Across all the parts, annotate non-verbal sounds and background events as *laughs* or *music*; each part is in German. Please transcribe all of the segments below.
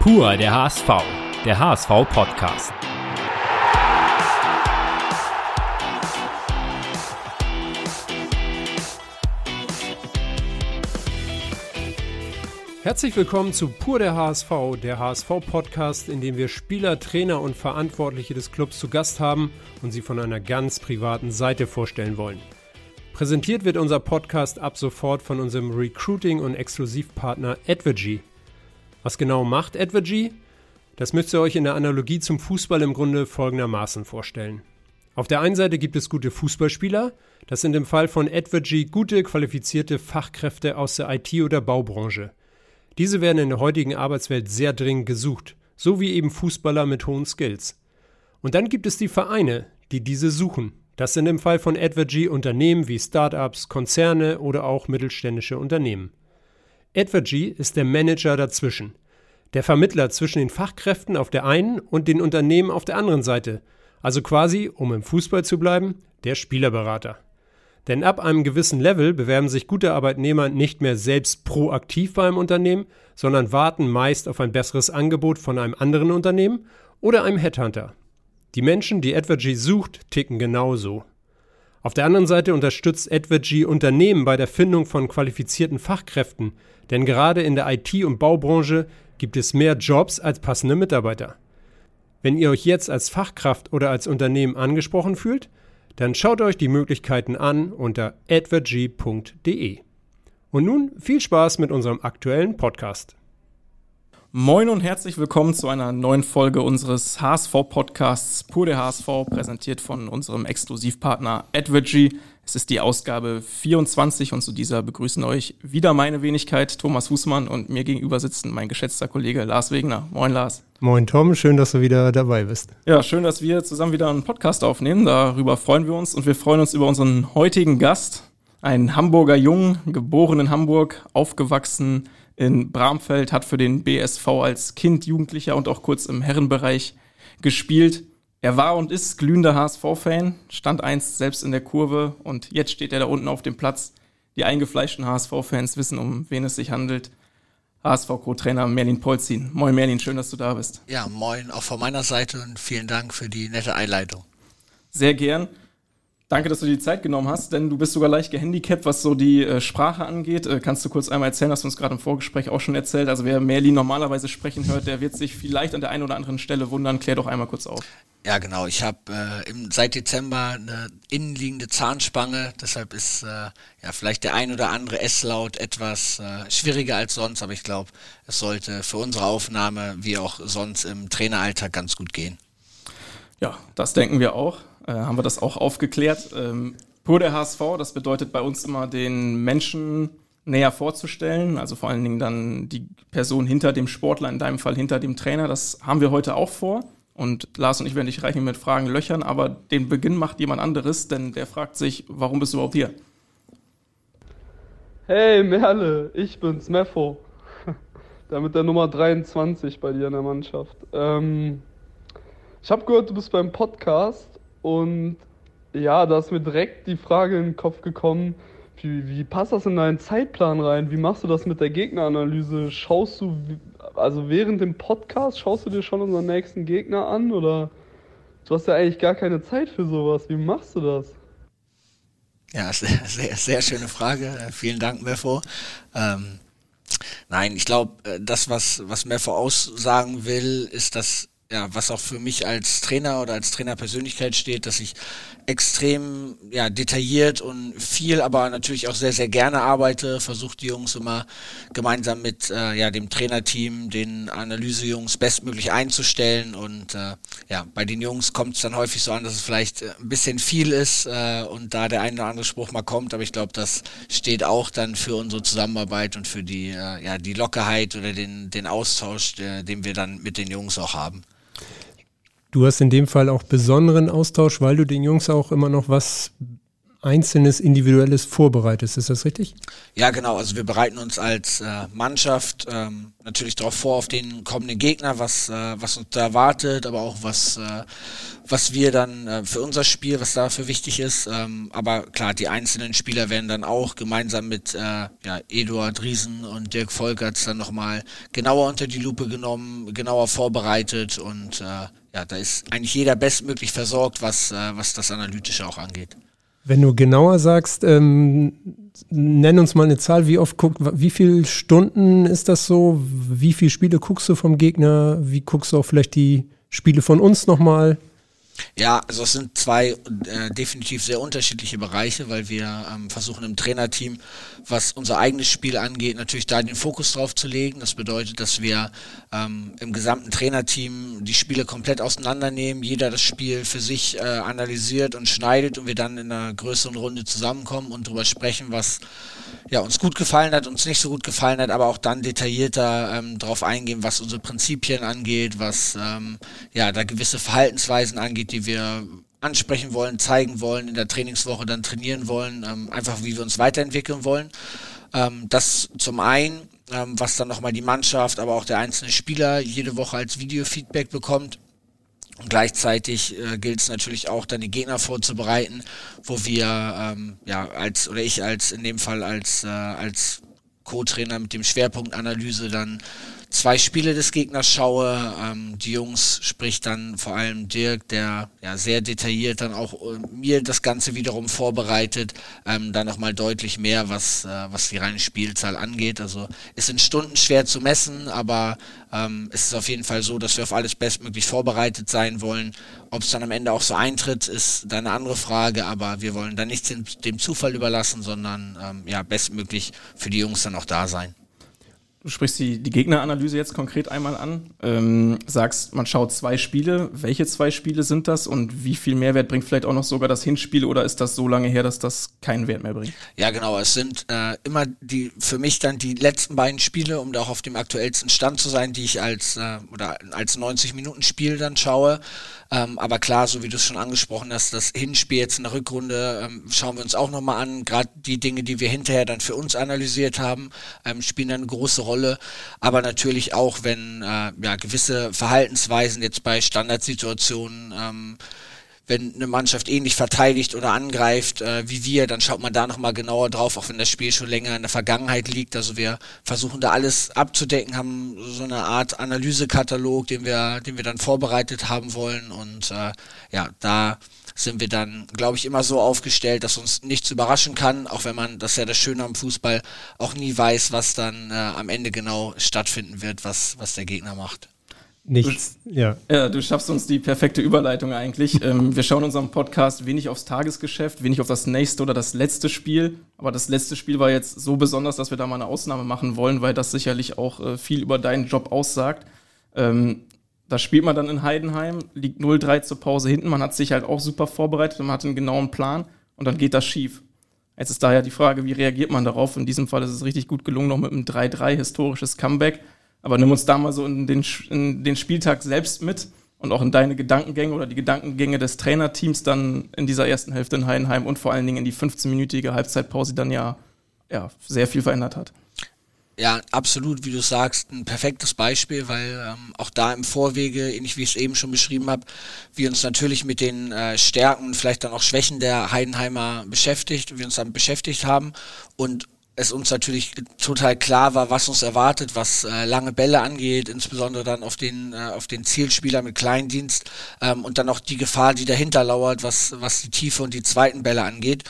Pur der HSV, der HSV-Podcast. Herzlich willkommen zu Pur der HSV, der HSV-Podcast, in dem wir Spieler, Trainer und Verantwortliche des Clubs zu Gast haben und sie von einer ganz privaten Seite vorstellen wollen. Präsentiert wird unser Podcast ab sofort von unserem Recruiting- und Exklusivpartner Advergy. Was genau macht Advergy? Das müsst ihr euch in der Analogie zum Fußball im Grunde folgendermaßen vorstellen. Auf der einen Seite gibt es gute Fußballspieler, das sind im Fall von Advergy gute, qualifizierte Fachkräfte aus der IT- oder Baubranche. Diese werden in der heutigen Arbeitswelt sehr dringend gesucht, so wie eben Fußballer mit hohen Skills. Und dann gibt es die Vereine, die diese suchen. Das sind im Fall von Advergy Unternehmen wie Startups, Konzerne oder auch mittelständische Unternehmen. Advergy ist der Manager dazwischen, der Vermittler zwischen den Fachkräften auf der einen und den Unternehmen auf der anderen Seite, also quasi, um im Fußball zu bleiben, der Spielerberater. Denn ab einem gewissen Level bewerben sich gute Arbeitnehmer nicht mehr selbst proaktiv bei einem Unternehmen, sondern warten meist auf ein besseres Angebot von einem anderen Unternehmen oder einem Headhunter. Die Menschen, die Advergy sucht, ticken genauso. Auf der anderen Seite unterstützt Advergy Unternehmen bei der Findung von qualifizierten Fachkräften, denn gerade in der IT- und Baubranche gibt es mehr Jobs als passende Mitarbeiter. Wenn ihr euch jetzt als Fachkraft oder als Unternehmen angesprochen fühlt, dann schaut euch die Möglichkeiten an unter advergy.de. Und nun viel Spaß mit unserem aktuellen Podcast. Moin und herzlich willkommen zu einer neuen Folge unseres HSV-Podcasts Pur der HSV, präsentiert von unserem Exklusivpartner Advergy. Es ist die Ausgabe 24 und zu dieser begrüßen euch wieder meine Wenigkeit, Thomas Husmann, und mir gegenüber sitzen mein geschätzter Kollege Lars Wegner. Moin Lars. Moin Tom, schön, dass du wieder dabei bist. Ja, schön, dass wir zusammen wieder einen Podcast aufnehmen. Darüber freuen wir uns und wir freuen uns über unseren heutigen Gast, einen Hamburger Jungen, geboren in Hamburg, aufgewachsen in Bramfeld, hat für den BSV als Kind, Jugendlicher und auch kurz im Herrenbereich gespielt. Er war und ist glühender HSV-Fan, stand einst selbst in der Kurve und jetzt steht er da unten auf dem Platz. Die eingefleischten HSV-Fans wissen, um wen es sich handelt. HSV-Co-Trainer Merlin Polzin. Moin Merlin, schön, dass du da bist. Ja, moin auch von meiner Seite und vielen Dank für die nette Einleitung. Sehr gern. Danke, dass du dir die Zeit genommen hast, denn du bist sogar leicht gehandicapt, was so die äh, Sprache angeht. Äh, kannst du kurz einmal erzählen, hast du uns gerade im Vorgespräch auch schon erzählt. Also wer Merlin normalerweise sprechen hört, der wird sich vielleicht an der einen oder anderen Stelle wundern. Klär doch einmal kurz auf. Ja, genau. Ich habe äh, seit Dezember eine innenliegende Zahnspange. Deshalb ist äh, ja vielleicht der ein oder andere S-Laut etwas äh, schwieriger als sonst. Aber ich glaube, es sollte für unsere Aufnahme wie auch sonst im Traineralltag ganz gut gehen. Ja, das denken wir auch äh, haben wir das auch aufgeklärt. Ähm, pur der HSV, das bedeutet bei uns immer den Menschen näher vorzustellen, also vor allen Dingen dann die Person hinter dem Sportler, in deinem Fall hinter dem Trainer. Das haben wir heute auch vor. Und Lars und ich werden dich reichen mit Fragen löchern, aber den Beginn macht jemand anderes, denn der fragt sich, warum bist du überhaupt hier? Hey Merle, ich bin's, Meffo. *laughs* Der mit der Nummer 23 bei dir in der Mannschaft. Ähm, ich habe gehört, du bist beim Podcast und ja, da ist mir direkt die Frage in den Kopf gekommen, wie, wie passt das in deinen Zeitplan rein? Wie machst du das mit der Gegneranalyse? Schaust du, also während dem Podcast, schaust du dir schon unseren nächsten Gegner an oder du hast ja eigentlich gar keine Zeit für sowas. Wie machst du das? Ja, *laughs* sehr, sehr, sehr schöne Frage. Äh, vielen Dank, Mefo. Ähm, nein, ich glaube, äh, das, was, was Mefo aussagen will, ist, dass ja, was auch für mich als Trainer oder als Trainerpersönlichkeit steht, dass ich extrem ja, detailliert und viel, aber natürlich auch sehr, sehr gerne arbeite, versuche die Jungs immer gemeinsam mit äh, ja, dem Trainerteam, den Analysejungs bestmöglich einzustellen. Und äh, ja, bei den Jungs kommt es dann häufig so an, dass es vielleicht äh, ein bisschen viel ist äh, und da der eine oder andere Spruch mal kommt, aber ich glaube, das steht auch dann für unsere Zusammenarbeit und für die, äh, ja, die Lockerheit oder den, den Austausch, äh, den wir dann mit den Jungs auch haben. Du hast in dem Fall auch besonderen Austausch, weil du den Jungs auch immer noch was Einzelnes, Individuelles vorbereitest. Ist das richtig? Ja, genau. Also wir bereiten uns als äh, Mannschaft ähm, natürlich darauf vor, auf den kommenden Gegner, was, äh, was uns da erwartet, aber auch was, äh, was wir dann äh, für unser Spiel, was dafür wichtig ist. Ähm, aber klar, die einzelnen Spieler werden dann auch gemeinsam mit äh, ja, Eduard Riesen und Dirk Volkerts dann nochmal genauer unter die Lupe genommen, genauer vorbereitet und äh, ja, da ist eigentlich jeder bestmöglich versorgt, was, äh, was das Analytische auch angeht. Wenn du genauer sagst, ähm, nenn uns mal eine Zahl, wie oft guckt, wie viele Stunden ist das so? Wie viele Spiele guckst du vom Gegner? Wie guckst du auch vielleicht die Spiele von uns nochmal? Ja, also es sind zwei äh, definitiv sehr unterschiedliche Bereiche, weil wir ähm, versuchen im Trainerteam, was unser eigenes Spiel angeht, natürlich da den Fokus drauf zu legen. Das bedeutet, dass wir ähm, im gesamten Trainerteam die Spiele komplett auseinandernehmen, jeder das Spiel für sich äh, analysiert und schneidet und wir dann in einer größeren Runde zusammenkommen und darüber sprechen, was ja, uns gut gefallen hat, uns nicht so gut gefallen hat, aber auch dann detaillierter ähm, darauf eingehen, was unsere Prinzipien angeht, was ähm, ja da gewisse Verhaltensweisen angeht, die wir ansprechen wollen, zeigen wollen, in der Trainingswoche dann trainieren wollen, ähm, einfach wie wir uns weiterentwickeln wollen. Ähm, das zum einen, ähm, was dann nochmal die Mannschaft, aber auch der einzelne Spieler jede Woche als Videofeedback bekommt. Und gleichzeitig äh, gilt es natürlich auch, dann die Gegner vorzubereiten, wo wir ähm, ja als oder ich als in dem Fall als äh, als Co-Trainer mit dem Schwerpunkt Analyse dann zwei Spiele des Gegners schaue. Ähm, die Jungs, sprich dann vor allem Dirk, der ja sehr detailliert dann auch äh, mir das Ganze wiederum vorbereitet, ähm, dann nochmal deutlich mehr, was, äh, was die reine Spielzahl angeht. Also es sind Stunden schwer zu messen, aber ähm, es ist auf jeden Fall so, dass wir auf alles bestmöglich vorbereitet sein wollen. Ob es dann am Ende auch so eintritt, ist dann eine andere Frage, aber wir wollen dann nichts dem, Zufall überlassen, sondern ähm, ja bestmöglich für die Jungs dann auch da sein du sprichst die, die Gegneranalyse jetzt konkret einmal an, ähm, sagst, man schaut zwei Spiele. Welche zwei Spiele sind das und wie viel Mehrwert bringt vielleicht auch noch sogar das Hinspiel oder ist das so lange her, dass das keinen Wert mehr bringt? Ja, genau. Es sind äh, immer die für mich dann die letzten beiden Spiele, um da auch auf dem aktuellsten Stand zu sein, die ich als äh, oder als 90 Minuten Spiel dann schaue. Ähm, aber klar, so wie du es schon angesprochen hast, das Hinspiel jetzt in der Rückrunde ähm, schauen wir uns auch nochmal an. Gerade die Dinge, die wir hinterher dann für uns analysiert haben, ähm, spielen dann eine große Rolle. Aber natürlich auch, wenn äh, ja, gewisse Verhaltensweisen jetzt bei Standardsituationen ähm, wenn eine Mannschaft ähnlich verteidigt oder angreift äh, wie wir, dann schaut man da nochmal genauer drauf, auch wenn das Spiel schon länger in der Vergangenheit liegt. Also wir versuchen da alles abzudecken, haben so eine Art Analysekatalog, den wir, den wir dann vorbereitet haben wollen. Und äh, ja, da sind wir dann, glaube ich, immer so aufgestellt, dass uns nichts überraschen kann, auch wenn man, das ist ja das Schöne am Fußball, auch nie weiß, was dann äh, am Ende genau stattfinden wird, was, was der Gegner macht. Nichts, ja. Ja, du schaffst uns die perfekte Überleitung eigentlich. *laughs* ähm, wir schauen unserem Podcast wenig aufs Tagesgeschäft, wenig auf das nächste oder das letzte Spiel. Aber das letzte Spiel war jetzt so besonders, dass wir da mal eine Ausnahme machen wollen, weil das sicherlich auch äh, viel über deinen Job aussagt. Ähm, da spielt man dann in Heidenheim, liegt 0-3 zur Pause hinten. Man hat sich halt auch super vorbereitet, man hat einen genauen Plan und dann geht das schief. Jetzt ist daher die Frage, wie reagiert man darauf? In diesem Fall ist es richtig gut gelungen, noch mit einem 3-3 historisches Comeback. Aber nimm uns da mal so in den, in den Spieltag selbst mit und auch in deine Gedankengänge oder die Gedankengänge des Trainerteams dann in dieser ersten Hälfte in Heidenheim und vor allen Dingen in die 15-minütige Halbzeitpause dann ja, ja sehr viel verändert hat. Ja, absolut, wie du sagst, ein perfektes Beispiel, weil ähm, auch da im Vorwege, ähnlich wie ich es eben schon beschrieben habe, wir uns natürlich mit den äh, Stärken und vielleicht dann auch Schwächen der Heidenheimer beschäftigt, wir uns dann beschäftigt haben und es uns natürlich total klar war, was uns erwartet, was äh, lange Bälle angeht, insbesondere dann auf den äh, auf den Zielspieler mit Kleindienst ähm, und dann auch die Gefahr, die dahinter lauert, was was die Tiefe und die zweiten Bälle angeht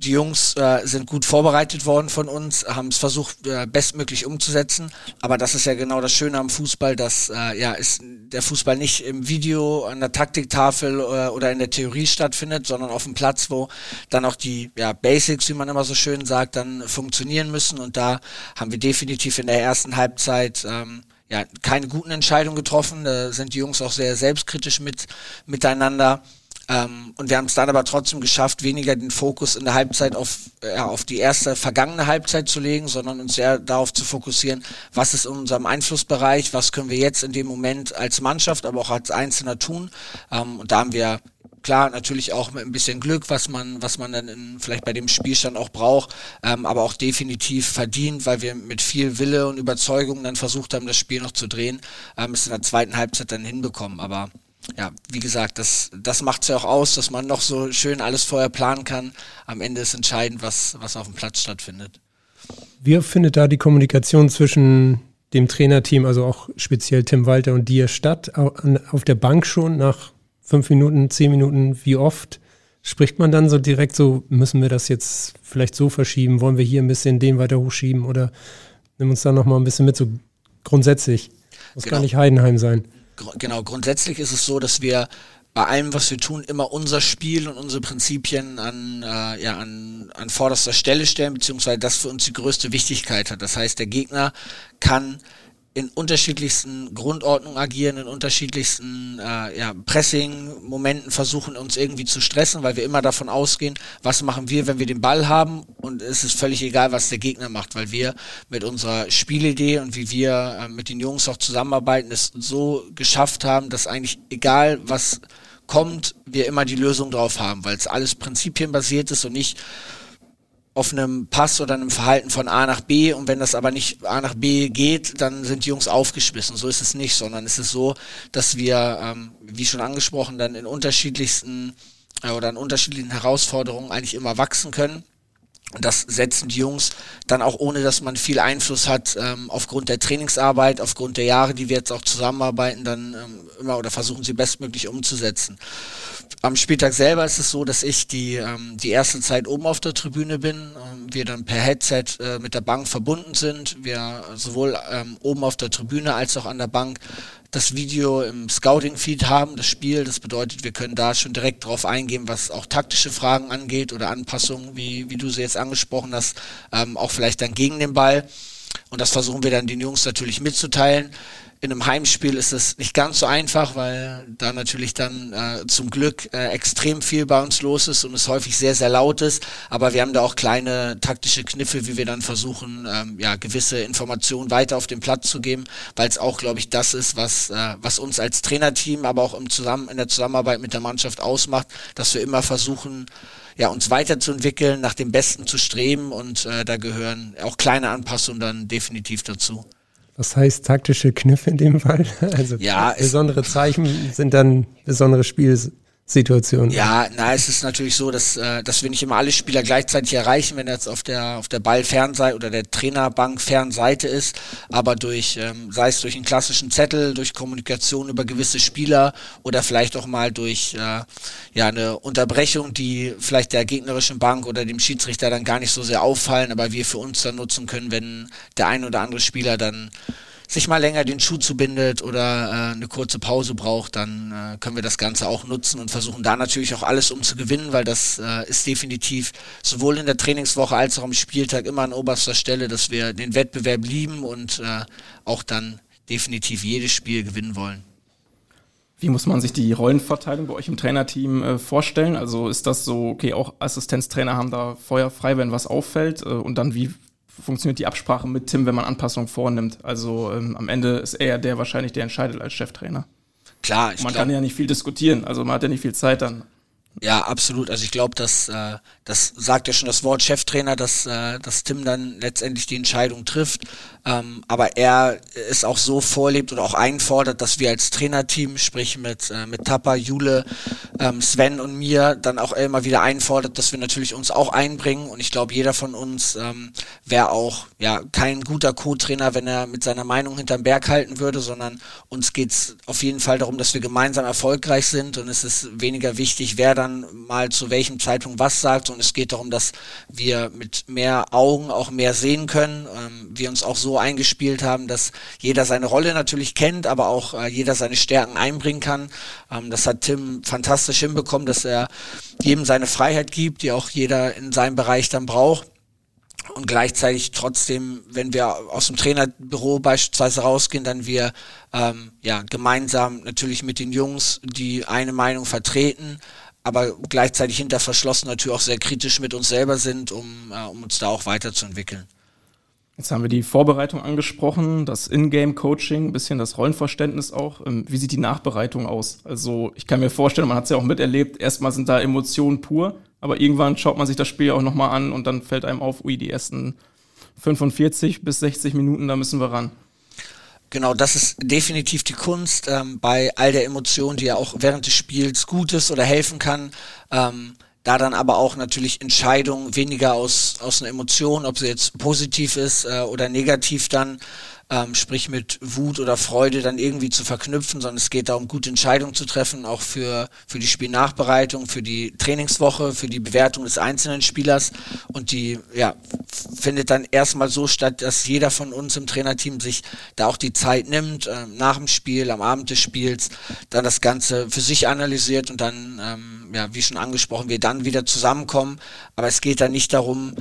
die Jungs äh, sind gut vorbereitet worden von uns, haben es versucht, äh, bestmöglich umzusetzen. Aber das ist ja genau das Schöne am Fußball, dass äh, ja, ist der Fußball nicht im Video, an der Taktiktafel äh, oder in der Theorie stattfindet, sondern auf dem Platz, wo dann auch die ja, Basics, wie man immer so schön sagt, dann funktionieren müssen. Und da haben wir definitiv in der ersten Halbzeit ähm, ja, keine guten Entscheidungen getroffen. Da sind die Jungs auch sehr selbstkritisch mit miteinander. Ähm, und wir haben es dann aber trotzdem geschafft, weniger den Fokus in der Halbzeit auf, ja, auf die erste vergangene Halbzeit zu legen, sondern uns sehr darauf zu fokussieren, was ist in unserem Einflussbereich, was können wir jetzt in dem Moment als Mannschaft, aber auch als Einzelner tun. Ähm, und da haben wir klar, natürlich auch mit ein bisschen Glück, was man, was man dann in, vielleicht bei dem Spielstand auch braucht, ähm, aber auch definitiv verdient, weil wir mit viel Wille und Überzeugung dann versucht haben, das Spiel noch zu drehen, ähm, es in der zweiten Halbzeit dann hinbekommen. Aber ja, wie gesagt, das, das macht es ja auch aus, dass man noch so schön alles vorher planen kann. Am Ende ist entscheidend, was, was auf dem Platz stattfindet. Wie findet da die Kommunikation zwischen dem Trainerteam, also auch speziell Tim Walter und dir statt? Auf der Bank schon nach fünf Minuten, zehn Minuten, wie oft spricht man dann so direkt so, müssen wir das jetzt vielleicht so verschieben? Wollen wir hier ein bisschen den weiter hochschieben oder nimm uns da nochmal ein bisschen mit, so grundsätzlich. Muss genau. gar nicht Heidenheim sein. Genau, grundsätzlich ist es so, dass wir bei allem, was wir tun, immer unser Spiel und unsere Prinzipien an, äh, ja, an, an vorderster Stelle stellen, beziehungsweise das für uns die größte Wichtigkeit hat. Das heißt, der Gegner kann in unterschiedlichsten Grundordnungen agieren, in unterschiedlichsten äh, ja, Pressing-Momenten versuchen, uns irgendwie zu stressen, weil wir immer davon ausgehen, was machen wir, wenn wir den Ball haben. Und es ist völlig egal, was der Gegner macht, weil wir mit unserer Spielidee und wie wir äh, mit den Jungs auch zusammenarbeiten, es so geschafft haben, dass eigentlich egal, was kommt, wir immer die Lösung drauf haben, weil es alles prinzipienbasiert ist und nicht auf einem Pass oder einem Verhalten von A nach B und wenn das aber nicht A nach B geht, dann sind die Jungs aufgeschmissen. So ist es nicht, sondern es ist so, dass wir, ähm, wie schon angesprochen, dann in unterschiedlichsten äh, oder in unterschiedlichen Herausforderungen eigentlich immer wachsen können. Das setzen die Jungs dann auch ohne, dass man viel Einfluss hat, ähm, aufgrund der Trainingsarbeit, aufgrund der Jahre, die wir jetzt auch zusammenarbeiten, dann ähm, immer oder versuchen sie bestmöglich umzusetzen. Am Spieltag selber ist es so, dass ich die, ähm, die erste Zeit oben auf der Tribüne bin, ähm, wir dann per Headset äh, mit der Bank verbunden sind, wir sowohl ähm, oben auf der Tribüne als auch an der Bank das Video im Scouting-Feed haben, das Spiel. Das bedeutet, wir können da schon direkt drauf eingehen, was auch taktische Fragen angeht oder Anpassungen, wie, wie du sie jetzt angesprochen hast, ähm, auch vielleicht dann gegen den Ball. Und das versuchen wir dann den Jungs natürlich mitzuteilen in einem Heimspiel ist es nicht ganz so einfach, weil da natürlich dann äh, zum Glück äh, extrem viel bei uns los ist und es häufig sehr, sehr laut ist. Aber wir haben da auch kleine taktische Kniffe, wie wir dann versuchen, ähm, ja, gewisse Informationen weiter auf den Platz zu geben, weil es auch, glaube ich, das ist, was, äh, was uns als Trainerteam, aber auch im Zusammen in der Zusammenarbeit mit der Mannschaft ausmacht, dass wir immer versuchen, ja, uns weiterzuentwickeln, nach dem Besten zu streben und äh, da gehören auch kleine Anpassungen dann definitiv dazu. Was heißt taktische Kniffe in dem Fall? *laughs* Also ja, besondere Zeichen sind dann besondere Spiel, Situation. Ja, na, es ist natürlich so, dass, äh, dass wir nicht immer alle Spieler gleichzeitig erreichen, wenn er jetzt auf der auf der Ballfernseite oder der Trainerbank Fernseite ist, aber durch ähm, sei es durch einen klassischen Zettel, durch Kommunikation über gewisse Spieler oder vielleicht auch mal durch äh, ja eine Unterbrechung, die vielleicht der gegnerischen Bank oder dem Schiedsrichter dann gar nicht so sehr auffallen, aber wir für uns dann nutzen können, wenn der ein oder andere Spieler dann sich mal länger den Schuh zubindet oder äh, eine kurze Pause braucht, dann äh, können wir das Ganze auch nutzen und versuchen da natürlich auch alles um zu gewinnen, weil das äh, ist definitiv sowohl in der Trainingswoche als auch am Spieltag immer an oberster Stelle, dass wir den Wettbewerb lieben und äh, auch dann definitiv jedes Spiel gewinnen wollen. Wie muss man sich die Rollenverteilung bei euch im Trainerteam äh, vorstellen? Also ist das so, okay, auch Assistenztrainer haben da Feuer frei, wenn was auffällt? Äh, und dann wie funktioniert die Absprache mit Tim, wenn man Anpassungen vornimmt. Also ähm, am Ende ist er der wahrscheinlich, der entscheidet als Cheftrainer. Klar, ich Man glaub, kann ja nicht viel diskutieren, also man hat ja nicht viel Zeit dann. Ja, absolut. Also ich glaube, dass äh, das sagt ja schon das Wort Cheftrainer, dass, äh, dass Tim dann letztendlich die Entscheidung trifft. Ähm, aber er es auch so vorlebt oder auch einfordert, dass wir als Trainerteam, sprich mit, äh, mit Tapper, Jule, ähm, Sven und mir, dann auch immer wieder einfordert, dass wir natürlich uns auch einbringen. Und ich glaube, jeder von uns ähm, wäre auch ja kein guter Co-Trainer, wenn er mit seiner Meinung hinterm Berg halten würde, sondern uns geht's auf jeden Fall darum, dass wir gemeinsam erfolgreich sind. Und es ist weniger wichtig, wer dann mal zu welchem Zeitpunkt was sagt. Und es geht darum, dass wir mit mehr Augen auch mehr sehen können, ähm, wir uns auch so eingespielt haben, dass jeder seine Rolle natürlich kennt, aber auch äh, jeder seine Stärken einbringen kann. Ähm, das hat Tim fantastisch hinbekommen, dass er jedem seine Freiheit gibt, die auch jeder in seinem Bereich dann braucht und gleichzeitig trotzdem, wenn wir aus dem Trainerbüro beispielsweise rausgehen, dann wir ähm, ja gemeinsam natürlich mit den Jungs die eine Meinung vertreten, aber gleichzeitig hinter verschlossenen Tür auch sehr kritisch mit uns selber sind, um, äh, um uns da auch weiterzuentwickeln. Jetzt haben wir die Vorbereitung angesprochen, das Ingame-Coaching, ein bisschen das Rollenverständnis auch. Ähm, wie sieht die Nachbereitung aus? Also ich kann mir vorstellen, man hat es ja auch miterlebt, erstmal sind da Emotionen pur, aber irgendwann schaut man sich das Spiel auch nochmal an und dann fällt einem auf, ui, die ersten 45 bis 60 Minuten, da müssen wir ran. Genau, das ist definitiv die Kunst, ähm, bei all der Emotion, die ja auch während des Spiels gut ist oder helfen kann. Ähm, da dann aber auch natürlich Entscheidungen weniger aus, aus einer Emotion, ob sie jetzt positiv ist äh, oder negativ dann, ähm, sprich mit Wut oder Freude dann irgendwie zu verknüpfen, sondern es geht darum, gute Entscheidungen zu treffen, auch für, für die Spielnachbereitung, für die Trainingswoche, für die Bewertung des einzelnen Spielers und die ja, findet dann erstmal so statt, dass jeder von uns im Trainerteam sich da auch die Zeit nimmt, äh, nach dem Spiel, am Abend des Spiels, dann das Ganze für sich analysiert und dann, ähm, ja, wie schon angesprochen, wir dann wieder zusammenkommen. Aber es geht dann nicht darum,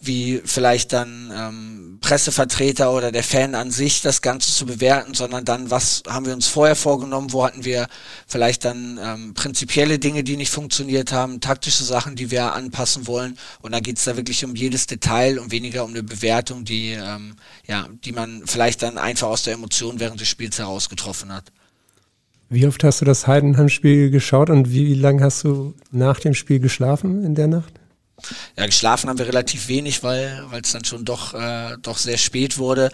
wie vielleicht dann ähm, Pressevertreter oder der Fan an sich das Ganze zu bewerten, sondern dann, was haben wir uns vorher vorgenommen, wo hatten wir vielleicht dann ähm, prinzipielle Dinge, die nicht funktioniert haben, taktische Sachen, die wir anpassen wollen. Und dann geht es da wirklich um jedes Detail und weniger um eine Bewertung, die, ähm, ja, die man vielleicht dann einfach aus der Emotion während des Spiels heraus getroffen hat. Wie oft hast du das Heidenheim-Spiel geschaut und wie lange hast du nach dem Spiel geschlafen in der Nacht? Ja, geschlafen haben wir relativ wenig, weil es dann schon doch, äh, doch sehr spät wurde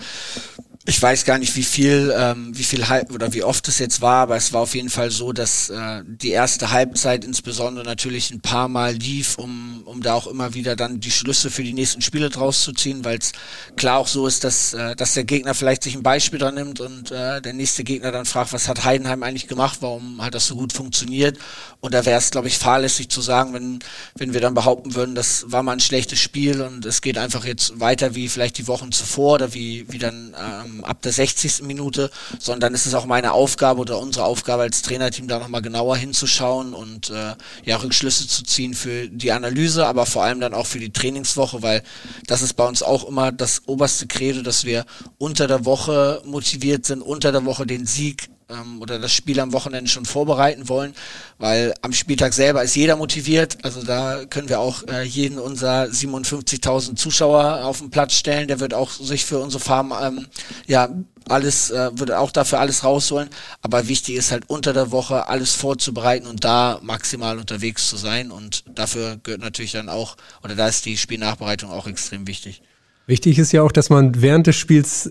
ich weiß gar nicht, wie viel, ähm, wie viel Halb oder wie oft es jetzt war, aber es war auf jeden Fall so, dass äh, die erste Halbzeit insbesondere natürlich ein paar Mal lief, um, um da auch immer wieder dann die Schlüsse für die nächsten Spiele draus zu ziehen, weil es klar auch so ist, dass, äh, dass der Gegner vielleicht sich ein Beispiel dran nimmt und äh, der nächste Gegner dann fragt, was hat Heidenheim eigentlich gemacht, warum hat das so gut funktioniert? Und da wäre es, glaube ich, fahrlässig zu sagen, wenn, wenn wir dann behaupten würden, das war mal ein schlechtes Spiel und es geht einfach jetzt weiter wie vielleicht die Wochen zuvor oder wie, wie dann ähm, ähm, ab der 60. Minute, sondern ist es auch meine Aufgabe oder unsere Aufgabe als Trainerteam da nochmal genauer hinzuschauen und äh, ja, Rückschlüsse zu ziehen für die Analyse, aber vor allem dann auch für die Trainingswoche, weil das ist bei uns auch immer das oberste Credo, dass wir unter der Woche motiviert sind, unter der Woche den Sieg ähm, oder das Spiel am Wochenende schon vorbereiten wollen, weil am Spieltag selber ist jeder motiviert. Also da können wir auch äh, jeden unserer 57.000 Zuschauer auf den Platz stellen. Der wird auch sich für unsere Farm ähm, ja alles äh, würde auch dafür alles rausholen. Aber wichtig ist halt unter der Woche alles vorzubereiten und da maximal unterwegs zu sein. Und dafür gehört natürlich dann auch, oder da ist die Spielnachbereitung auch extrem wichtig. Wichtig ist ja auch, dass man während des Spiels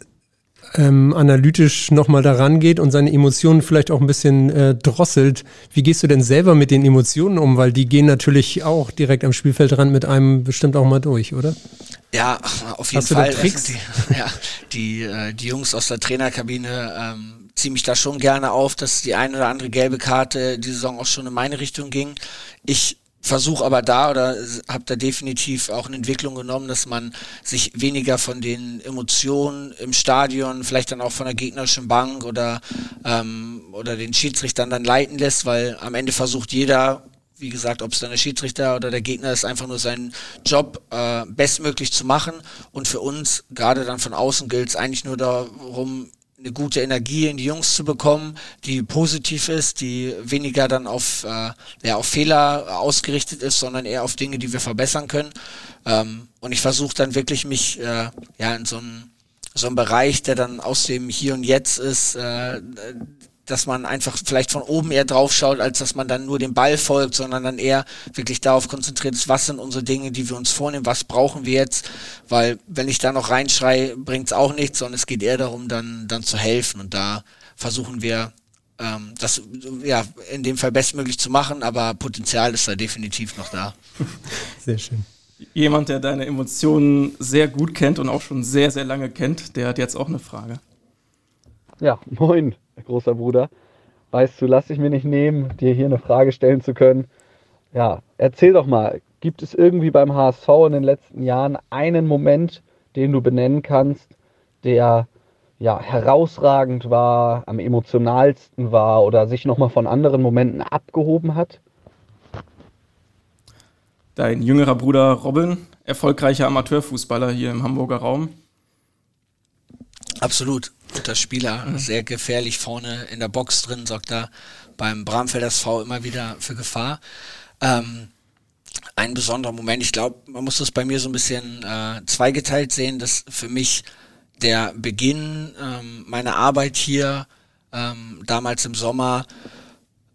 ähm, analytisch nochmal daran geht und seine Emotionen vielleicht auch ein bisschen äh, drosselt. Wie gehst du denn selber mit den Emotionen um? Weil die gehen natürlich auch direkt am Spielfeldrand mit einem bestimmt auch mal durch, oder? Ja, auf jeden Hast Fall. Tricks? Die, *laughs* ja, die, äh, die Jungs aus der Trainerkabine ähm, ziehen mich da schon gerne auf, dass die eine oder andere gelbe Karte die Saison auch schon in meine Richtung ging. Ich versuche aber da oder habe da definitiv auch eine Entwicklung genommen, dass man sich weniger von den Emotionen im Stadion, vielleicht dann auch von der gegnerischen Bank oder ähm, oder den Schiedsrichtern dann leiten lässt, weil am Ende versucht jeder wie gesagt, ob es dann der Schiedsrichter oder der Gegner ist, einfach nur seinen Job äh, bestmöglich zu machen. Und für uns, gerade dann von außen, gilt es eigentlich nur darum, eine gute Energie in die Jungs zu bekommen, die positiv ist, die weniger dann auf, äh, ja, auf Fehler ausgerichtet ist, sondern eher auf Dinge, die wir verbessern können. Ähm, und ich versuche dann wirklich mich äh, ja in so einem so Bereich, der dann aus dem Hier und Jetzt ist, äh, dass man einfach vielleicht von oben eher drauf schaut, als dass man dann nur dem Ball folgt, sondern dann eher wirklich darauf konzentriert ist, was sind unsere Dinge, die wir uns vornehmen, was brauchen wir jetzt, weil wenn ich da noch reinschreie, bringt es auch nichts, sondern es geht eher darum, dann, dann zu helfen und da versuchen wir ähm, das ja in dem Fall bestmöglich zu machen, aber Potenzial ist da definitiv noch da. *laughs* Sehr schön. Jemand, der deine Emotionen sehr gut kennt und auch schon sehr, sehr lange kennt, der hat jetzt auch eine Frage. Ja, moin großer Bruder. Weißt du, lass dich mir nicht nehmen, dir hier eine Frage stellen zu können. Ja, erzähl doch mal, gibt es irgendwie beim HSV in den letzten Jahren einen Moment, den du benennen kannst, der ja herausragend war, am emotionalsten war oder sich nochmal von anderen Momenten abgehoben hat? Dein jüngerer Bruder Robin, erfolgreicher Amateurfußballer hier im Hamburger Raum. Absolut guter Spieler, mhm. sehr gefährlich vorne in der Box drin, sorgt da beim Bramfeld SV immer wieder für Gefahr. Ähm, ein besonderer Moment. Ich glaube, man muss das bei mir so ein bisschen äh, zweigeteilt sehen, dass für mich der Beginn ähm, meiner Arbeit hier ähm, damals im Sommer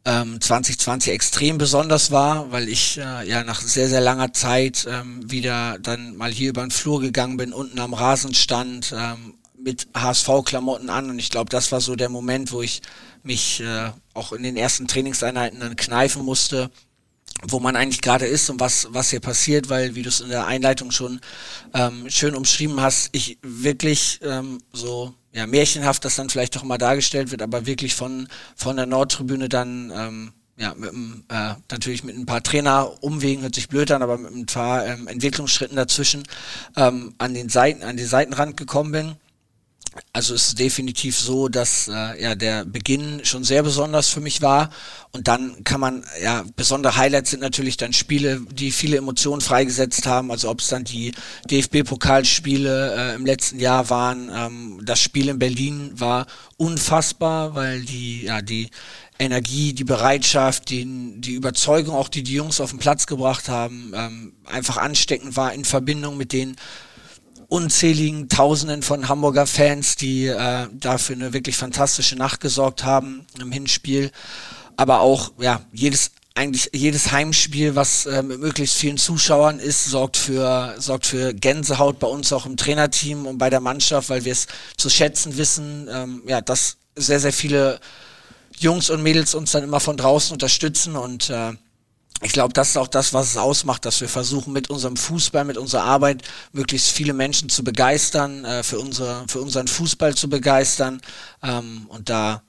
ähm, 2020 extrem besonders war, weil ich äh, ja nach sehr, sehr langer Zeit ähm, wieder dann mal hier über den Flur gegangen bin, unten am Rasen stand, ähm, mit HSV-Klamotten an. Und ich glaube, das war so der Moment, wo ich mich äh, auch in den ersten Trainingseinheiten dann kneifen musste, wo man eigentlich gerade ist und was, was hier passiert, weil, wie du es in der Einleitung schon ähm, schön umschrieben hast, ich wirklich ähm, so ja, märchenhaft das dann vielleicht doch mal dargestellt wird, aber wirklich von, von der Nordtribüne dann ähm, ja, mit einem, äh, natürlich mit ein paar Trainer umwegen, hört sich blöd an, aber mit ein paar ähm, Entwicklungsschritten dazwischen ähm, an den Seiten, an den Seitenrand gekommen bin also es ist definitiv so, dass äh, ja der Beginn schon sehr besonders für mich war und dann kann man ja besondere Highlights sind natürlich dann Spiele, die viele Emotionen freigesetzt haben. Also ob es dann die DFB-Pokalspiele äh, im letzten Jahr waren, ähm, das Spiel in Berlin war unfassbar, weil die ja die Energie, die Bereitschaft, die, die Überzeugung, auch die die Jungs auf den Platz gebracht haben, ähm, einfach ansteckend war in Verbindung mit den unzähligen Tausenden von Hamburger Fans, die äh, dafür eine wirklich fantastische Nacht gesorgt haben im Hinspiel. Aber auch, ja, jedes eigentlich jedes Heimspiel, was äh, mit möglichst vielen Zuschauern ist, sorgt für sorgt für Gänsehaut bei uns auch im Trainerteam und bei der Mannschaft, weil wir es zu schätzen wissen, ähm, ja, dass sehr sehr viele Jungs und Mädels uns dann immer von draußen unterstützen und äh, ich glaube, das ist auch das, was es ausmacht, dass wir versuchen, mit unserem Fußball, mit unserer Arbeit möglichst viele Menschen zu begeistern, äh, für, unsere, für unseren Fußball zu begeistern. Ähm, und da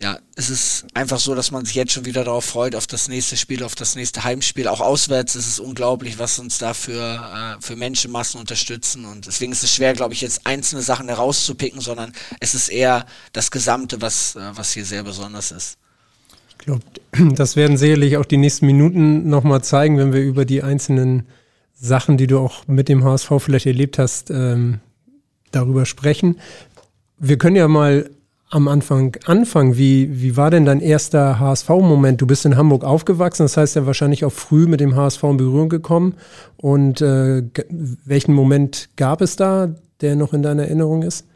ja, es ist einfach so, dass man sich jetzt schon wieder darauf freut, auf das nächste Spiel, auf das nächste Heimspiel. Auch auswärts ist es unglaublich, was uns da für, äh, für Menschenmassen unterstützen. Und deswegen ist es schwer, glaube ich, jetzt einzelne Sachen herauszupicken, sondern es ist eher das Gesamte, was, äh, was hier sehr besonders ist. Ich glaube, *clears throat* das werden sicherlich auch die nächsten Minuten nochmal zeigen, wenn wir über die einzelnen Sachen, die du auch mit dem HSV vielleicht erlebt hast, ähm, darüber sprechen. Wir können ja mal am Anfang anfangen. Wie, wie war denn dein erster HSV-Moment? Du bist in Hamburg aufgewachsen, das heißt ja wahrscheinlich auch früh mit dem HSV in Berührung gekommen. Und äh, welchen Moment gab es da, der noch in deiner Erinnerung ist?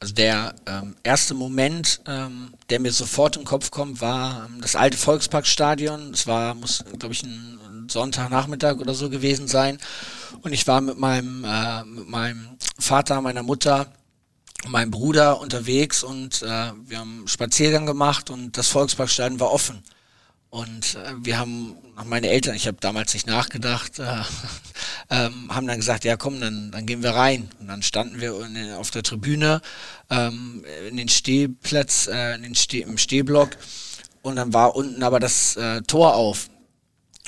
Also der ähm, erste Moment, ähm, der mir sofort im Kopf kommt, war ähm, das alte Volksparkstadion. Es war, muss, glaube ich, ein, Sonntagnachmittag oder so gewesen sein. Und ich war mit meinem, äh, mit meinem Vater, meiner Mutter, meinem Bruder unterwegs und äh, wir haben einen Spaziergang gemacht und das Volksparkstadion war offen. Und äh, wir haben, meine Eltern, ich habe damals nicht nachgedacht, äh, *laughs* ähm, haben dann gesagt, ja komm, dann, dann gehen wir rein. Und dann standen wir in, auf der Tribüne, ähm, in den Stehplatz, äh, in den Steh, im Stehblock. Und dann war unten aber das äh, Tor auf.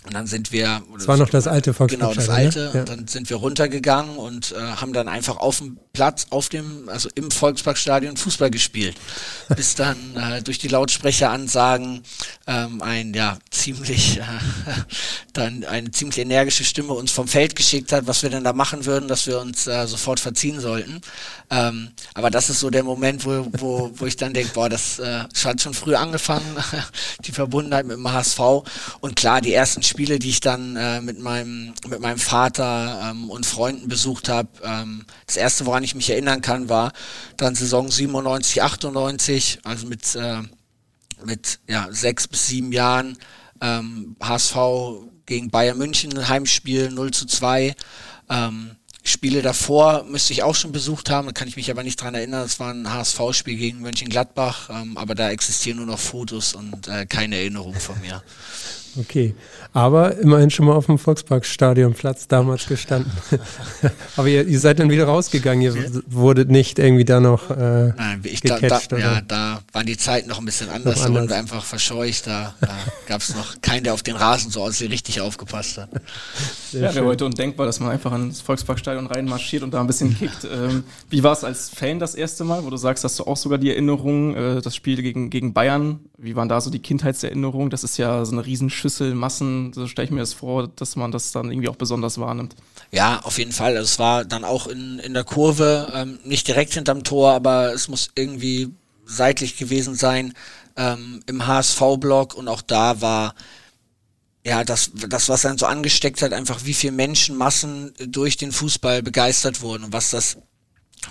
Und dann sind wir. Das war noch das alte Volkspark. Genau, das alte. Ja. Und dann sind wir runtergegangen und äh, haben dann einfach auf dem Platz, auf dem, also im Volksparkstadion Fußball gespielt. *laughs* Bis dann äh, durch die Lautsprecheransagen ähm, ein ja ziemlich äh, *laughs* dann eine ziemlich energische Stimme uns vom Feld geschickt hat, was wir denn da machen würden, dass wir uns äh, sofort verziehen sollten. Ähm, aber das ist so der Moment, wo, wo, wo ich dann denke, boah, das äh, hat schon früh angefangen, *laughs* die Verbundenheit mit dem HSV. Und klar, die ersten Spiele, die ich dann äh, mit meinem mit meinem Vater ähm, und Freunden besucht habe. Ähm, das erste, woran ich mich erinnern kann, war dann Saison 97, 98, also mit äh, mit ja sechs bis sieben Jahren ähm, HSV gegen Bayern München Heimspiel 0 zu 2. Ähm, Spiele davor müsste ich auch schon besucht haben, da kann ich mich aber nicht dran erinnern. Das war ein HSV-Spiel gegen Mönchengladbach, ähm, aber da existieren nur noch Fotos und äh, keine Erinnerung von mir. Okay, aber immerhin schon mal auf dem Volksparkstadionplatz damals gestanden. *laughs* aber ihr, ihr, seid dann wieder rausgegangen, ihr wurdet nicht irgendwie da noch äh, Nein, ich da, da, ja, da waren die Zeiten noch ein bisschen anders, da wurden wir einfach verscheucht, da, da gab es noch keinen, der auf den Rasen so aus wie richtig aufgepasst hat. Sehr ja, wäre heute undenkbar, dass man einfach ins Volksparkstadion reinmarschiert und da ein bisschen kickt. Ähm, wie war es als Fan das erste Mal, wo du sagst, hast du auch sogar die Erinnerung, äh, das Spiel gegen, gegen Bayern, wie waren da so die Kindheitserinnerungen? Das ist ja so eine Riesenschüssel, Massen, so stelle ich mir das vor, dass man das dann irgendwie auch besonders wahrnimmt. Ja, auf jeden Fall. Also es war dann auch in, in der Kurve, ähm, nicht direkt hinterm Tor, aber es muss irgendwie seitlich gewesen sein, ähm, im HSV-Block und auch da war ja, das, das, was dann so angesteckt hat, einfach wie viele Menschenmassen durch den Fußball begeistert wurden und was das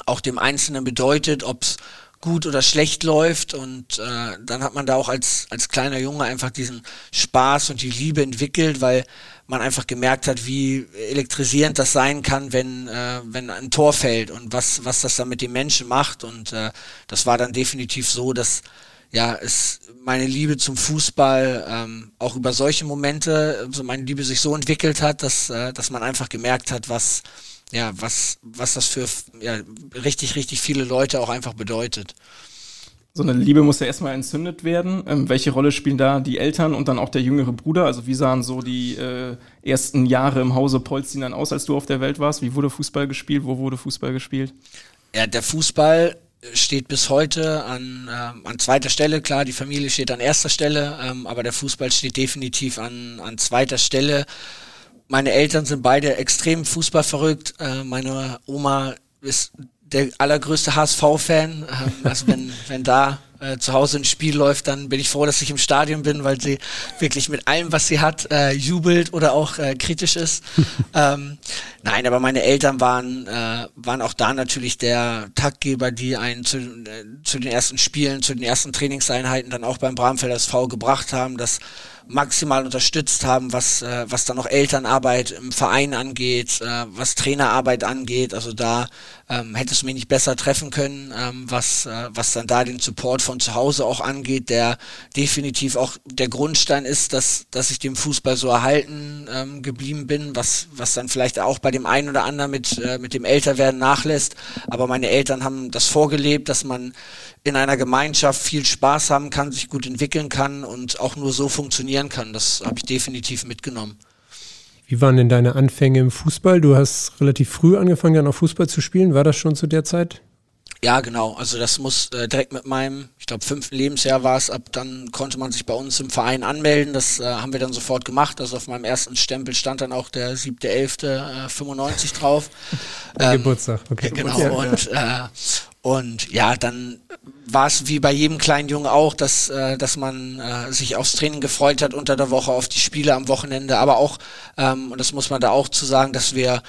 auch dem Einzelnen bedeutet, ob's gut oder schlecht läuft. Und äh, dann hat man da auch als als kleiner Junge einfach diesen Spaß und die Liebe entwickelt, weil man einfach gemerkt hat, wie elektrisierend das sein kann, wenn äh, wenn ein Tor fällt und was was das dann mit den Menschen macht. Und äh, das war dann definitiv so, dass ja es meine Liebe zum Fußball ähm, auch über solche Momente, also meine Liebe sich so entwickelt hat, dass äh, dass man einfach gemerkt hat, was ja, was, was das für ja, richtig, richtig viele Leute auch einfach bedeutet. So eine Liebe muss ja erstmal entzündet werden. Ähm, welche Rolle spielen da die Eltern und dann auch der jüngere Bruder? Also wie sahen so die äh, ersten Jahre im Hause Polzin dann aus, als du auf der Welt warst? Wie wurde Fußball gespielt? Wo wurde Fußball gespielt? Ja, der Fußball steht bis heute an, ähm, an zweiter Stelle. Klar, die Familie steht an erster Stelle, ähm, aber der Fußball steht definitiv an, an zweiter Stelle. Meine Eltern sind beide extrem Fußball verrückt. Äh, meine Oma ist der allergrößte HSV-Fan. Ähm, also wenn, wenn da äh, zu Hause ein Spiel läuft, dann bin ich froh, dass ich im Stadion bin, weil sie wirklich mit allem, was sie hat, äh, jubelt oder auch äh, kritisch ist. *laughs* ähm, nein, aber meine Eltern waren, äh, waren auch da natürlich der Taktgeber, die einen zu, äh, zu den ersten Spielen, zu den ersten Trainingseinheiten dann auch beim Bramfelder SV gebracht haben. Das maximal unterstützt haben, was, äh, was dann noch Elternarbeit im Verein angeht, äh, was Trainerarbeit angeht. Also da ähm, hätte es mich nicht besser treffen können, ähm, was, äh, was dann da den Support von zu Hause auch angeht, der definitiv auch der Grundstein ist, dass, dass ich dem Fußball so erhalten ähm, geblieben bin, was, was dann vielleicht auch bei dem einen oder anderen mit, äh, mit dem Älterwerden nachlässt. Aber meine Eltern haben das vorgelebt, dass man in einer Gemeinschaft viel Spaß haben kann, sich gut entwickeln kann und auch nur so funktionieren kann. Das habe ich definitiv mitgenommen. Wie waren denn deine Anfänge im Fußball? Du hast relativ früh angefangen, dann auch Fußball zu spielen. War das schon zu der Zeit? Ja, genau. Also das muss äh, direkt mit meinem, ich glaube, fünften Lebensjahr war es, ab dann konnte man sich bei uns im Verein anmelden. Das äh, haben wir dann sofort gemacht. Also auf meinem ersten Stempel stand dann auch der 7.11. Äh, 95 drauf. ähm, Geburtstag, okay. Genau. Und, äh, und ja, dann war es wie bei jedem kleinen Jungen auch, dass, äh, dass man äh, sich aufs Training gefreut hat unter der Woche, auf die Spiele am Wochenende, aber auch, ähm, und das muss man da auch zu sagen, dass wir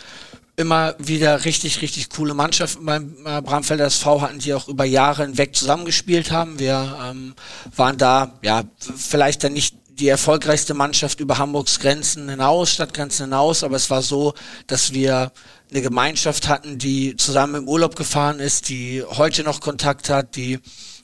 immer wieder richtig, richtig coole Mannschaften beim äh, Bramfelder SV hatten, die auch über Jahre hinweg zusammengespielt haben. Wir ähm, waren da, ja, vielleicht dann nicht die erfolgreichste Mannschaft über Hamburgs Grenzen hinaus, Stadtgrenzen hinaus, aber es war so, dass wir eine Gemeinschaft hatten, die zusammen im Urlaub gefahren ist, die heute noch Kontakt hat, die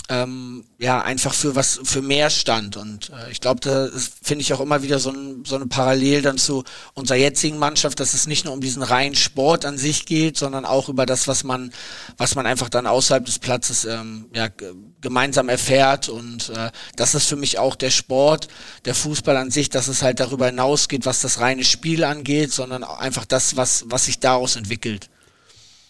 ähm, ja einfach für was für mehr stand und äh, ich glaube, da finde ich auch immer wieder so, ein, so eine Parallel dann zu unserer jetzigen Mannschaft, dass es nicht nur um diesen reinen Sport an sich geht, sondern auch über das, was man was man einfach dann außerhalb des Platzes ähm, ja gemeinsam erfährt und äh, das ist für mich auch der Sport, der Fußball an sich, dass es halt darüber hinausgeht, was das reine Spiel angeht, sondern einfach das, was was sich daraus entwickelt.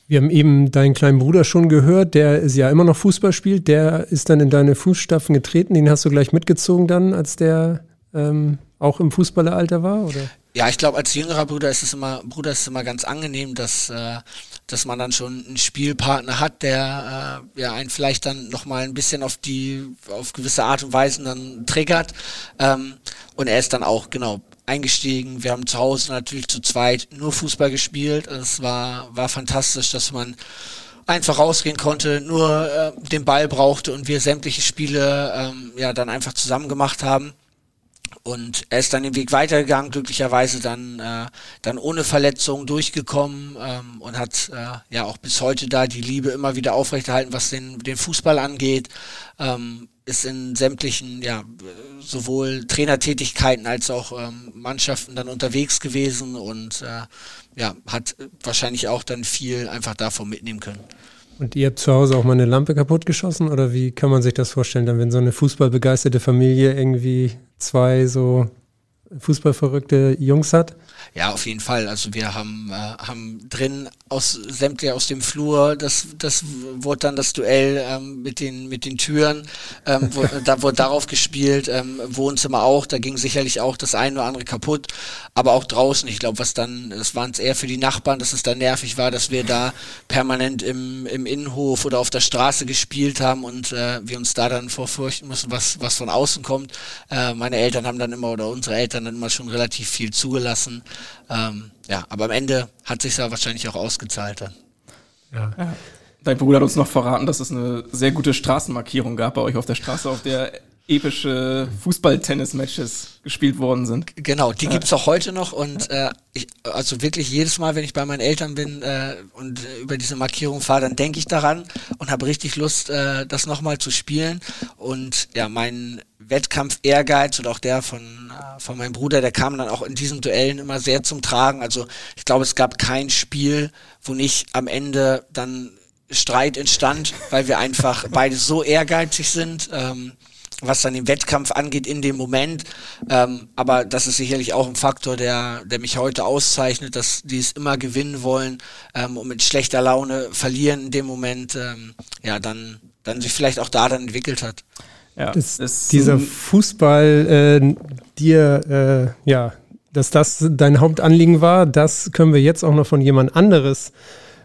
Wir haben eben deinen kleinen Bruder schon gehört, der ist ja immer noch Fußball spielt. Der ist dann in deine Fußstapfen getreten. Den hast du gleich mitgezogen dann, als der ähm, auch im Fußballeralter war, oder? Ja, ich glaube, als jüngerer Bruder ist es immer, Bruder ist es immer ganz angenehm, dass, äh, dass man dann schon einen Spielpartner hat, der äh, ja einen vielleicht dann nochmal ein bisschen auf die, auf gewisse Art und Weise dann triggert. Ähm, und er ist dann auch, genau, eingestiegen. Wir haben zu Hause natürlich zu zweit nur Fußball gespielt. Es war, war fantastisch, dass man einfach rausgehen konnte, nur äh, den Ball brauchte und wir sämtliche Spiele ähm, ja dann einfach zusammen gemacht haben. Und er ist dann den Weg weitergegangen, glücklicherweise dann, äh, dann ohne Verletzung durchgekommen ähm, und hat äh, ja auch bis heute da die Liebe immer wieder aufrechterhalten, was den, den Fußball angeht. Ähm, ist in sämtlichen, ja, sowohl Trainertätigkeiten als auch ähm, Mannschaften dann unterwegs gewesen und äh, ja, hat wahrscheinlich auch dann viel einfach davon mitnehmen können. Und ihr habt zu Hause auch mal eine Lampe kaputt geschossen oder wie kann man sich das vorstellen, dann wenn so eine fußballbegeisterte Familie irgendwie zwei so fußballverrückte Jungs hat? Ja, auf jeden Fall. Also wir haben, äh, haben drin aus sämtlich aus dem Flur, das, das wurde dann das Duell ähm, mit den mit den Türen, ähm, wo, *laughs* da wurde darauf gespielt, ähm, Wohnzimmer auch, da ging sicherlich auch das eine oder andere kaputt, aber auch draußen. Ich glaube, was dann, das waren es eher für die Nachbarn, dass es da nervig war, dass wir da permanent im, im Innenhof oder auf der Straße gespielt haben und äh, wir uns da dann vorfürchten müssen, was was von außen kommt. Äh, meine Eltern haben dann immer oder unsere Eltern dann immer schon relativ viel zugelassen. Ähm, ja, aber am Ende hat sich ja wahrscheinlich auch ausgezahlt dann. Ja. ja. Dein Bruder hat uns noch verraten, dass es eine sehr gute Straßenmarkierung gab bei euch auf der Straße, auf der epische Fußball-Tennis-Matches gespielt worden sind. Genau, die gibt's auch heute noch und äh, ich, also wirklich jedes Mal, wenn ich bei meinen Eltern bin äh, und äh, über diese Markierung fahre, dann denke ich daran und habe richtig Lust, äh, das nochmal zu spielen. Und ja, mein Wettkampf-Ehrgeiz und auch der von, äh, von meinem Bruder, der kam dann auch in diesen Duellen immer sehr zum Tragen. Also ich glaube, es gab kein Spiel, wo nicht am Ende dann Streit entstand, weil wir einfach beide so ehrgeizig sind. Ähm, was dann den Wettkampf angeht in dem Moment. Ähm, aber das ist sicherlich auch ein Faktor, der, der mich heute auszeichnet, dass die es immer gewinnen wollen ähm, und mit schlechter Laune verlieren in dem Moment, ähm, ja, dann, dann sich vielleicht auch da dann entwickelt hat. Ja, das, das dieser Fußball äh, dir, äh, ja, dass das dein Hauptanliegen war, das können wir jetzt auch noch von jemand anderes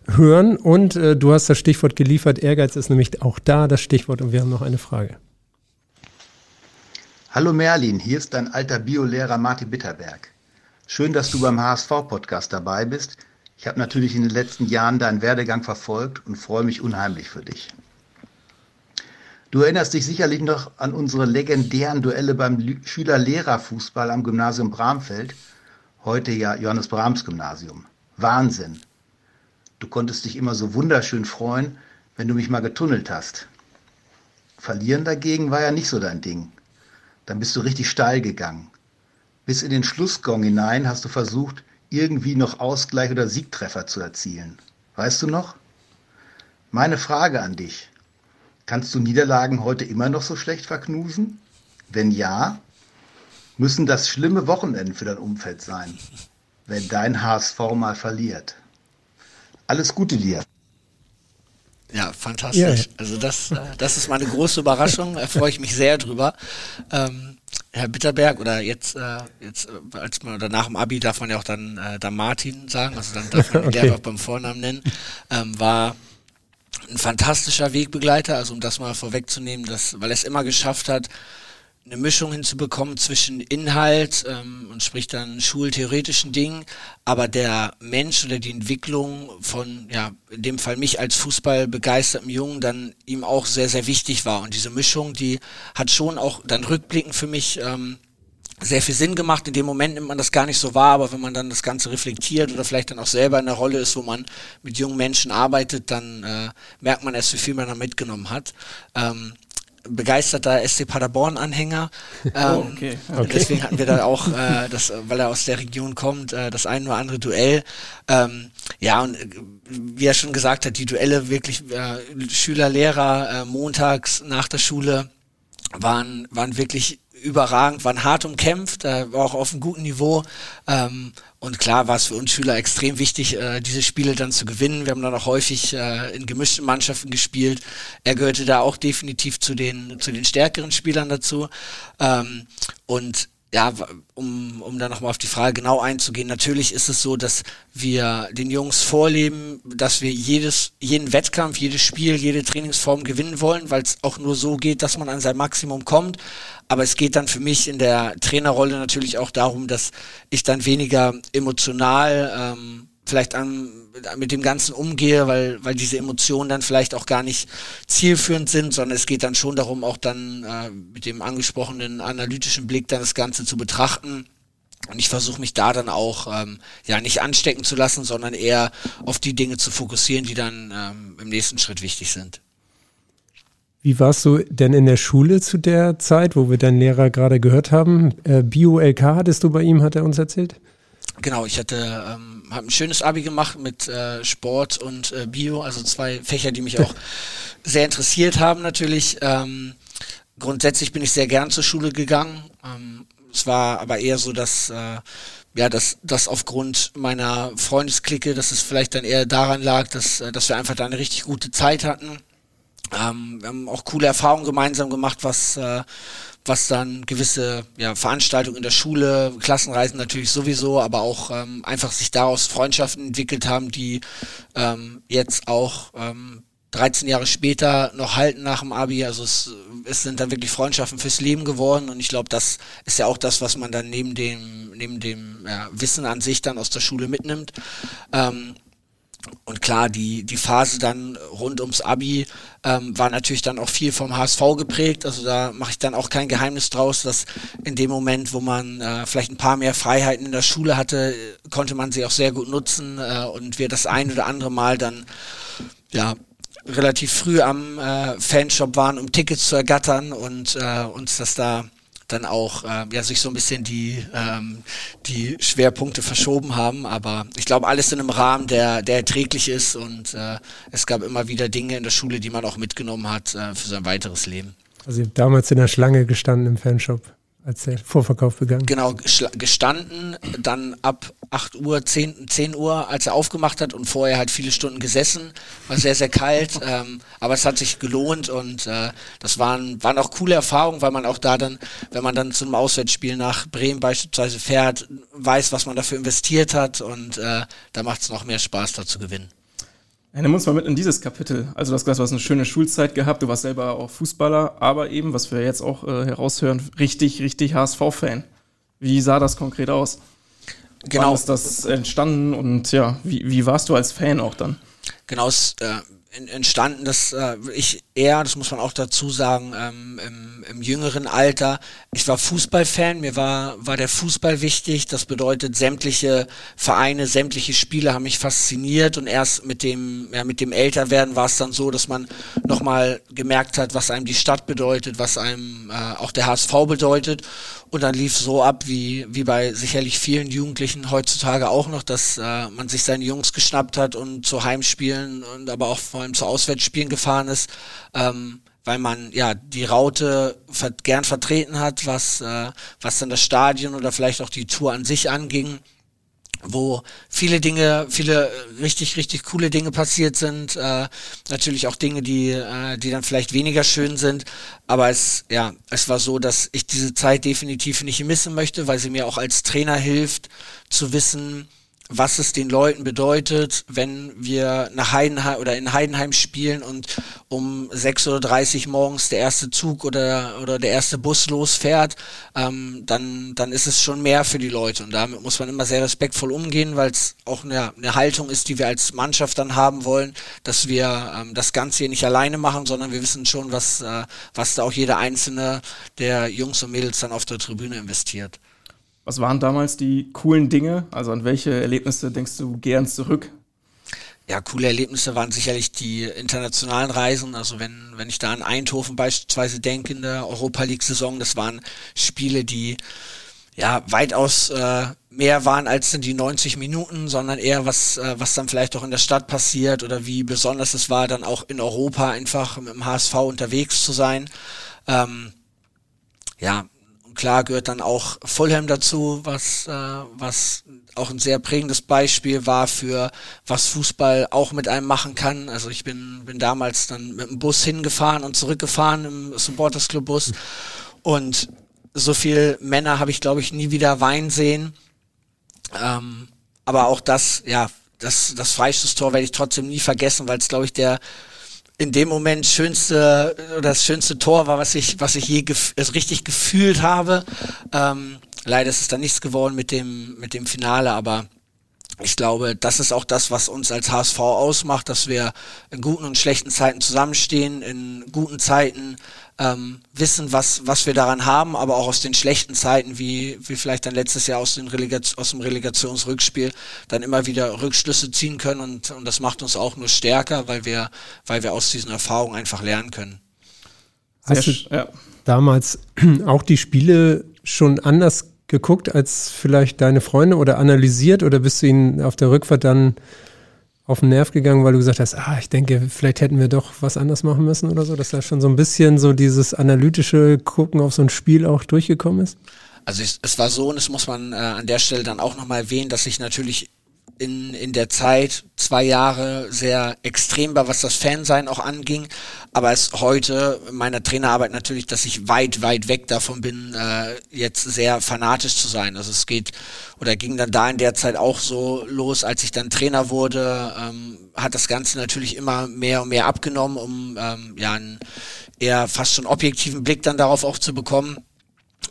hören. Und äh, du hast das Stichwort geliefert, Ehrgeiz ist nämlich auch da das Stichwort und wir haben noch eine Frage. Hallo Merlin, hier ist dein alter Biolehrer Martin Bitterberg. Schön, dass du beim HSV-Podcast dabei bist. Ich habe natürlich in den letzten Jahren deinen Werdegang verfolgt und freue mich unheimlich für dich. Du erinnerst dich sicherlich noch an unsere legendären Duelle beim Schüler-Lehrer-Fußball am Gymnasium Bramfeld, heute ja Johannes Brahms Gymnasium. Wahnsinn. Du konntest dich immer so wunderschön freuen, wenn du mich mal getunnelt hast. Verlieren dagegen war ja nicht so dein Ding. Dann bist du richtig steil gegangen. Bis in den Schlussgong hinein hast du versucht, irgendwie noch Ausgleich oder Siegtreffer zu erzielen. Weißt du noch? Meine Frage an dich. Kannst du Niederlagen heute immer noch so schlecht verknusen? Wenn ja, müssen das schlimme Wochenenden für dein Umfeld sein, wenn dein HSV mal verliert. Alles Gute dir. Ja, fantastisch. Yeah. Also das, äh, das ist meine große Überraschung. Da freue ich mich sehr drüber. Ähm, Herr Bitterberg oder jetzt, äh, jetzt äh, als man oder nach dem Abi darf man ja auch dann, äh, dann Martin sagen, also dann darf man ihn *laughs* okay. Lehrer beim Vornamen nennen, ähm, war ein fantastischer Wegbegleiter, also um das mal vorwegzunehmen, dass, weil er es immer geschafft hat, eine Mischung hinzubekommen zwischen Inhalt ähm, und sprich dann schultheoretischen Dingen, aber der Mensch oder die Entwicklung von, ja, in dem Fall mich als Fußball begeistertem Jungen dann ihm auch sehr, sehr wichtig war. Und diese Mischung, die hat schon auch dann rückblickend für mich ähm, sehr viel Sinn gemacht. In dem Moment nimmt man das gar nicht so wahr, aber wenn man dann das Ganze reflektiert oder vielleicht dann auch selber in der Rolle ist, wo man mit jungen Menschen arbeitet, dann äh, merkt man erst, wie viel man da mitgenommen hat. Ähm, begeisterter SC Paderborn-Anhänger. Oh, *laughs* ähm, oh, okay. okay. Deswegen hatten wir da auch, *laughs* äh, das, weil er aus der Region kommt, äh, das ein oder andere Duell. Ähm, ja, und äh, wie er schon gesagt hat, die Duelle wirklich äh, Schüler, Lehrer äh, montags nach der Schule waren, waren wirklich überragend, waren hart umkämpft, äh, auch auf einem guten Niveau. Ähm, und klar war es für uns Schüler extrem wichtig, äh, diese Spiele dann zu gewinnen. Wir haben dann auch häufig äh, in gemischten Mannschaften gespielt. Er gehörte da auch definitiv zu den, zu den stärkeren Spielern dazu. Ähm, und ja, um, um da nochmal auf die Frage genau einzugehen, natürlich ist es so, dass wir den Jungs vorleben, dass wir jedes, jeden Wettkampf, jedes Spiel, jede Trainingsform gewinnen wollen, weil es auch nur so geht, dass man an sein Maximum kommt. Aber es geht dann für mich in der Trainerrolle natürlich auch darum, dass ich dann weniger emotional ähm, vielleicht an, mit dem Ganzen umgehe, weil, weil diese Emotionen dann vielleicht auch gar nicht zielführend sind, sondern es geht dann schon darum, auch dann äh, mit dem angesprochenen analytischen Blick dann das Ganze zu betrachten. Und ich versuche mich da dann auch ähm, ja nicht anstecken zu lassen, sondern eher auf die Dinge zu fokussieren, die dann ähm, im nächsten Schritt wichtig sind. Wie warst du denn in der Schule zu der Zeit, wo wir deinen Lehrer gerade gehört haben? Äh, Bio-LK hattest du bei ihm, hat er uns erzählt? Genau, ich hatte ähm, hab ein schönes Abi gemacht mit äh, Sport und äh, Bio, also zwei Fächer, die mich auch sehr interessiert haben natürlich. Ähm, grundsätzlich bin ich sehr gern zur Schule gegangen. Ähm, es war aber eher so, dass äh, ja, dass das aufgrund meiner Freundesklicke, dass es vielleicht dann eher daran lag, dass, äh, dass wir einfach da eine richtig gute Zeit hatten ähm, wir haben auch coole Erfahrungen gemeinsam gemacht, was, äh, was dann gewisse ja, Veranstaltungen in der Schule, Klassenreisen natürlich sowieso, aber auch ähm, einfach sich daraus Freundschaften entwickelt haben, die ähm, jetzt auch ähm, 13 Jahre später noch halten nach dem Abi. Also es, es sind dann wirklich Freundschaften fürs Leben geworden und ich glaube, das ist ja auch das, was man dann neben dem, neben dem ja, Wissen an sich dann aus der Schule mitnimmt. Ähm, und klar, die, die Phase dann rund ums Abi ähm, war natürlich dann auch viel vom HSV geprägt. Also da mache ich dann auch kein Geheimnis draus, dass in dem Moment, wo man äh, vielleicht ein paar mehr Freiheiten in der Schule hatte, konnte man sie auch sehr gut nutzen äh, und wir das ein oder andere Mal dann ja relativ früh am äh, Fanshop waren, um Tickets zu ergattern und äh, uns das da dann auch äh, ja sich so ein bisschen die ähm, die Schwerpunkte verschoben haben, aber ich glaube alles in einem Rahmen, der der erträglich ist. Und äh, es gab immer wieder Dinge in der Schule, die man auch mitgenommen hat äh, für sein weiteres Leben. Also ihr habt damals in der Schlange gestanden im Fanshop als der Vorverkauf begann. Genau, gestanden, dann ab 8 Uhr, 10, 10 Uhr, als er aufgemacht hat und vorher halt viele Stunden gesessen. War sehr, sehr kalt, *laughs* ähm, aber es hat sich gelohnt und äh, das waren, waren auch coole Erfahrungen, weil man auch da dann, wenn man dann zu einem Auswärtsspiel nach Bremen beispielsweise fährt, weiß, was man dafür investiert hat und äh, da macht es noch mehr Spaß, da zu gewinnen. Ja, nimm uns mal mit in dieses Kapitel. Also du hast gesagt, du hast eine schöne Schulzeit gehabt, du warst selber auch Fußballer, aber eben, was wir jetzt auch äh, heraushören, richtig, richtig HSV-Fan. Wie sah das konkret aus? Genau. Wann ist das entstanden und ja, wie, wie warst du als Fan auch dann? Genau, es äh, entstanden, dass äh, ich eher, das muss man auch dazu sagen, ähm, im, im jüngeren Alter, ich war Fußballfan, mir war, war der Fußball wichtig, das bedeutet sämtliche Vereine, sämtliche Spiele haben mich fasziniert. Und erst mit dem, ja, mit dem Älterwerden war es dann so, dass man nochmal gemerkt hat, was einem die Stadt bedeutet, was einem äh, auch der HSV bedeutet. Und dann lief so ab, wie, wie bei sicherlich vielen Jugendlichen heutzutage auch noch, dass äh, man sich seine Jungs geschnappt hat und zu Heimspielen und aber auch vor allem zu Auswärtsspielen gefahren ist, ähm, weil man ja die Raute gern vertreten hat, was, äh, was dann das Stadion oder vielleicht auch die Tour an sich anging wo viele Dinge, viele richtig, richtig coole Dinge passiert sind. Äh, natürlich auch Dinge, die, äh, die dann vielleicht weniger schön sind. Aber es, ja, es war so, dass ich diese Zeit definitiv nicht missen möchte, weil sie mir auch als Trainer hilft, zu wissen, was es den Leuten bedeutet, wenn wir nach Heidenheim oder in Heidenheim spielen und um 6.30 Uhr morgens der erste Zug oder, oder der erste Bus losfährt, ähm, dann, dann ist es schon mehr für die Leute. Und damit muss man immer sehr respektvoll umgehen, weil es auch eine, eine Haltung ist, die wir als Mannschaft dann haben wollen, dass wir ähm, das Ganze hier nicht alleine machen, sondern wir wissen schon, was, äh, was da auch jeder einzelne der Jungs und Mädels dann auf der Tribüne investiert. Was waren damals die coolen Dinge? Also an welche Erlebnisse denkst du gern zurück? Ja, coole Erlebnisse waren sicherlich die internationalen Reisen. Also wenn, wenn ich da an Eindhoven beispielsweise denke in der Europa League-Saison, das waren Spiele, die ja weitaus äh, mehr waren als die 90 Minuten, sondern eher was, äh, was dann vielleicht auch in der Stadt passiert oder wie besonders es war, dann auch in Europa einfach mit dem HSV unterwegs zu sein. Ähm, ja, klar gehört dann auch Fulham dazu, was, äh, was auch ein sehr prägendes Beispiel war für was Fußball auch mit einem machen kann. Also ich bin, bin damals dann mit dem Bus hingefahren und zurückgefahren im Supporters Club Bus und so viel Männer habe ich glaube ich nie wieder weinen sehen. Ähm, aber auch das, ja, das, das Freistoßtor werde ich trotzdem nie vergessen, weil es glaube ich der in dem Moment schönste oder das schönste Tor war, was ich, was ich je gef also richtig gefühlt habe. Ähm, leider ist es dann nichts geworden mit dem, mit dem Finale, aber ich glaube, das ist auch das, was uns als HSV ausmacht, dass wir in guten und schlechten Zeiten zusammenstehen, in guten Zeiten ähm, wissen, was, was wir daran haben, aber auch aus den schlechten Zeiten, wie, wie vielleicht dann letztes Jahr aus, den Relegation, aus dem Relegationsrückspiel, dann immer wieder Rückschlüsse ziehen können und, und das macht uns auch nur stärker, weil wir, weil wir aus diesen Erfahrungen einfach lernen können. Hast du ja. damals *clears throat* auch die Spiele schon anders geguckt als vielleicht deine Freunde oder analysiert oder bist du ihnen auf der Rückfahrt dann auf den Nerv gegangen, weil du gesagt hast, ah, ich denke, vielleicht hätten wir doch was anders machen müssen oder so, dass da schon so ein bisschen so dieses analytische Gucken auf so ein Spiel auch durchgekommen ist? Also es, es war so und es muss man äh, an der Stelle dann auch nochmal erwähnen, dass ich natürlich in, in der Zeit zwei Jahre sehr extrem war, was das Fansein auch anging. Aber es heute in meiner Trainerarbeit natürlich, dass ich weit, weit weg davon bin, äh, jetzt sehr fanatisch zu sein. Also es geht oder ging dann da in der Zeit auch so los, als ich dann Trainer wurde, ähm, hat das Ganze natürlich immer mehr und mehr abgenommen, um ähm, ja einen eher fast schon objektiven Blick dann darauf auch zu bekommen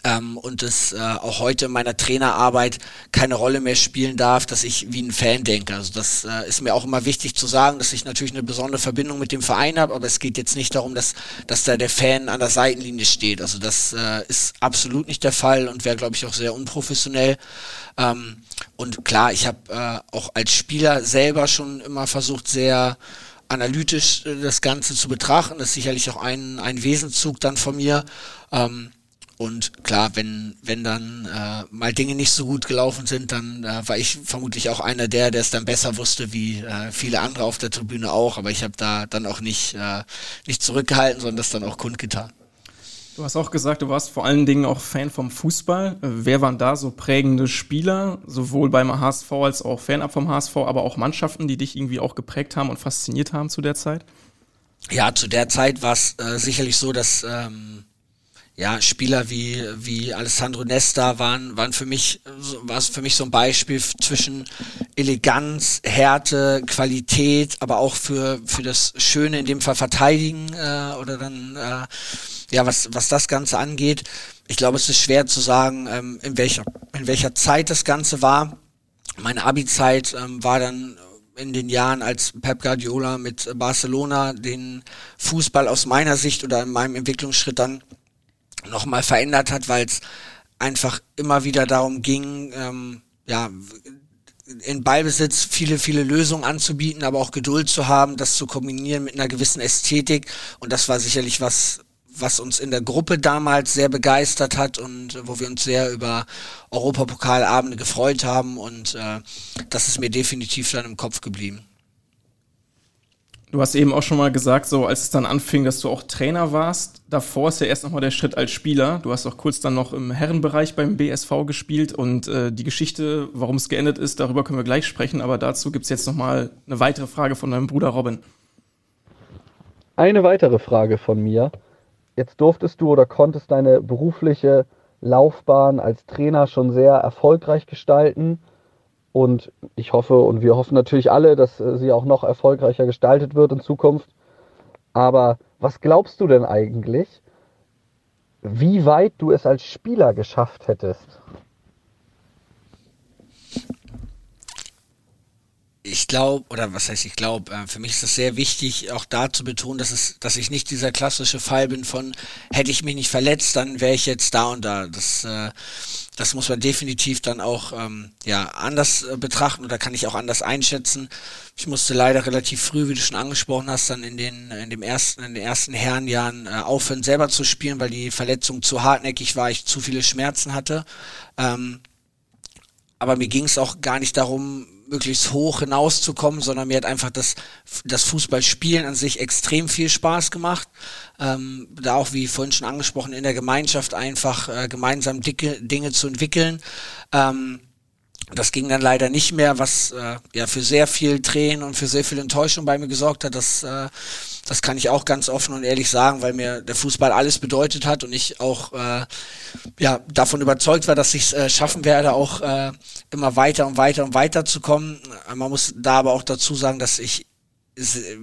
ähm, und es äh, auch heute in meiner Trainerarbeit keine Rolle mehr spielen darf, dass ich wie ein Fan denke. Also das äh, ist mir auch immer wichtig zu sagen, dass ich natürlich eine besondere Verbindung mit dem Verein habe, aber es geht jetzt nicht darum, dass, dass da der Fan an der Seitenlinie steht. Also das äh, ist absolut nicht der Fall und wäre, glaube ich, auch sehr unprofessionell. Ähm, und klar, ich habe äh, auch als Spieler selber schon immer versucht, sehr analytisch äh, das Ganze zu betrachten. Das ist sicherlich auch ein, ein Wesenzug dann von mir. Ähm, und klar, wenn, wenn dann äh, mal Dinge nicht so gut gelaufen sind, dann äh, war ich vermutlich auch einer der, der es dann besser wusste, wie äh, viele andere auf der Tribüne auch. Aber ich habe da dann auch nicht, äh, nicht zurückgehalten, sondern das dann auch kundgetan. Du hast auch gesagt, du warst vor allen Dingen auch Fan vom Fußball. Wer waren da so prägende Spieler, sowohl beim HSV als auch Fanab vom HSV, aber auch Mannschaften, die dich irgendwie auch geprägt haben und fasziniert haben zu der Zeit? Ja, zu der Zeit war es äh, sicherlich so, dass ähm, ja, Spieler wie, wie Alessandro Nesta waren, waren für mich, war es für mich so ein Beispiel zwischen Eleganz, Härte, Qualität, aber auch für, für das Schöne in dem Fall verteidigen, äh, oder dann, äh, ja, was, was das Ganze angeht. Ich glaube, es ist schwer zu sagen, ähm, in welcher, in welcher Zeit das Ganze war. Meine Abi-Zeit ähm, war dann in den Jahren, als Pep Guardiola mit Barcelona den Fußball aus meiner Sicht oder in meinem Entwicklungsschritt dann nochmal verändert hat, weil es einfach immer wieder darum ging, ähm, ja, in Ballbesitz viele, viele Lösungen anzubieten, aber auch Geduld zu haben, das zu kombinieren mit einer gewissen Ästhetik. Und das war sicherlich was, was uns in der Gruppe damals sehr begeistert hat und wo wir uns sehr über Europapokalabende gefreut haben. Und äh, das ist mir definitiv dann im Kopf geblieben. Du hast eben auch schon mal gesagt, so als es dann anfing, dass du auch Trainer warst. Davor ist ja erst nochmal der Schritt als Spieler. Du hast auch kurz dann noch im Herrenbereich beim BSV gespielt und äh, die Geschichte, warum es geendet ist, darüber können wir gleich sprechen. Aber dazu gibt's jetzt nochmal eine weitere Frage von deinem Bruder Robin. Eine weitere Frage von mir. Jetzt durftest du oder konntest deine berufliche Laufbahn als Trainer schon sehr erfolgreich gestalten. Und ich hoffe und wir hoffen natürlich alle, dass äh, sie auch noch erfolgreicher gestaltet wird in Zukunft. Aber was glaubst du denn eigentlich, wie weit du es als Spieler geschafft hättest? Ich glaube, oder was heißt ich glaube, äh, für mich ist es sehr wichtig, auch da zu betonen, dass es, dass ich nicht dieser klassische Fall bin von, hätte ich mich nicht verletzt, dann wäre ich jetzt da und da. Das, äh, das muss man definitiv dann auch ähm, ja anders äh, betrachten oder kann ich auch anders einschätzen. Ich musste leider relativ früh, wie du schon angesprochen hast, dann in den in dem ersten in den ersten Herrenjahren äh, aufhören selber zu spielen, weil die Verletzung zu hartnäckig war, ich zu viele Schmerzen hatte. Ähm, aber mir ging es auch gar nicht darum, möglichst hoch hinauszukommen, sondern mir hat einfach das, das Fußballspielen an sich extrem viel Spaß gemacht. Ähm, da auch, wie vorhin schon angesprochen, in der Gemeinschaft einfach äh, gemeinsam dicke Dinge zu entwickeln. Ähm, das ging dann leider nicht mehr, was äh, ja für sehr viel Tränen und für sehr viel Enttäuschung bei mir gesorgt hat. Das, äh, das kann ich auch ganz offen und ehrlich sagen, weil mir der Fußball alles bedeutet hat und ich auch äh, ja davon überzeugt war, dass ich es äh, schaffen werde, auch äh, immer weiter und weiter und weiter zu kommen. Man muss da aber auch dazu sagen, dass ich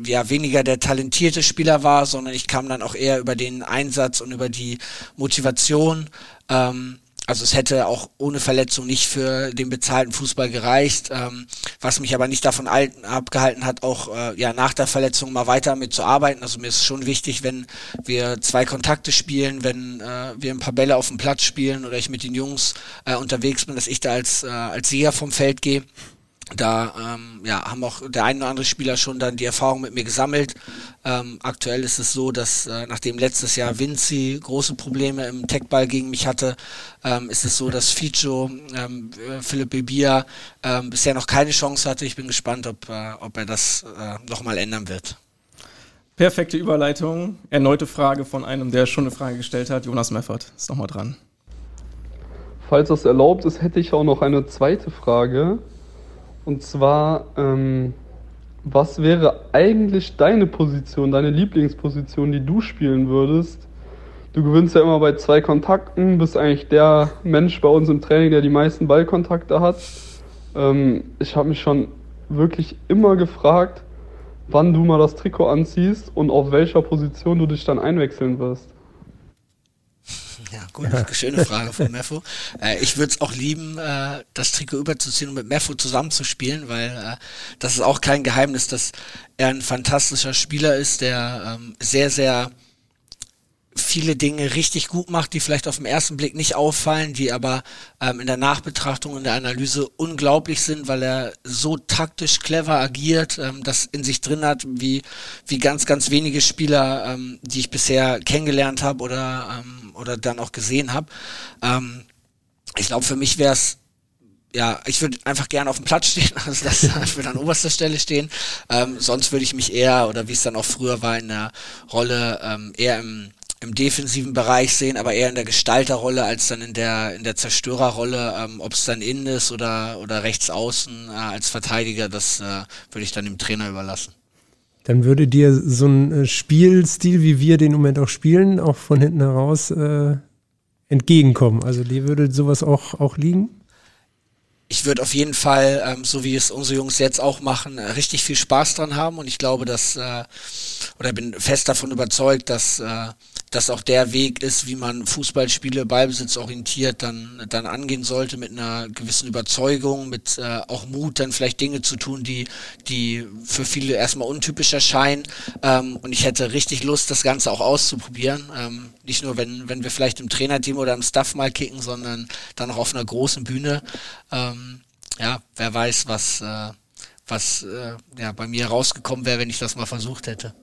ja weniger der talentierte Spieler war, sondern ich kam dann auch eher über den Einsatz und über die Motivation. Ähm, also es hätte auch ohne Verletzung nicht für den bezahlten Fußball gereicht, ähm, was mich aber nicht davon abgehalten hat, auch äh, ja nach der Verletzung mal weiter mit zu arbeiten. Also mir ist schon wichtig, wenn wir zwei Kontakte spielen, wenn äh, wir ein paar Bälle auf dem Platz spielen oder ich mit den Jungs äh, unterwegs bin, dass ich da als äh, als Sieger vom Feld gehe da ähm, ja, haben auch der ein oder andere Spieler schon dann die Erfahrung mit mir gesammelt. Ähm, aktuell ist es so, dass äh, nachdem letztes Jahr Vinci große Probleme im Techball gegen mich hatte, ähm, ist es so, dass Fico, ähm, äh, Philipp Bibia ähm, bisher noch keine Chance hatte. Ich bin gespannt, ob, äh, ob er das äh, nochmal ändern wird. Perfekte Überleitung. Erneute Frage von einem, der schon eine Frage gestellt hat. Jonas Meffert ist nochmal dran. Falls das erlaubt ist, hätte ich auch noch eine zweite Frage. Und zwar, ähm, was wäre eigentlich deine Position, deine Lieblingsposition, die du spielen würdest? Du gewinnst ja immer bei zwei Kontakten, bist eigentlich der Mensch bei uns im Training, der die meisten Ballkontakte hat. Ähm, ich habe mich schon wirklich immer gefragt, wann du mal das Trikot anziehst und auf welcher Position du dich dann einwechseln wirst. Ja, gut, schöne Frage von Meffo. *laughs* Äh, ich würde es auch lieben, äh, das Trikot überzuziehen und mit Meffo zusammenzuspielen, weil äh, das ist auch kein Geheimnis, dass er ein fantastischer Spieler ist, der ähm, sehr, sehr viele Dinge richtig gut macht, die vielleicht auf den ersten Blick nicht auffallen, die aber ähm, in der Nachbetrachtung, in der Analyse unglaublich sind, weil er so taktisch clever agiert, ähm, das in sich drin hat, wie, wie ganz, ganz wenige Spieler, ähm, die ich bisher kennengelernt habe oder, ähm, oder dann auch gesehen habe. Ähm, ich glaube, für mich wäre es ja, ich würde einfach gerne auf dem Platz stehen, *laughs* also das ich würde an oberster Stelle stehen. Ähm, sonst würde ich mich eher, oder wie es dann auch früher war, in der Rolle ähm, eher im im defensiven Bereich sehen, aber eher in der Gestalterrolle als dann in der in der Zerstörerrolle. Ähm, Ob es dann innen ist oder oder rechts außen äh, als Verteidiger, das äh, würde ich dann dem Trainer überlassen. Dann würde dir so ein äh, Spielstil, wie wir den im Moment auch spielen, auch von hinten heraus äh, entgegenkommen. Also dir würde sowas auch auch liegen? ich würde auf jeden Fall, ähm, so wie es unsere Jungs jetzt auch machen, äh, richtig viel Spaß dran haben und ich glaube, dass äh, oder bin fest davon überzeugt, dass äh, das auch der Weg ist, wie man Fußballspiele ballbesitzorientiert dann, dann angehen sollte, mit einer gewissen Überzeugung, mit äh, auch Mut, dann vielleicht Dinge zu tun, die, die für viele erstmal untypisch erscheinen. Ähm, und ich hätte richtig Lust, das Ganze auch auszuprobieren. Ähm, nicht nur, wenn, wenn wir vielleicht im Trainerteam oder im Staff mal kicken, sondern dann auch auf einer großen Bühne. Ähm, ja, wer weiß, was, äh, was äh, ja, bei mir rausgekommen wäre, wenn ich das mal versucht hätte.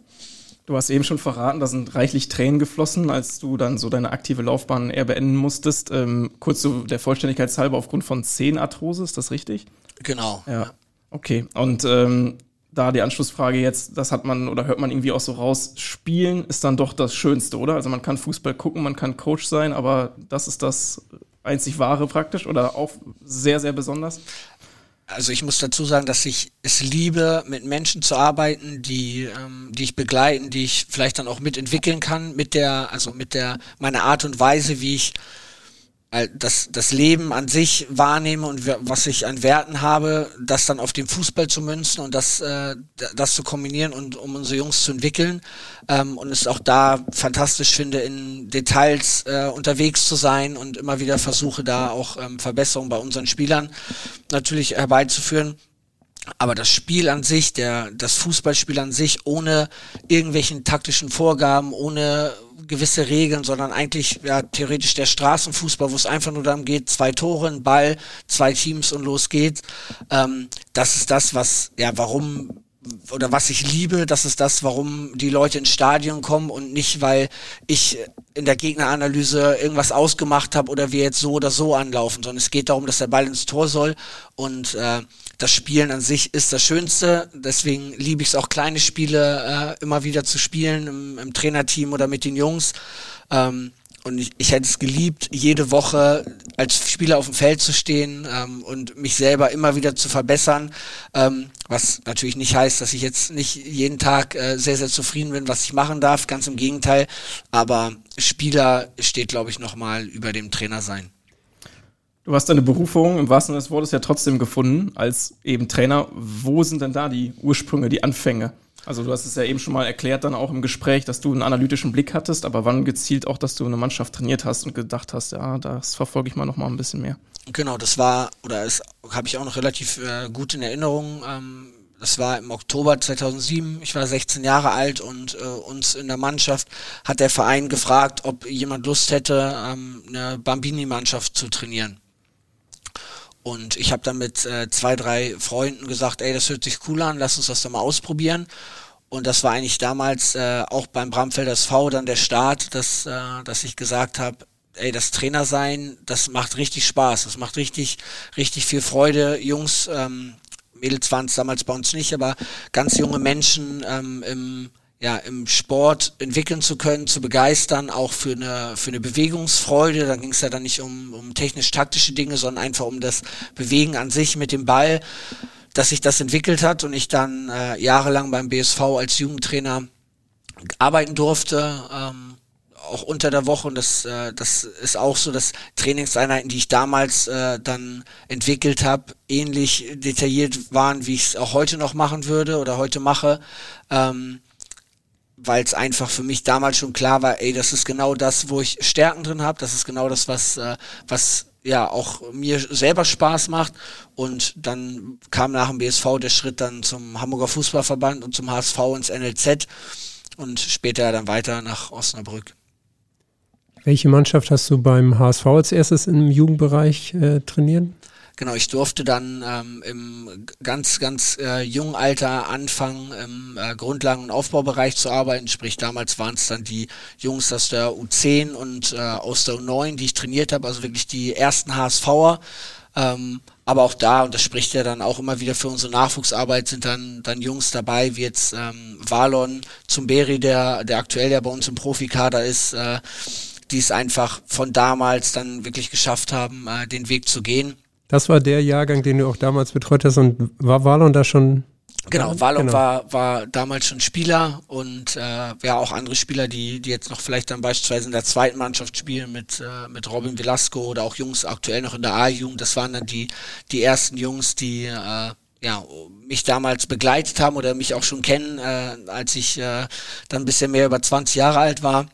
Du hast eben schon verraten, da sind reichlich Tränen geflossen, als du dann so deine aktive Laufbahn eher beenden musstest. Ähm, kurz so der Vollständigkeit halber aufgrund von Zehenarthrose, ist das richtig? Genau. Ja. Okay. Und ähm, da die Anschlussfrage jetzt, das hat man oder hört man irgendwie auch so raus, Spielen ist dann doch das Schönste, oder? Also man kann Fußball gucken, man kann Coach sein, aber das ist das einzig wahre praktisch oder auch sehr, sehr besonders? Also ich muss dazu sagen, dass ich es liebe, mit Menschen zu arbeiten, die, ähm, die ich begleiten, die ich vielleicht dann auch mitentwickeln kann, mit der, also mit der, meiner Art und Weise, wie ich das, das Leben an sich wahrnehme und was ich an Werten habe, das dann auf den Fußball zu münzen und das, äh, das zu kombinieren und um unsere Jungs zu entwickeln. Ähm, und es auch da fantastisch finde, in Details äh, unterwegs zu sein und immer wieder versuche, da auch ähm, Verbesserungen bei unseren Spielern natürlich herbeizuführen. Aber das Spiel an sich, der, das Fußballspiel an sich, ohne irgendwelchen taktischen Vorgaben, ohne gewisse Regeln, sondern eigentlich ja theoretisch der Straßenfußball, wo es einfach nur darum geht, zwei Tore, ein Ball, zwei Teams und los geht's. Ähm, das ist das, was, ja, warum oder was ich liebe, das ist das, warum die Leute ins Stadion kommen und nicht, weil ich in der Gegneranalyse irgendwas ausgemacht habe oder wir jetzt so oder so anlaufen, sondern es geht darum, dass der Ball ins Tor soll und äh, das Spielen an sich ist das Schönste. Deswegen liebe ich es auch, kleine Spiele äh, immer wieder zu spielen im, im Trainerteam oder mit den Jungs. Ähm, und ich, ich hätte es geliebt, jede Woche als Spieler auf dem Feld zu stehen ähm, und mich selber immer wieder zu verbessern. Ähm, was natürlich nicht heißt, dass ich jetzt nicht jeden Tag äh, sehr, sehr zufrieden bin, was ich machen darf. Ganz im Gegenteil. Aber Spieler steht, glaube ich, nochmal über dem Trainer sein. Du hast deine Berufung im wahrsten Sinne des Wortes ja trotzdem gefunden als eben Trainer. Wo sind denn da die Ursprünge, die Anfänge? Also du hast es ja eben schon mal erklärt, dann auch im Gespräch, dass du einen analytischen Blick hattest, aber wann gezielt auch, dass du eine Mannschaft trainiert hast und gedacht hast, ja, das verfolge ich mal noch mal ein bisschen mehr. Genau, das war, oder das habe ich auch noch relativ äh, gut in Erinnerung. Ähm, das war im Oktober 2007. Ich war 16 Jahre alt und äh, uns in der Mannschaft hat der Verein gefragt, ob jemand Lust hätte, ähm, eine Bambini-Mannschaft zu trainieren. Und ich habe dann mit äh, zwei, drei Freunden gesagt, ey, das hört sich cool an, lass uns das doch mal ausprobieren. Und das war eigentlich damals äh, auch beim Bramfelder SV dann der Start, dass, äh, dass ich gesagt habe, ey, das Trainer sein, das macht richtig Spaß, das macht richtig, richtig viel Freude. Jungs, ähm, Mädels waren es damals bei uns nicht, aber ganz junge Menschen ähm, im ja, im Sport entwickeln zu können, zu begeistern, auch für eine, für eine Bewegungsfreude. Da ging es ja dann nicht um, um technisch-taktische Dinge, sondern einfach um das Bewegen an sich mit dem Ball. dass sich das entwickelt hat und ich dann äh, jahrelang beim BSV als Jugendtrainer arbeiten durfte. Ähm, auch unter der Woche und das, äh, das ist auch so, dass Trainingseinheiten, die ich damals äh, dann entwickelt habe, ähnlich detailliert waren, wie ich es auch heute noch machen würde oder heute mache. Ähm, weil es einfach für mich damals schon klar war, ey, das ist genau das, wo ich Stärken drin habe, das ist genau das, was, äh, was ja auch mir selber Spaß macht. Und dann kam nach dem BSV der Schritt dann zum Hamburger Fußballverband und zum HSV ins NLZ und später dann weiter nach Osnabrück. Welche Mannschaft hast du beim HSV als erstes im Jugendbereich äh, trainieren? Genau, ich durfte dann ähm, im ganz, ganz äh, jungen Alter anfangen, im äh, Grundlagen- und Aufbaubereich zu arbeiten. Sprich, damals waren es dann die Jungs aus der U10 und äh, aus der U9, die ich trainiert habe, also wirklich die ersten HSVer. Ähm, aber auch da, und das spricht ja dann auch immer wieder für unsere Nachwuchsarbeit, sind dann, dann Jungs dabei, wie jetzt ähm, Valon Zumberi, der, der aktuell ja bei uns im Profikader ist, äh, die es einfach von damals dann wirklich geschafft haben, äh, den Weg zu gehen. Das war der Jahrgang, den du auch damals betreut hast und war Walon da schon? Genau, Walon genau. war, war damals schon Spieler und äh, ja auch andere Spieler, die, die jetzt noch vielleicht dann beispielsweise in der zweiten Mannschaft spielen mit, äh, mit Robin Velasco oder auch Jungs aktuell noch in der A-Jugend. Das waren dann die, die ersten Jungs, die äh, ja, mich damals begleitet haben oder mich auch schon kennen, äh, als ich äh, dann ein bisschen mehr über 20 Jahre alt war.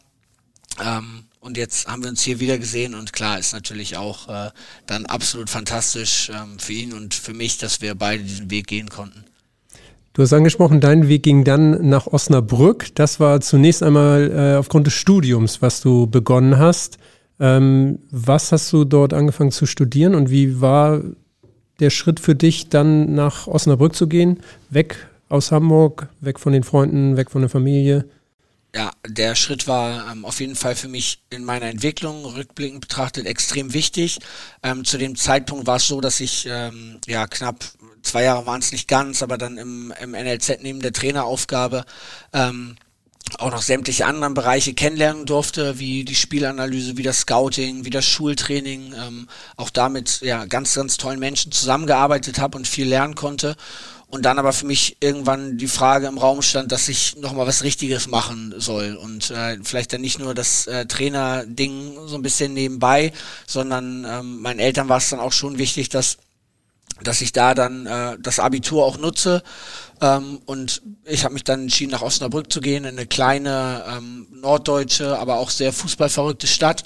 Ähm, und jetzt haben wir uns hier wieder gesehen und klar ist natürlich auch äh, dann absolut fantastisch ähm, für ihn und für mich, dass wir beide diesen Weg gehen konnten. Du hast angesprochen, dein Weg ging dann nach Osnabrück. Das war zunächst einmal äh, aufgrund des Studiums, was du begonnen hast. Ähm, was hast du dort angefangen zu studieren und wie war der Schritt für dich, dann nach Osnabrück zu gehen? Weg aus Hamburg, weg von den Freunden, weg von der Familie? Ja, der Schritt war ähm, auf jeden Fall für mich in meiner Entwicklung rückblickend betrachtet extrem wichtig. Ähm, zu dem Zeitpunkt war es so, dass ich ähm, ja knapp zwei Jahre waren es nicht ganz, aber dann im, im NLZ neben der Traineraufgabe ähm, auch noch sämtliche anderen Bereiche kennenlernen durfte, wie die Spielanalyse, wie das Scouting, wie das Schultraining, ähm, auch damit ja ganz, ganz tollen Menschen zusammengearbeitet habe und viel lernen konnte und dann aber für mich irgendwann die Frage im Raum stand, dass ich nochmal was Richtiges machen soll und äh, vielleicht dann nicht nur das äh, Trainer-Ding so ein bisschen nebenbei, sondern ähm, meinen Eltern war es dann auch schon wichtig, dass dass ich da dann äh, das Abitur auch nutze ähm, und ich habe mich dann entschieden, nach Osnabrück zu gehen, in eine kleine ähm, norddeutsche, aber auch sehr fußballverrückte Stadt,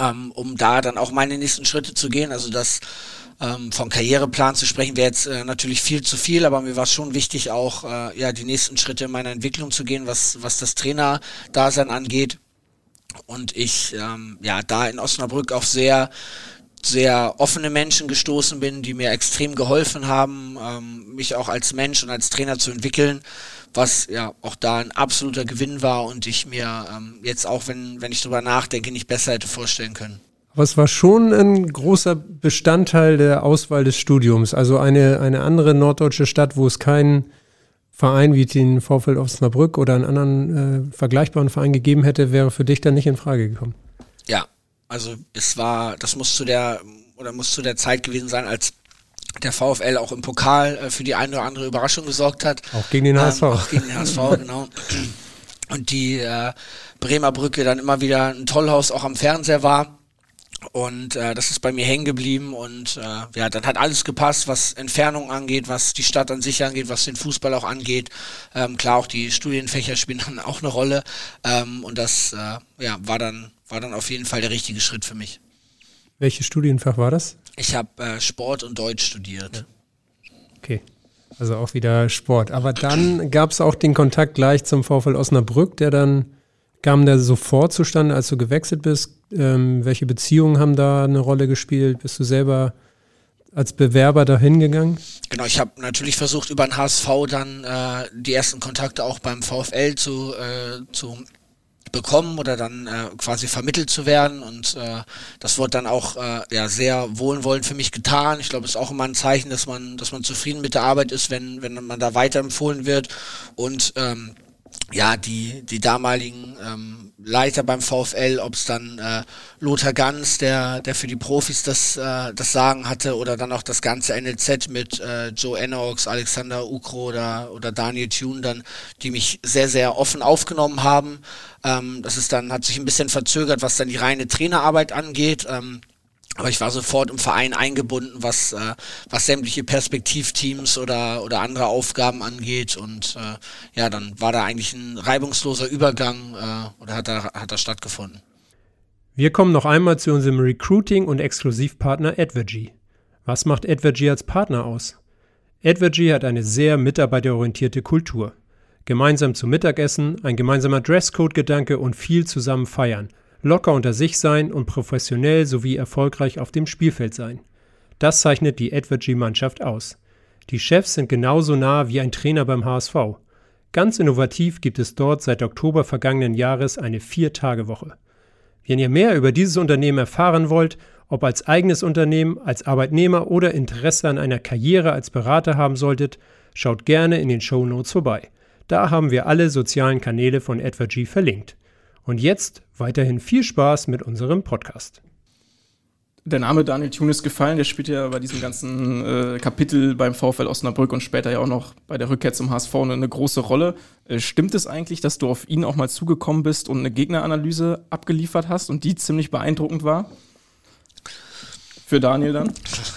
ähm, um da dann auch meine nächsten Schritte zu gehen. Also das ähm, von Karriereplan zu sprechen wäre jetzt äh, natürlich viel zu viel, aber mir war es schon wichtig, auch äh, ja die nächsten Schritte in meiner Entwicklung zu gehen, was was das Trainer-Dasein angeht. Und ich ähm, ja da in Osnabrück auf sehr sehr offene Menschen gestoßen bin, die mir extrem geholfen haben, ähm, mich auch als Mensch und als Trainer zu entwickeln, was ja auch da ein absoluter Gewinn war und ich mir ähm, jetzt auch, wenn, wenn ich drüber nachdenke, nicht besser hätte vorstellen können. Aber es war schon ein großer Bestandteil der Auswahl des Studiums. Also eine, eine andere norddeutsche Stadt, wo es keinen Verein wie den VfL Osnabrück oder einen anderen äh, vergleichbaren Verein gegeben hätte, wäre für dich dann nicht in Frage gekommen. Ja, also es war, das muss zu der oder muss zu der Zeit gewesen sein, als der VfL auch im Pokal äh, für die eine oder andere Überraschung gesorgt hat. Auch gegen den HSV. Ähm, auch gegen den HSV, *laughs* genau. Und die äh, Bremer Brücke dann immer wieder ein Tollhaus auch am Fernseher war. Und äh, das ist bei mir hängen geblieben und äh, ja, dann hat alles gepasst, was Entfernung angeht, was die Stadt an sich angeht, was den Fußball auch angeht. Ähm, klar, auch die Studienfächer spielen dann auch eine Rolle. Ähm, und das äh, ja, war dann, war dann auf jeden Fall der richtige Schritt für mich. Welches Studienfach war das? Ich habe äh, Sport und Deutsch studiert. Okay. Also auch wieder Sport. Aber dann gab es auch den Kontakt gleich zum VfL Osnabrück, der dann kam der sofort zustande, als du gewechselt bist? Ähm, welche Beziehungen haben da eine Rolle gespielt? Bist du selber als Bewerber dahin gegangen? Genau, ich habe natürlich versucht, über den HSV dann äh, die ersten Kontakte auch beim VfL zu, äh, zu bekommen oder dann äh, quasi vermittelt zu werden und äh, das wurde dann auch äh, ja sehr wohlwollend für mich getan. Ich glaube, es ist auch immer ein Zeichen, dass man dass man zufrieden mit der Arbeit ist, wenn wenn man da weiterempfohlen wird und ähm, ja, die, die damaligen ähm, Leiter beim VfL, ob es dann äh, Lothar Ganz, der, der für die Profis das, äh, das Sagen hatte, oder dann auch das ganze NLZ mit äh, Joe Enox, Alexander Ukro oder, oder Daniel Thune dann, die mich sehr, sehr offen aufgenommen haben. Ähm, das ist dann, hat sich ein bisschen verzögert, was dann die reine Trainerarbeit angeht. Ähm, aber ich war sofort im Verein eingebunden, was, äh, was sämtliche Perspektivteams oder, oder andere Aufgaben angeht. Und äh, ja, dann war da eigentlich ein reibungsloser Übergang äh, oder hat da, hat da stattgefunden. Wir kommen noch einmal zu unserem Recruiting- und Exklusivpartner Advergy. Was macht Advergy als Partner aus? Advergy hat eine sehr mitarbeiterorientierte Kultur. Gemeinsam zum Mittagessen, ein gemeinsamer Dresscode-Gedanke und viel zusammen feiern – locker unter sich sein und professionell sowie erfolgreich auf dem Spielfeld sein. Das zeichnet die Edward-G-Mannschaft aus. Die Chefs sind genauso nah wie ein Trainer beim HSV. Ganz innovativ gibt es dort seit Oktober vergangenen Jahres eine Vier-Tage-Woche. Wenn ihr mehr über dieses Unternehmen erfahren wollt, ob als eigenes Unternehmen, als Arbeitnehmer oder Interesse an einer Karriere als Berater haben solltet, schaut gerne in den Show Notes vorbei. Da haben wir alle sozialen Kanäle von Edward G verlinkt. Und jetzt weiterhin viel Spaß mit unserem Podcast. Der Name Daniel Thune ist gefallen, der spielt ja bei diesem ganzen äh, Kapitel beim VfL Osnabrück und später ja auch noch bei der Rückkehr zum HSV eine, eine große Rolle. Äh, stimmt es eigentlich, dass du auf ihn auch mal zugekommen bist und eine Gegneranalyse abgeliefert hast und die ziemlich beeindruckend war? Für Daniel dann?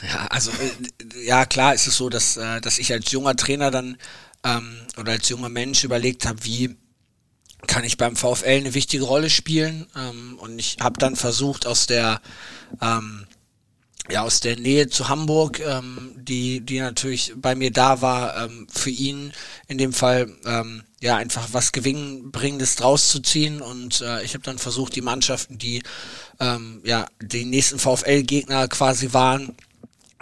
Ja, also äh, ja, klar ist es so, dass, äh, dass ich als junger Trainer dann ähm, oder als junger Mensch überlegt habe, wie kann ich beim VfL eine wichtige Rolle spielen. Ähm, und ich habe dann versucht, aus der ähm, ja aus der Nähe zu Hamburg, ähm, die die natürlich bei mir da war, ähm, für ihn in dem Fall ähm, ja einfach was gewinnbringendes draus zu ziehen. Und äh, ich habe dann versucht, die Mannschaften, die ähm, ja die nächsten VfL-Gegner quasi waren,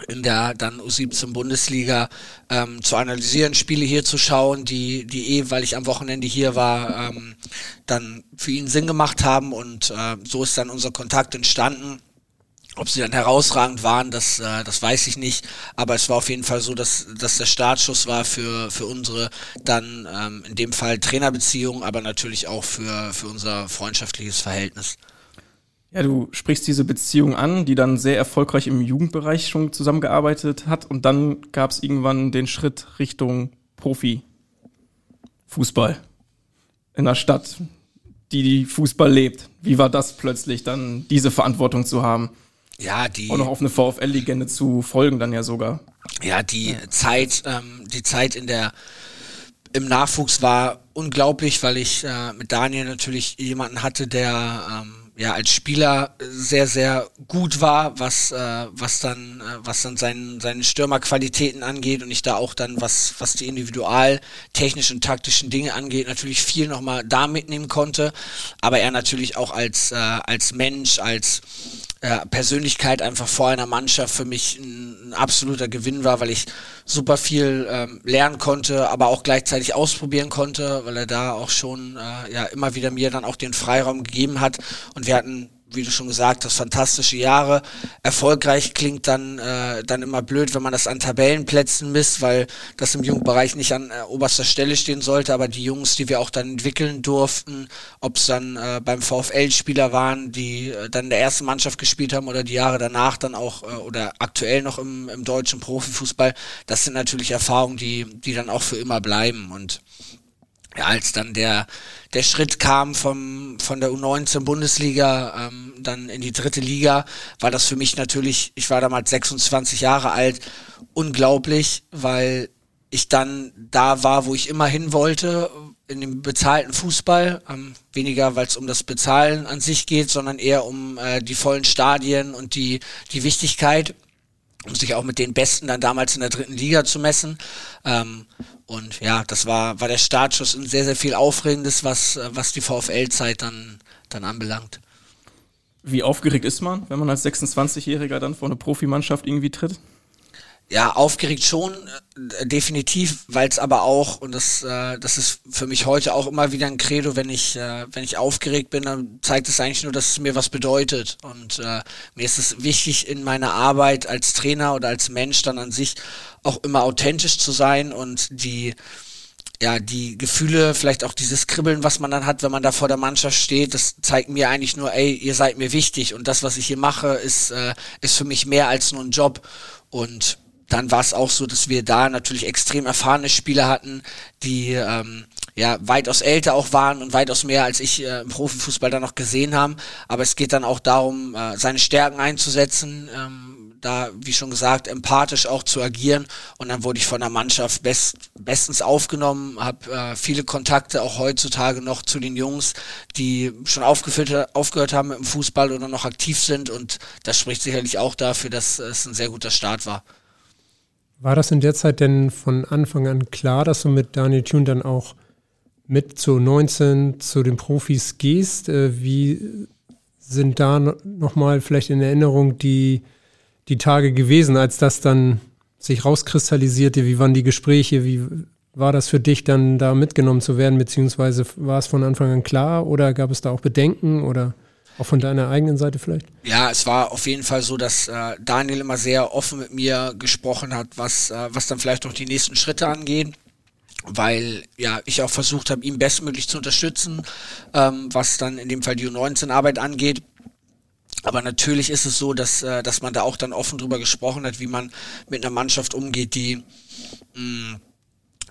in der dann U17 Bundesliga ähm, zu analysieren, Spiele hier zu schauen, die, die eh, weil ich am Wochenende hier war, ähm, dann für ihn Sinn gemacht haben und äh, so ist dann unser Kontakt entstanden. Ob sie dann herausragend waren, das, äh, das weiß ich nicht. Aber es war auf jeden Fall so, dass, dass der Startschuss war für, für unsere dann ähm, in dem Fall Trainerbeziehung, aber natürlich auch für, für unser freundschaftliches Verhältnis. Ja, du sprichst diese Beziehung an, die dann sehr erfolgreich im Jugendbereich schon zusammengearbeitet hat und dann gab es irgendwann den Schritt Richtung Profi. Fußball. In einer Stadt, die die Fußball lebt. Wie war das plötzlich dann, diese Verantwortung zu haben? Ja, die. Auch noch auf eine VfL-Legende zu folgen dann ja sogar. Ja, die. Zeit, ähm, die Zeit in der, im Nachwuchs war unglaublich, weil ich äh, mit Daniel natürlich jemanden hatte, der, ähm, ja als Spieler sehr sehr gut war, was äh, was dann äh, was dann seinen seine Stürmerqualitäten angeht und ich da auch dann was was die individual technischen taktischen Dinge angeht natürlich viel noch mal da mitnehmen konnte, aber er natürlich auch als äh, als Mensch als äh, Persönlichkeit einfach vor einer Mannschaft für mich ein, ein absoluter Gewinn war, weil ich super viel ähm, lernen konnte, aber auch gleichzeitig ausprobieren konnte, weil er da auch schon äh, ja immer wieder mir dann auch den Freiraum gegeben hat. Und wir hatten wie du schon gesagt hast, fantastische Jahre. Erfolgreich klingt dann, äh, dann immer blöd, wenn man das an Tabellenplätzen misst, weil das im Jugendbereich nicht an äh, oberster Stelle stehen sollte. Aber die Jungs, die wir auch dann entwickeln durften, ob es dann äh, beim VfL-Spieler waren, die äh, dann in der ersten Mannschaft gespielt haben oder die Jahre danach dann auch äh, oder aktuell noch im, im deutschen Profifußball, das sind natürlich Erfahrungen, die, die dann auch für immer bleiben. Und ja, als dann der, der Schritt kam vom, von der U19 Bundesliga ähm, dann in die dritte Liga, war das für mich natürlich, ich war damals 26 Jahre alt, unglaublich, weil ich dann da war, wo ich immer hin wollte, in dem bezahlten Fußball, ähm, weniger weil es um das Bezahlen an sich geht, sondern eher um äh, die vollen Stadien und die, die Wichtigkeit um sich auch mit den Besten dann damals in der dritten Liga zu messen. Ähm, und ja, das war, war der Startschuss in sehr, sehr viel Aufregendes, was, was die VfL-Zeit dann, dann anbelangt. Wie aufgeregt ist man, wenn man als 26-Jähriger dann vor eine Profimannschaft irgendwie tritt? Ja, aufgeregt schon, äh, definitiv, weil es aber auch, und das, äh, das ist für mich heute auch immer wieder ein Credo, wenn ich, äh, wenn ich aufgeregt bin, dann zeigt es eigentlich nur, dass es mir was bedeutet. Und äh, mir ist es wichtig, in meiner Arbeit als Trainer oder als Mensch dann an sich auch immer authentisch zu sein und die ja, die Gefühle, vielleicht auch dieses Kribbeln, was man dann hat, wenn man da vor der Mannschaft steht, das zeigt mir eigentlich nur, ey, ihr seid mir wichtig und das, was ich hier mache, ist, äh, ist für mich mehr als nur ein Job. Und dann war es auch so, dass wir da natürlich extrem erfahrene Spieler hatten, die ähm, ja weitaus älter auch waren und weitaus mehr als ich äh, im Profifußball dann noch gesehen haben. Aber es geht dann auch darum, äh, seine Stärken einzusetzen, ähm, da, wie schon gesagt, empathisch auch zu agieren. Und dann wurde ich von der Mannschaft best, bestens aufgenommen, habe äh, viele Kontakte auch heutzutage noch zu den Jungs, die schon aufgehört, aufgehört haben mit dem Fußball oder noch aktiv sind. Und das spricht sicherlich auch dafür, dass es ein sehr guter Start war. War das in der Zeit denn von Anfang an klar, dass du mit Daniel Thune dann auch mit zu 19 zu den Profis gehst? Äh, wie sind da nochmal vielleicht in Erinnerung die, die Tage gewesen, als das dann sich rauskristallisierte? Wie waren die Gespräche? Wie war das für dich dann da mitgenommen zu werden? Beziehungsweise war es von Anfang an klar oder gab es da auch Bedenken oder? Auch von deiner eigenen Seite vielleicht? Ja, es war auf jeden Fall so, dass äh, Daniel immer sehr offen mit mir gesprochen hat, was, äh, was dann vielleicht auch die nächsten Schritte angeht weil ja ich auch versucht habe, ihn bestmöglich zu unterstützen, ähm, was dann in dem Fall die U19-Arbeit angeht. Aber natürlich ist es so, dass, äh, dass man da auch dann offen drüber gesprochen hat, wie man mit einer Mannschaft umgeht, die mh, mm,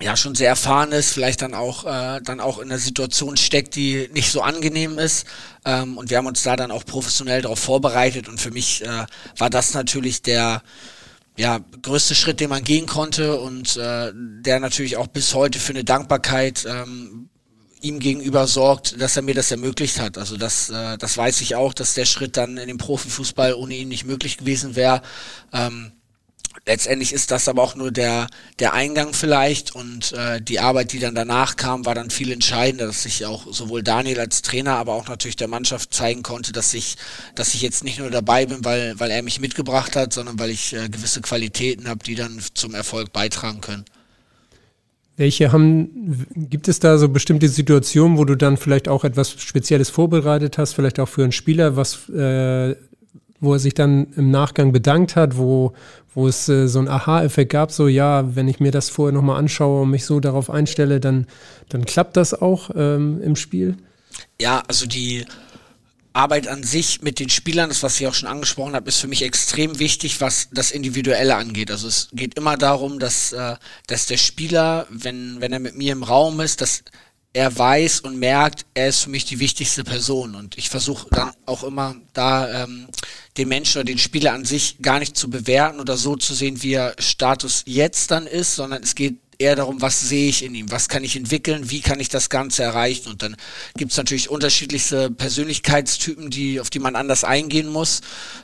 ja schon sehr erfahren ist, vielleicht dann auch äh, dann auch in einer Situation steckt, die nicht so angenehm ist. Ähm, und wir haben uns da dann auch professionell darauf vorbereitet. Und für mich äh, war das natürlich der ja, größte Schritt, den man gehen konnte und äh, der natürlich auch bis heute für eine Dankbarkeit ähm, ihm gegenüber sorgt, dass er mir das ermöglicht hat. Also das, äh, das weiß ich auch, dass der Schritt dann in den Profifußball ohne ihn nicht möglich gewesen wäre. Ähm, letztendlich ist das aber auch nur der, der Eingang vielleicht und äh, die Arbeit, die dann danach kam, war dann viel entscheidender, dass ich auch sowohl Daniel als Trainer, aber auch natürlich der Mannschaft zeigen konnte, dass ich, dass ich jetzt nicht nur dabei bin, weil, weil er mich mitgebracht hat, sondern weil ich äh, gewisse Qualitäten habe, die dann zum Erfolg beitragen können. Welche haben, gibt es da so bestimmte Situationen, wo du dann vielleicht auch etwas Spezielles vorbereitet hast, vielleicht auch für einen Spieler, was äh, wo er sich dann im Nachgang bedankt hat, wo, wo es äh, so ein Aha-Effekt gab, so ja, wenn ich mir das vorher nochmal anschaue und mich so darauf einstelle, dann, dann klappt das auch ähm, im Spiel? Ja, also die Arbeit an sich mit den Spielern, das was ich auch schon angesprochen habe, ist für mich extrem wichtig, was das Individuelle angeht. Also es geht immer darum, dass, äh, dass der Spieler, wenn, wenn er mit mir im Raum ist, dass er weiß und merkt, er ist für mich die wichtigste Person. Und ich versuche dann auch immer da ähm, den Menschen oder den Spieler an sich gar nicht zu bewerten oder so zu sehen, wie er Status jetzt dann ist, sondern es geht eher darum, was sehe ich in ihm, was kann ich entwickeln, wie kann ich das Ganze erreichen. Und dann gibt es natürlich unterschiedlichste Persönlichkeitstypen, die, auf die man anders eingehen muss.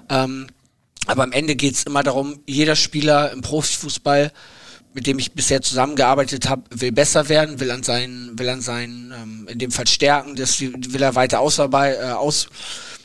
Ähm, aber am Ende geht es immer darum, jeder Spieler im Profifußball mit dem ich bisher zusammengearbeitet habe, will besser werden, will an seinen, will an seinen, ähm, in dem Fall Stärken, das will er weiter ausarbeiten, äh, aus,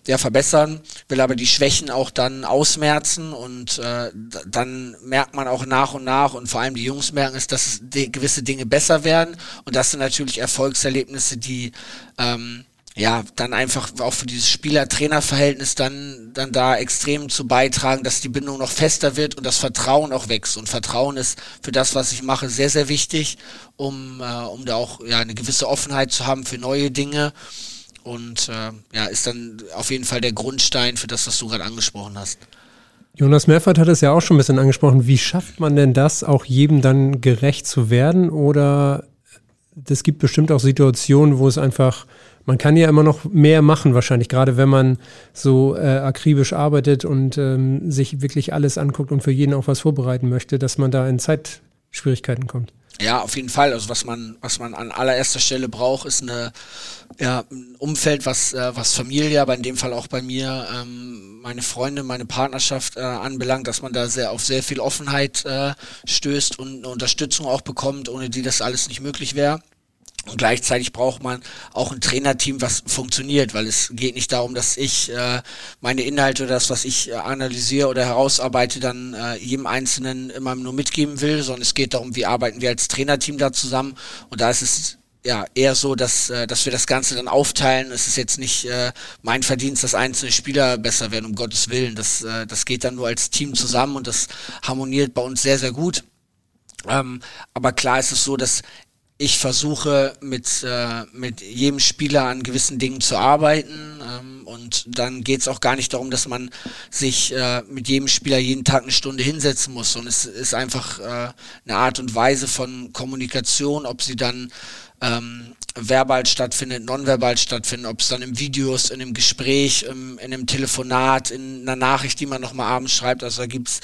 ja, verbessern, will aber die Schwächen auch dann ausmerzen und äh, dann merkt man auch nach und nach und vor allem die Jungs merken es, dass gewisse Dinge besser werden und das sind natürlich Erfolgserlebnisse, die ähm, ja, dann einfach auch für dieses Spieler-Trainer-Verhältnis dann, dann da extrem zu beitragen, dass die Bindung noch fester wird und das Vertrauen auch wächst. Und Vertrauen ist für das, was ich mache, sehr, sehr wichtig, um, äh, um da auch ja, eine gewisse Offenheit zu haben für neue Dinge. Und äh, ja, ist dann auf jeden Fall der Grundstein für das, was du gerade angesprochen hast. Jonas Merfert hat es ja auch schon ein bisschen angesprochen. Wie schafft man denn das, auch jedem dann gerecht zu werden? Oder es gibt bestimmt auch Situationen, wo es einfach man kann ja immer noch mehr machen, wahrscheinlich, gerade wenn man so äh, akribisch arbeitet und ähm, sich wirklich alles anguckt und für jeden auch was vorbereiten möchte, dass man da in Zeitschwierigkeiten kommt. Ja, auf jeden Fall. Also was man, was man an allererster Stelle braucht, ist eine, ja, ein Umfeld, was, äh, was Familie, aber in dem Fall auch bei mir, ähm, meine Freunde, meine Partnerschaft äh, anbelangt, dass man da sehr auf sehr viel Offenheit äh, stößt und eine Unterstützung auch bekommt, ohne die das alles nicht möglich wäre. Und gleichzeitig braucht man auch ein Trainerteam, was funktioniert, weil es geht nicht darum, dass ich äh, meine Inhalte oder das, was ich äh, analysiere oder herausarbeite, dann äh, jedem Einzelnen immer nur mitgeben will, sondern es geht darum, wie arbeiten wir als Trainerteam da zusammen. Und da ist es ja eher so, dass, äh, dass wir das Ganze dann aufteilen. Es ist jetzt nicht äh, mein Verdienst, dass einzelne Spieler besser werden, um Gottes Willen. Das, äh, das geht dann nur als Team zusammen und das harmoniert bei uns sehr, sehr gut. Ähm, aber klar ist es so, dass ich versuche mit, äh, mit jedem Spieler an gewissen Dingen zu arbeiten ähm, und dann geht es auch gar nicht darum, dass man sich äh, mit jedem Spieler jeden Tag eine Stunde hinsetzen muss, und es ist einfach äh, eine Art und Weise von Kommunikation, ob sie dann ähm, verbal stattfindet, nonverbal stattfindet, ob es dann im Videos, in einem Gespräch, im, in einem Telefonat, in einer Nachricht, die man nochmal abends schreibt. Also da gibt's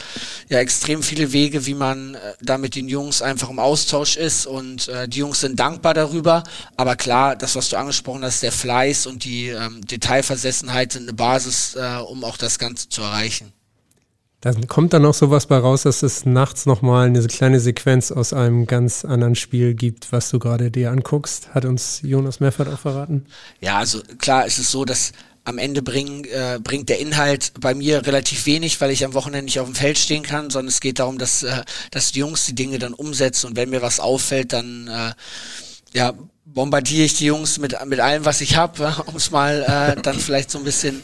ja extrem viele Wege, wie man äh, da mit den Jungs einfach im Austausch ist und äh, die Jungs sind dankbar darüber. Aber klar, das, was du angesprochen hast, der Fleiß und die ähm, Detailversessenheit sind eine Basis, äh, um auch das Ganze zu erreichen. Dann kommt dann noch sowas bei raus, dass es nachts nochmal eine kleine Sequenz aus einem ganz anderen Spiel gibt, was du gerade dir anguckst. Hat uns Jonas Meffert auch verraten? Ja, also klar ist es so, dass am Ende bring, äh, bringt der Inhalt bei mir relativ wenig, weil ich am Wochenende nicht auf dem Feld stehen kann, sondern es geht darum, dass, äh, dass die Jungs die Dinge dann umsetzen und wenn mir was auffällt, dann äh, ja, bombardiere ich die Jungs mit, mit allem, was ich habe, *laughs* um es mal äh, dann vielleicht so ein bisschen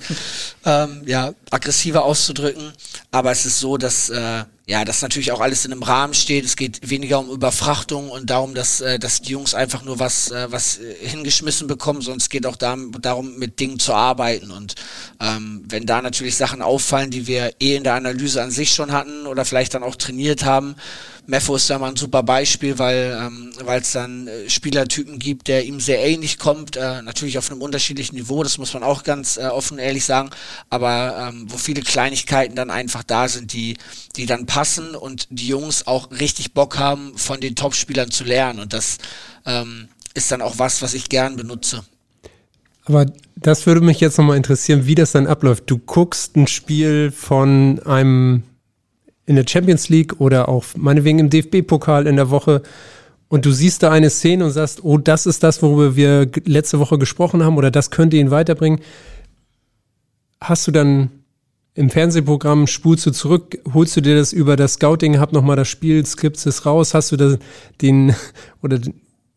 ähm, ja, aggressiver auszudrücken. Aber es ist so, dass äh, ja, das natürlich auch alles in einem Rahmen steht. Es geht weniger um Überfrachtung und darum, dass, äh, dass die Jungs einfach nur was, äh, was äh, hingeschmissen bekommen, sondern es geht auch darum, mit Dingen zu arbeiten. Und ähm, wenn da natürlich Sachen auffallen, die wir eh in der Analyse an sich schon hatten oder vielleicht dann auch trainiert haben, Meffo ist da mal ein super Beispiel, weil ähm, es dann äh, Spielertypen gibt, der ihm sehr ähnlich kommt, äh, natürlich auf einem unterschiedlichen Niveau, das muss man auch ganz äh, offen ehrlich sagen, aber ähm, wo viele Kleinigkeiten dann einfach da sind, die die dann passen und die Jungs auch richtig Bock haben, von den Topspielern zu lernen und das ähm, ist dann auch was, was ich gern benutze. Aber das würde mich jetzt nochmal interessieren, wie das dann abläuft. Du guckst ein Spiel von einem in der Champions League oder auch meinetwegen im DFB-Pokal in der Woche und du siehst da eine Szene und sagst, oh, das ist das, worüber wir letzte Woche gesprochen haben oder das könnte ihn weiterbringen, hast du dann im Fernsehprogramm, spulst du zurück, holst du dir das über das Scouting, hab nochmal das Spiel, skriptst es raus, hast du das, den, *laughs* oder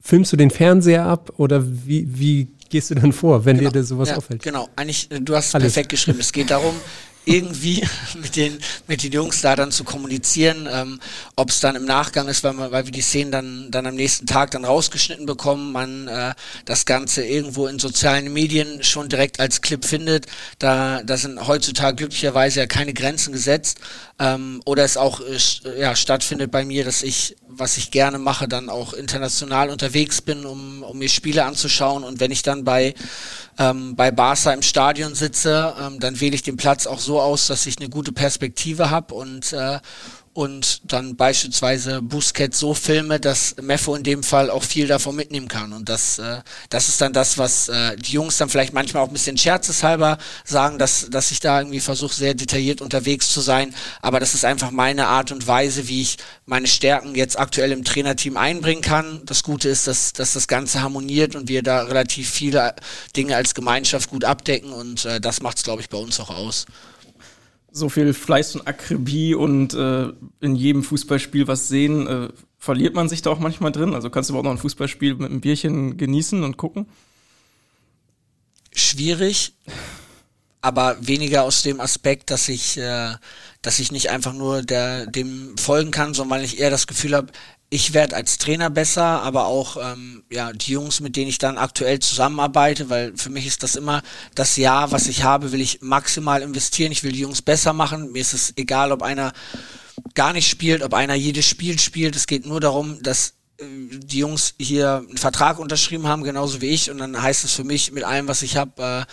filmst du den Fernseher ab oder wie, wie gehst du dann vor, wenn genau. dir sowas ja, auffällt? Genau, eigentlich, du hast es perfekt geschrieben. Es geht darum, *laughs* irgendwie *laughs* mit den, mit den Jungs da dann zu kommunizieren, ähm, ob es dann im Nachgang ist, weil, man, weil wir die Szenen dann, dann am nächsten Tag dann rausgeschnitten bekommen, man äh, das Ganze irgendwo in sozialen Medien schon direkt als Clip findet. Da, da sind heutzutage glücklicherweise ja keine Grenzen gesetzt. Ähm, oder es auch äh, ja, stattfindet bei mir, dass ich, was ich gerne mache, dann auch international unterwegs bin, um, um mir Spiele anzuschauen. Und wenn ich dann bei ähm, bei Barca im Stadion sitze, ähm, dann wähle ich den Platz auch so aus, dass ich eine gute Perspektive habe und äh, und dann beispielsweise Busquets so filme, dass Meffo in dem Fall auch viel davon mitnehmen kann. Und das, äh, das ist dann das, was äh, die Jungs dann vielleicht manchmal auch ein bisschen scherzeshalber sagen, dass, dass ich da irgendwie versuche, sehr detailliert unterwegs zu sein. Aber das ist einfach meine Art und Weise, wie ich meine Stärken jetzt aktuell im Trainerteam einbringen kann. Das Gute ist, dass, dass das Ganze harmoniert und wir da relativ viele Dinge als Gemeinschaft gut abdecken. Und äh, das macht es, glaube ich, bei uns auch aus so viel Fleiß und Akribie und äh, in jedem Fußballspiel was sehen, äh, verliert man sich da auch manchmal drin? Also kannst du überhaupt noch ein Fußballspiel mit einem Bierchen genießen und gucken? Schwierig, aber weniger aus dem Aspekt, dass ich, äh, dass ich nicht einfach nur der, dem folgen kann, sondern weil ich eher das Gefühl habe, ich werde als Trainer besser, aber auch ähm, ja die Jungs, mit denen ich dann aktuell zusammenarbeite, weil für mich ist das immer das Jahr, was ich habe, will ich maximal investieren. Ich will die Jungs besser machen. Mir ist es egal, ob einer gar nicht spielt, ob einer jedes Spiel spielt. Es geht nur darum, dass äh, die Jungs hier einen Vertrag unterschrieben haben, genauso wie ich. Und dann heißt es für mich mit allem, was ich habe, äh,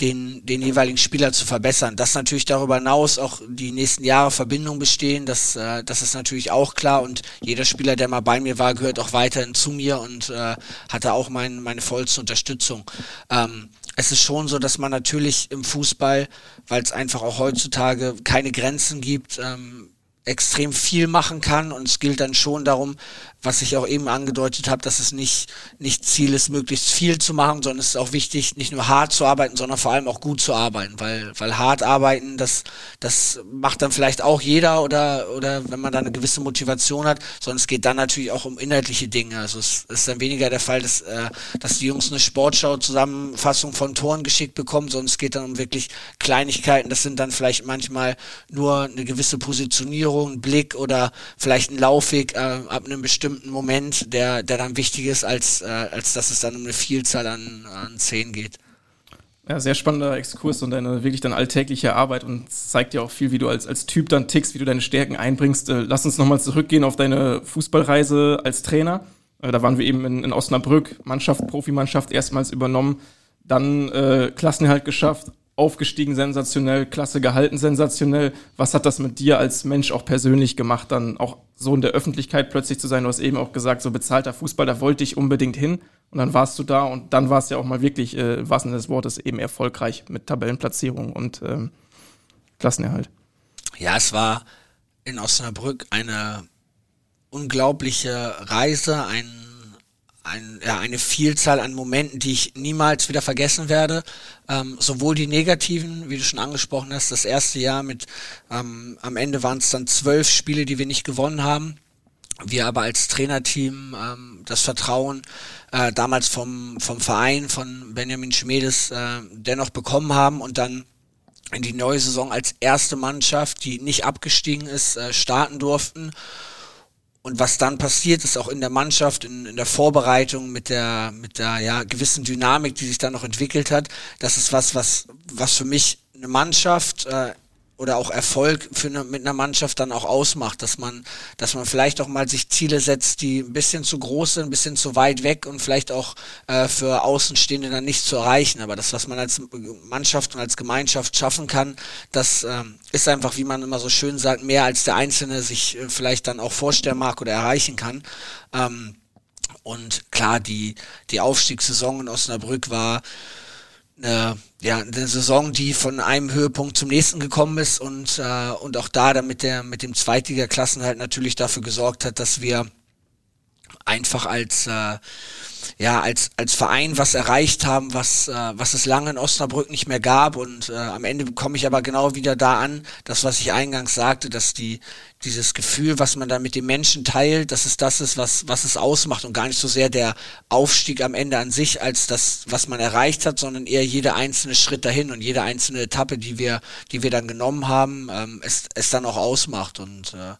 den, den jeweiligen Spieler zu verbessern. Dass natürlich darüber hinaus auch die nächsten Jahre Verbindung bestehen, das, äh, das ist natürlich auch klar und jeder Spieler, der mal bei mir war, gehört auch weiterhin zu mir und äh, hatte auch mein, meine vollste Unterstützung. Ähm, es ist schon so, dass man natürlich im Fußball, weil es einfach auch heutzutage keine Grenzen gibt, ähm, extrem viel machen kann und es gilt dann schon darum, was ich auch eben angedeutet habe, dass es nicht, nicht Ziel ist, möglichst viel zu machen, sondern es ist auch wichtig, nicht nur hart zu arbeiten, sondern vor allem auch gut zu arbeiten, weil, weil hart arbeiten, das, das macht dann vielleicht auch jeder oder, oder wenn man da eine gewisse Motivation hat, sondern es geht dann natürlich auch um inhaltliche Dinge. Also es ist dann weniger der Fall, dass, äh, dass die Jungs eine Sportschau-Zusammenfassung von Toren geschickt bekommen, sondern es geht dann um wirklich Kleinigkeiten. Das sind dann vielleicht manchmal nur eine gewisse Positionierung Führung, ein Blick oder vielleicht ein Laufweg äh, ab einem bestimmten Moment, der, der dann wichtig ist, als, äh, als dass es dann um eine Vielzahl an, an Szenen geht. Ja, sehr spannender Exkurs und deine wirklich dann alltägliche Arbeit und zeigt dir auch viel, wie du als, als Typ dann tickst, wie du deine Stärken einbringst. Äh, lass uns nochmal zurückgehen auf deine Fußballreise als Trainer. Äh, da waren wir eben in, in Osnabrück, Mannschaft, Profimannschaft erstmals übernommen, dann äh, Klassenerhalt geschafft, aufgestiegen sensationell, Klasse gehalten sensationell. Was hat das mit dir als Mensch auch persönlich gemacht, dann auch so in der Öffentlichkeit plötzlich zu sein? Du hast eben auch gesagt, so bezahlter Fußball, da wollte ich unbedingt hin. Und dann warst du da und dann war es ja auch mal wirklich, äh, was in des Wortes, eben erfolgreich mit Tabellenplatzierung und ähm, Klassenerhalt. Ja, es war in Osnabrück eine unglaubliche Reise, ein, ein, ja, eine Vielzahl an Momenten, die ich niemals wieder vergessen werde. Ähm, sowohl die negativen, wie du schon angesprochen hast, das erste Jahr mit, ähm, am Ende waren es dann zwölf Spiele, die wir nicht gewonnen haben wir aber als Trainerteam ähm, das Vertrauen äh, damals vom, vom Verein von Benjamin Schmedes äh, dennoch bekommen haben und dann in die neue Saison als erste Mannschaft, die nicht abgestiegen ist, äh, starten durften. Und was dann passiert ist, auch in der Mannschaft, in, in der Vorbereitung mit der, mit der ja, gewissen Dynamik, die sich dann noch entwickelt hat, das ist was, was, was für mich eine Mannschaft äh, oder auch Erfolg für eine, mit einer Mannschaft dann auch ausmacht, dass man, dass man vielleicht auch mal sich Ziele setzt, die ein bisschen zu groß sind, ein bisschen zu weit weg und vielleicht auch äh, für Außenstehende dann nicht zu erreichen. Aber das, was man als Mannschaft und als Gemeinschaft schaffen kann, das äh, ist einfach, wie man immer so schön sagt, mehr als der Einzelne sich äh, vielleicht dann auch vorstellen mag oder erreichen kann. Ähm, und klar, die, die Aufstiegssaison in Osnabrück war eine, ja, eine Saison, die von einem Höhepunkt zum nächsten gekommen ist und, äh, und auch da dann mit, der, mit dem Zweitliga-Klassen halt natürlich dafür gesorgt hat, dass wir einfach als äh, ja als als Verein was erreicht haben, was äh, was es lange in Osnabrück nicht mehr gab. Und äh, am Ende komme ich aber genau wieder da an, das was ich eingangs sagte, dass die dieses Gefühl, was man da mit den Menschen teilt, dass es das ist, was was es ausmacht und gar nicht so sehr der Aufstieg am Ende an sich als das, was man erreicht hat, sondern eher jeder einzelne Schritt dahin und jede einzelne Etappe, die wir die wir dann genommen haben, ähm, es es dann auch ausmacht. Und äh,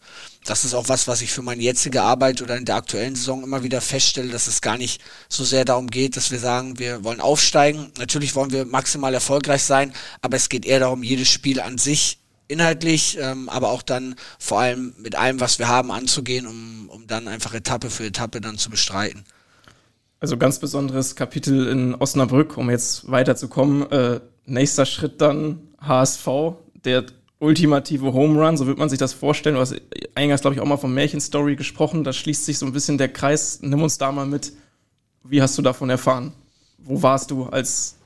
das ist auch was, was ich für meine jetzige Arbeit oder in der aktuellen Saison immer wieder feststelle, dass es gar nicht so sehr darum geht, dass wir sagen, wir wollen aufsteigen. Natürlich wollen wir maximal erfolgreich sein, aber es geht eher darum, jedes Spiel an sich inhaltlich, ähm, aber auch dann vor allem mit allem, was wir haben, anzugehen, um, um dann einfach Etappe für Etappe dann zu bestreiten. Also ganz besonderes Kapitel in Osnabrück, um jetzt weiterzukommen. Äh, nächster Schritt dann HSV, der ultimative Home Run, so wird man sich das vorstellen. Du hast eingangs, glaube ich, auch mal von Märchenstory gesprochen. Da schließt sich so ein bisschen der Kreis. Nimm uns da mal mit. Wie hast du davon erfahren? Wo warst du, als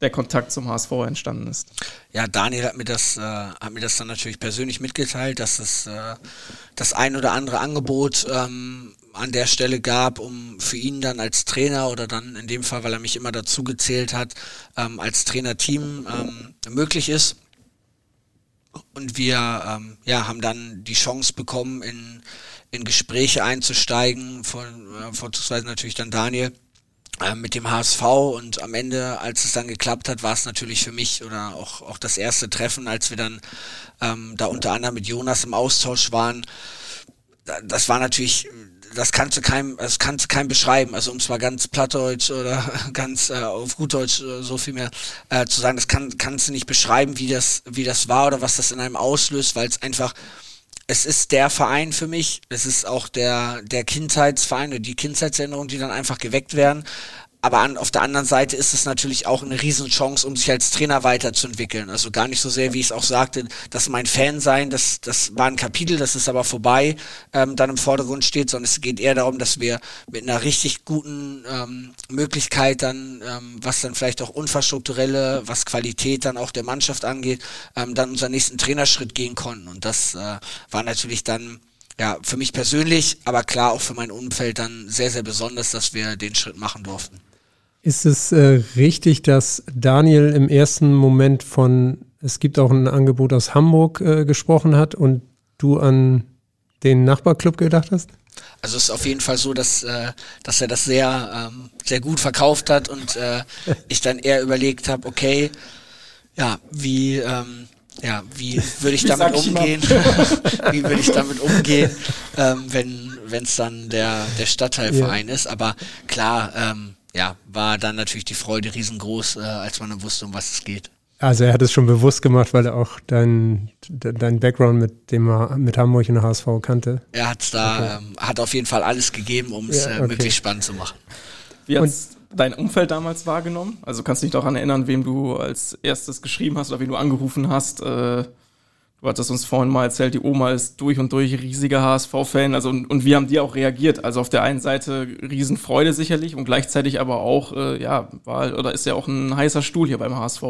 der Kontakt zum HSV entstanden ist? Ja, Daniel hat mir das, äh, hat mir das dann natürlich persönlich mitgeteilt, dass es äh, das ein oder andere Angebot ähm, an der Stelle gab, um für ihn dann als Trainer oder dann in dem Fall, weil er mich immer dazu gezählt hat, ähm, als Trainerteam ähm, möglich ist. Und wir ähm, ja, haben dann die Chance bekommen, in, in Gespräche einzusteigen, von, äh, vorzugsweise natürlich dann Daniel äh, mit dem HSV und am Ende, als es dann geklappt hat, war es natürlich für mich oder auch, auch das erste Treffen, als wir dann ähm, da unter anderem mit Jonas im Austausch waren. Das war natürlich das kannst du keinem, das kannst du keinem beschreiben. Also um zwar ganz plattdeutsch oder *laughs* ganz äh, auf Gutdeutsch äh, so viel mehr äh, zu sagen, das kann, kannst du nicht beschreiben, wie das, wie das war oder was das in einem auslöst, weil es einfach, es ist der Verein für mich, es ist auch der, der Kindheitsverein oder die Kindheitserinnerungen, die dann einfach geweckt werden. Aber an, auf der anderen Seite ist es natürlich auch eine Riesenchance, um sich als Trainer weiterzuentwickeln. Also gar nicht so sehr, wie ich es auch sagte, dass mein Fan sein, das, das war ein Kapitel, das ist aber vorbei, ähm, dann im Vordergrund steht, sondern es geht eher darum, dass wir mit einer richtig guten ähm, Möglichkeit dann, ähm, was dann vielleicht auch unfallstrukturelle, was Qualität dann auch der Mannschaft angeht, ähm, dann unseren nächsten Trainerschritt gehen konnten. Und das äh, war natürlich dann ja, für mich persönlich, aber klar auch für mein Umfeld dann sehr, sehr besonders, dass wir den Schritt machen durften. Ist es äh, richtig, dass Daniel im ersten Moment von, es gibt auch ein Angebot aus Hamburg äh, gesprochen hat und du an den Nachbarclub gedacht hast? Also es ist auf jeden Fall so, dass, äh, dass er das sehr, ähm, sehr gut verkauft hat und äh, *laughs* ich dann eher überlegt habe, okay, ja, wie, ähm, ja, wie würde ich damit umgehen? *laughs* wie würde ich damit umgehen, ähm, wenn wenn es dann der der Stadtteilverein ja. ist? Aber klar, ähm, ja, war dann natürlich die Freude riesengroß, äh, als man dann wusste, um was es geht. Also er hat es schon bewusst gemacht, weil er auch dein, dein Background mit dem mit Hamburg und der HSV kannte. Er hat da okay. ähm, hat auf jeden Fall alles gegeben, um es ja, äh, okay. möglichst spannend zu machen. Wie hat dein Umfeld damals wahrgenommen? Also kannst du dich daran erinnern, wem du als erstes geschrieben hast oder wen du angerufen hast? Äh, du hattest uns vorhin mal erzählt, die Oma ist durch und durch riesiger HSV-Fan. Also und, und wie haben die auch reagiert? Also auf der einen Seite Riesenfreude sicherlich und gleichzeitig aber auch, äh, ja, war oder ist ja auch ein heißer Stuhl hier beim HSV.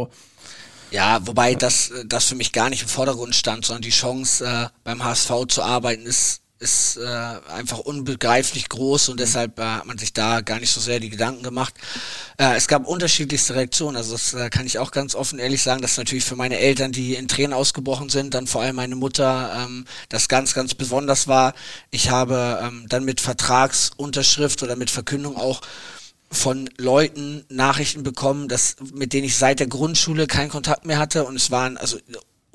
Ja, wobei das, das für mich gar nicht im Vordergrund stand, sondern die Chance, äh, beim HSV zu arbeiten, ist, ist äh, einfach unbegreiflich groß und deshalb äh, hat man sich da gar nicht so sehr die Gedanken gemacht. Äh, es gab unterschiedlichste Reaktionen, also das äh, kann ich auch ganz offen ehrlich sagen, dass natürlich für meine Eltern, die in Tränen ausgebrochen sind, dann vor allem meine Mutter, ähm, das ganz, ganz besonders war. Ich habe ähm, dann mit Vertragsunterschrift oder mit Verkündung auch von Leuten Nachrichten bekommen, dass, mit denen ich seit der Grundschule keinen Kontakt mehr hatte und es waren also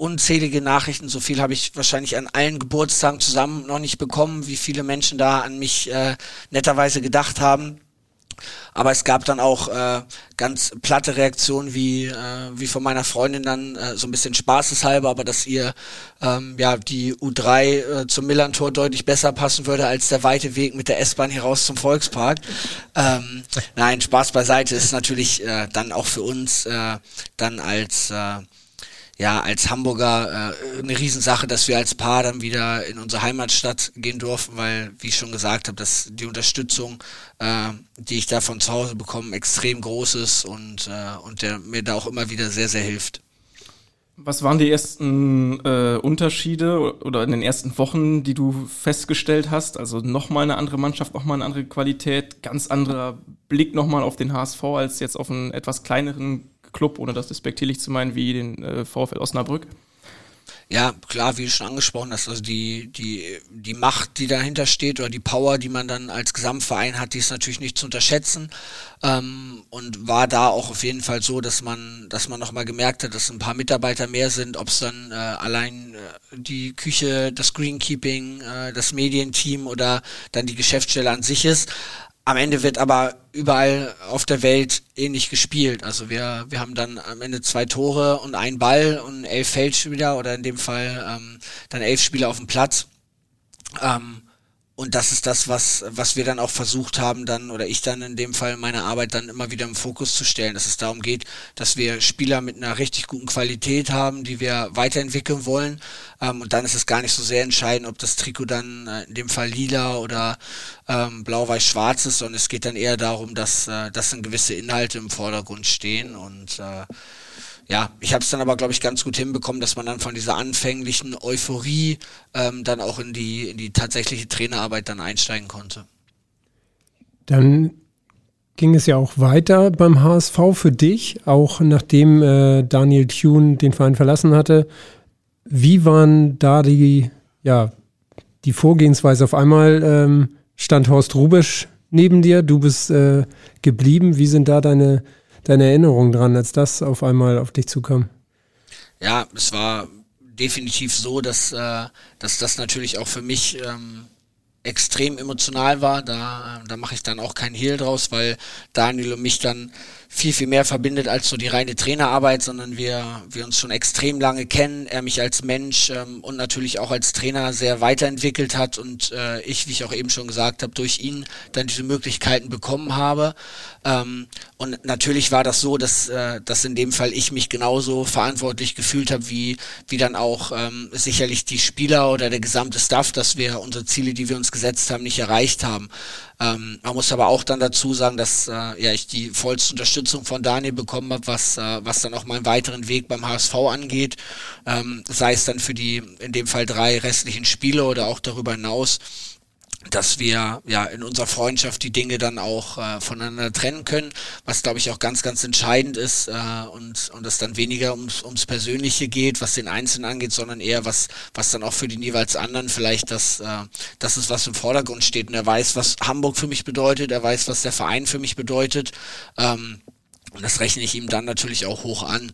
unzählige Nachrichten, so viel habe ich wahrscheinlich an allen Geburtstagen zusammen noch nicht bekommen, wie viele Menschen da an mich äh, netterweise gedacht haben. Aber es gab dann auch äh, ganz platte Reaktionen wie, äh, wie von meiner Freundin dann äh, so ein bisschen spaßeshalber, aber dass ihr ähm, ja die U3 äh, zum Millantor deutlich besser passen würde als der weite Weg mit der S-Bahn hier raus zum Volkspark. Ähm, nein, Spaß beiseite ist natürlich äh, dann auch für uns äh, dann als äh, ja, als Hamburger äh, eine Riesensache, dass wir als Paar dann wieder in unsere Heimatstadt gehen durften, weil, wie ich schon gesagt habe, dass die Unterstützung, äh, die ich da von zu Hause bekomme, extrem groß ist und, äh, und der mir da auch immer wieder sehr, sehr hilft. Was waren die ersten äh, Unterschiede oder in den ersten Wochen, die du festgestellt hast? Also nochmal eine andere Mannschaft, nochmal eine andere Qualität, ganz anderer Blick nochmal auf den HSV als jetzt auf einen etwas kleineren Club, ohne das despektierlich zu meinen, wie den äh, VfL Osnabrück? Ja, klar, wie du schon angesprochen hast, also die, die, die Macht, die dahinter steht oder die Power, die man dann als Gesamtverein hat, die ist natürlich nicht zu unterschätzen. Ähm, und war da auch auf jeden Fall so, dass man, dass man nochmal gemerkt hat, dass ein paar Mitarbeiter mehr sind, ob es dann äh, allein äh, die Küche, das Greenkeeping, äh, das Medienteam oder dann die Geschäftsstelle an sich ist. Am Ende wird aber überall auf der Welt ähnlich gespielt. Also wir, wir haben dann am Ende zwei Tore und einen Ball und elf Feldspieler oder in dem Fall ähm, dann elf Spieler auf dem Platz. Ähm, und das ist das, was, was wir dann auch versucht haben, dann, oder ich dann in dem Fall meine Arbeit dann immer wieder im Fokus zu stellen, dass es darum geht, dass wir Spieler mit einer richtig guten Qualität haben, die wir weiterentwickeln wollen. Ähm, und dann ist es gar nicht so sehr entscheidend, ob das Trikot dann äh, in dem Fall lila oder ähm, blau-weiß-schwarz ist, sondern es geht dann eher darum, dass, äh, dass dann gewisse Inhalte im Vordergrund stehen und äh, ja, ich habe es dann aber, glaube ich, ganz gut hinbekommen, dass man dann von dieser anfänglichen Euphorie ähm, dann auch in die, in die tatsächliche Trainerarbeit dann einsteigen konnte. Dann ging es ja auch weiter beim HSV für dich, auch nachdem äh, Daniel Thune den Verein verlassen hatte. Wie waren da die, ja, die Vorgehensweise? Auf einmal ähm, stand Horst Rubisch neben dir, du bist äh, geblieben. Wie sind da deine deine Erinnerung dran, als das auf einmal auf dich zukam? Ja, es war definitiv so, dass, äh, dass das natürlich auch für mich ähm, extrem emotional war. Da, da mache ich dann auch keinen Hehl draus, weil Daniel und mich dann viel, viel mehr verbindet als so die reine Trainerarbeit, sondern wir, wir uns schon extrem lange kennen, er mich als Mensch ähm, und natürlich auch als Trainer sehr weiterentwickelt hat und äh, ich, wie ich auch eben schon gesagt habe, durch ihn dann diese Möglichkeiten bekommen habe. Ähm, und natürlich war das so, dass, äh, dass in dem Fall ich mich genauso verantwortlich gefühlt habe, wie, wie dann auch ähm, sicherlich die Spieler oder der gesamte Staff, dass wir unsere Ziele, die wir uns gesetzt haben, nicht erreicht haben. Ähm, man muss aber auch dann dazu sagen, dass äh, ja ich die vollste Unterstützung von Daniel bekommen habe, was, äh, was dann auch meinen weiteren Weg beim HSV angeht. Ähm, sei es dann für die, in dem Fall drei restlichen Spiele oder auch darüber hinaus dass wir ja in unserer Freundschaft die Dinge dann auch äh, voneinander trennen können, was glaube ich auch ganz, ganz entscheidend ist äh, und und es dann weniger ums, ums Persönliche geht, was den Einzelnen angeht, sondern eher was was dann auch für den jeweils anderen vielleicht das äh, das ist was im Vordergrund steht und er weiß, was Hamburg für mich bedeutet, er weiß, was der Verein für mich bedeutet. Ähm, Und das rechne ich ihm dann natürlich auch hoch an.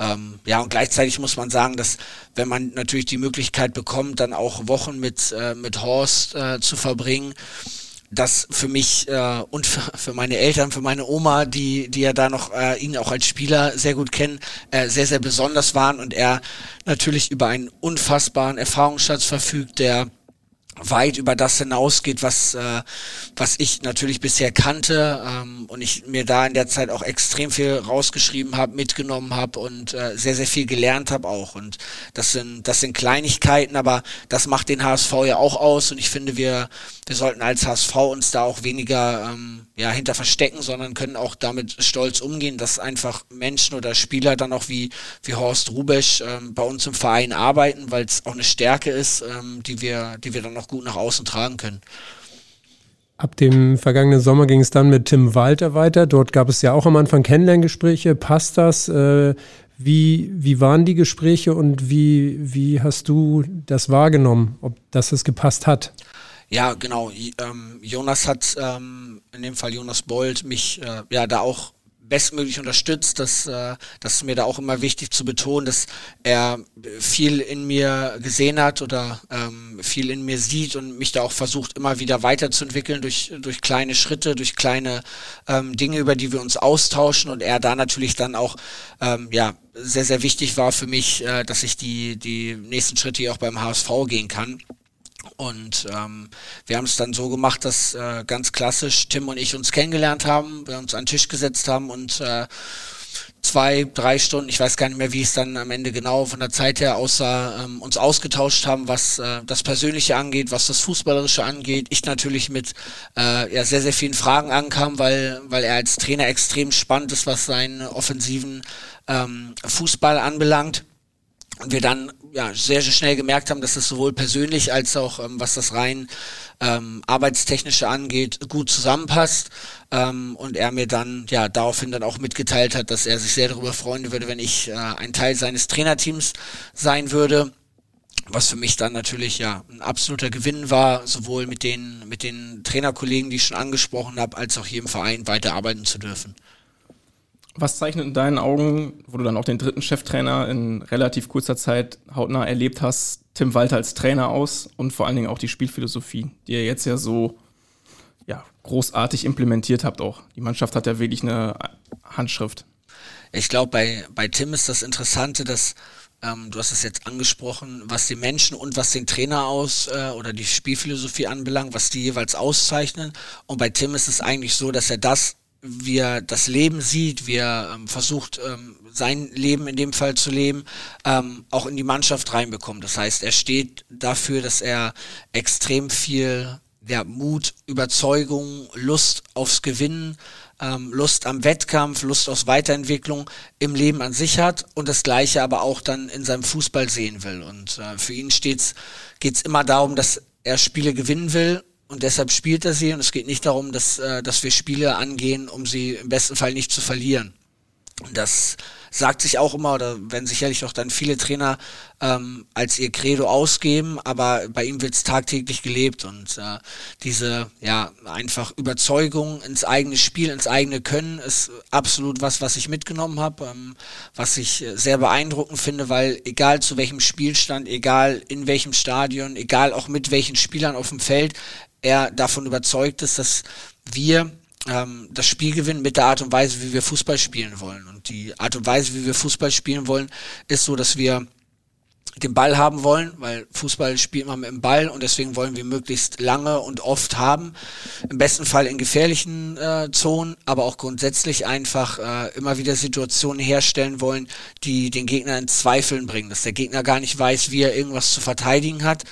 Ähm, ja, und gleichzeitig muss man sagen, dass wenn man natürlich die Möglichkeit bekommt, dann auch Wochen mit, äh, mit Horst äh, zu verbringen, das für mich äh, und für, für meine Eltern, für meine Oma, die, die ja da noch äh, ihn auch als Spieler sehr gut kennen, äh, sehr, sehr besonders waren und er natürlich über einen unfassbaren Erfahrungsschatz verfügt, der weit über das hinausgeht, was, äh, was ich natürlich bisher kannte ähm, und ich mir da in der Zeit auch extrem viel rausgeschrieben habe, mitgenommen habe und äh, sehr, sehr viel gelernt habe auch. Und das sind, das sind Kleinigkeiten, aber das macht den HSV ja auch aus und ich finde, wir, wir sollten als HSV uns da auch weniger ähm, ja, hinter verstecken, sondern können auch damit stolz umgehen, dass einfach Menschen oder Spieler dann auch wie, wie Horst Rubesch ähm, bei uns im Verein arbeiten, weil es auch eine Stärke ist, ähm, die wir, die wir dann auch gut nach außen tragen können. Ab dem vergangenen Sommer ging es dann mit Tim Walter weiter. Dort gab es ja auch am Anfang Kennenlerngespräche. Passt das? Äh, wie, wie waren die Gespräche und wie, wie hast du das wahrgenommen, ob das es gepasst hat? Ja, genau. Ähm, Jonas hat, ähm, in dem Fall Jonas Bold, mich äh, ja da auch bestmöglich unterstützt. Das, äh, das ist mir da auch immer wichtig zu betonen, dass er viel in mir gesehen hat oder ähm, viel in mir sieht und mich da auch versucht, immer wieder weiterzuentwickeln durch, durch kleine Schritte, durch kleine ähm, Dinge, über die wir uns austauschen und er da natürlich dann auch ähm, ja sehr, sehr wichtig war für mich, äh, dass ich die, die nächsten Schritte hier auch beim HSV gehen kann. Und ähm, wir haben es dann so gemacht, dass äh, ganz klassisch Tim und ich uns kennengelernt haben, wir uns an den Tisch gesetzt haben und äh, zwei, drei Stunden, ich weiß gar nicht mehr, wie es dann am Ende genau von der Zeit her aussah, ähm, uns ausgetauscht haben, was äh, das Persönliche angeht, was das Fußballerische angeht. Ich natürlich mit äh, ja, sehr, sehr vielen Fragen ankam, weil, weil er als Trainer extrem spannend ist, was seinen offensiven ähm, Fußball anbelangt. Und wir dann ja, sehr, sehr schnell gemerkt haben, dass das sowohl persönlich als auch ähm, was das rein ähm, arbeitstechnische angeht, gut zusammenpasst. Ähm, und er mir dann ja daraufhin dann auch mitgeteilt hat, dass er sich sehr darüber freuen würde, wenn ich äh, ein Teil seines Trainerteams sein würde. Was für mich dann natürlich ja ein absoluter Gewinn war, sowohl mit den, mit den Trainerkollegen, die ich schon angesprochen habe, als auch hier im Verein weiterarbeiten zu dürfen. Was zeichnet in deinen Augen, wo du dann auch den dritten Cheftrainer in relativ kurzer Zeit hautnah erlebt hast, Tim Walter als Trainer aus und vor allen Dingen auch die Spielphilosophie, die ihr jetzt ja so ja, großartig implementiert habt auch. Die Mannschaft hat ja wirklich eine Handschrift. Ich glaube, bei, bei Tim ist das Interessante, dass ähm, du hast es jetzt angesprochen, was die Menschen und was den Trainer aus äh, oder die Spielphilosophie anbelangt, was die jeweils auszeichnen. Und bei Tim ist es eigentlich so, dass er das wie er das Leben sieht, wie er ähm, versucht, ähm, sein Leben in dem Fall zu leben, ähm, auch in die Mannschaft reinbekommt. Das heißt, er steht dafür, dass er extrem viel ja, Mut, Überzeugung, Lust aufs Gewinnen, ähm, Lust am Wettkampf, Lust aus Weiterentwicklung im Leben an sich hat und das Gleiche aber auch dann in seinem Fußball sehen will. Und äh, für ihn steht's, geht's immer darum, dass er Spiele gewinnen will und deshalb spielt er sie und es geht nicht darum, dass, äh, dass wir Spiele angehen, um sie im besten Fall nicht zu verlieren. Und das sagt sich auch immer, oder werden sicherlich auch dann viele Trainer ähm, als ihr Credo ausgeben, aber bei ihm wird es tagtäglich gelebt und äh, diese ja einfach Überzeugung ins eigene Spiel, ins eigene Können ist absolut was, was ich mitgenommen habe, ähm, was ich sehr beeindruckend finde, weil egal zu welchem Spielstand, egal in welchem Stadion, egal auch mit welchen Spielern auf dem Feld, er davon überzeugt ist, dass wir ähm, das Spiel gewinnen mit der Art und Weise, wie wir Fußball spielen wollen. Und die Art und Weise, wie wir Fußball spielen wollen, ist so, dass wir den Ball haben wollen, weil Fußball spielt man mit dem Ball und deswegen wollen wir möglichst lange und oft haben. Im besten Fall in gefährlichen äh, Zonen, aber auch grundsätzlich einfach äh, immer wieder Situationen herstellen wollen, die den Gegner in Zweifeln bringen, dass der Gegner gar nicht weiß, wie er irgendwas zu verteidigen hat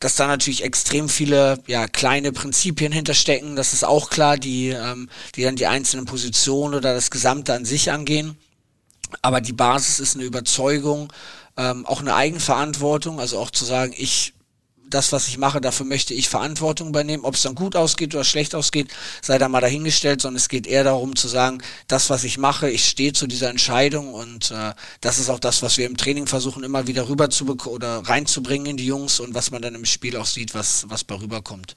dass da natürlich extrem viele ja, kleine Prinzipien hinterstecken, das ist auch klar, die, ähm, die dann die einzelnen Positionen oder das Gesamte an sich angehen. Aber die Basis ist eine Überzeugung, ähm, auch eine Eigenverantwortung, also auch zu sagen, ich das, was ich mache, dafür möchte ich Verantwortung übernehmen. Ob es dann gut ausgeht oder schlecht ausgeht, sei da mal dahingestellt, sondern es geht eher darum zu sagen, das, was ich mache, ich stehe zu dieser Entscheidung und äh, das ist auch das, was wir im Training versuchen, immer wieder rüber zu oder reinzubringen in die Jungs und was man dann im Spiel auch sieht, was, was bei rüberkommt.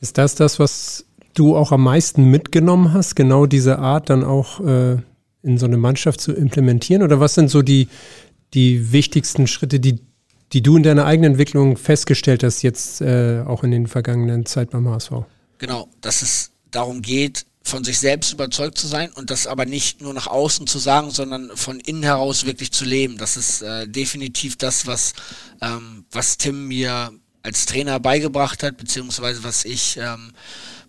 Ist das das, was du auch am meisten mitgenommen hast, genau diese Art dann auch äh, in so eine Mannschaft zu implementieren? Oder was sind so die, die wichtigsten Schritte, die, die du in deiner eigenen Entwicklung festgestellt hast, jetzt äh, auch in den vergangenen Zeit beim HSV? Genau, dass es darum geht, von sich selbst überzeugt zu sein und das aber nicht nur nach außen zu sagen, sondern von innen heraus wirklich zu leben. Das ist äh, definitiv das, was, ähm, was Tim mir als Trainer beigebracht hat, beziehungsweise was ich, ähm,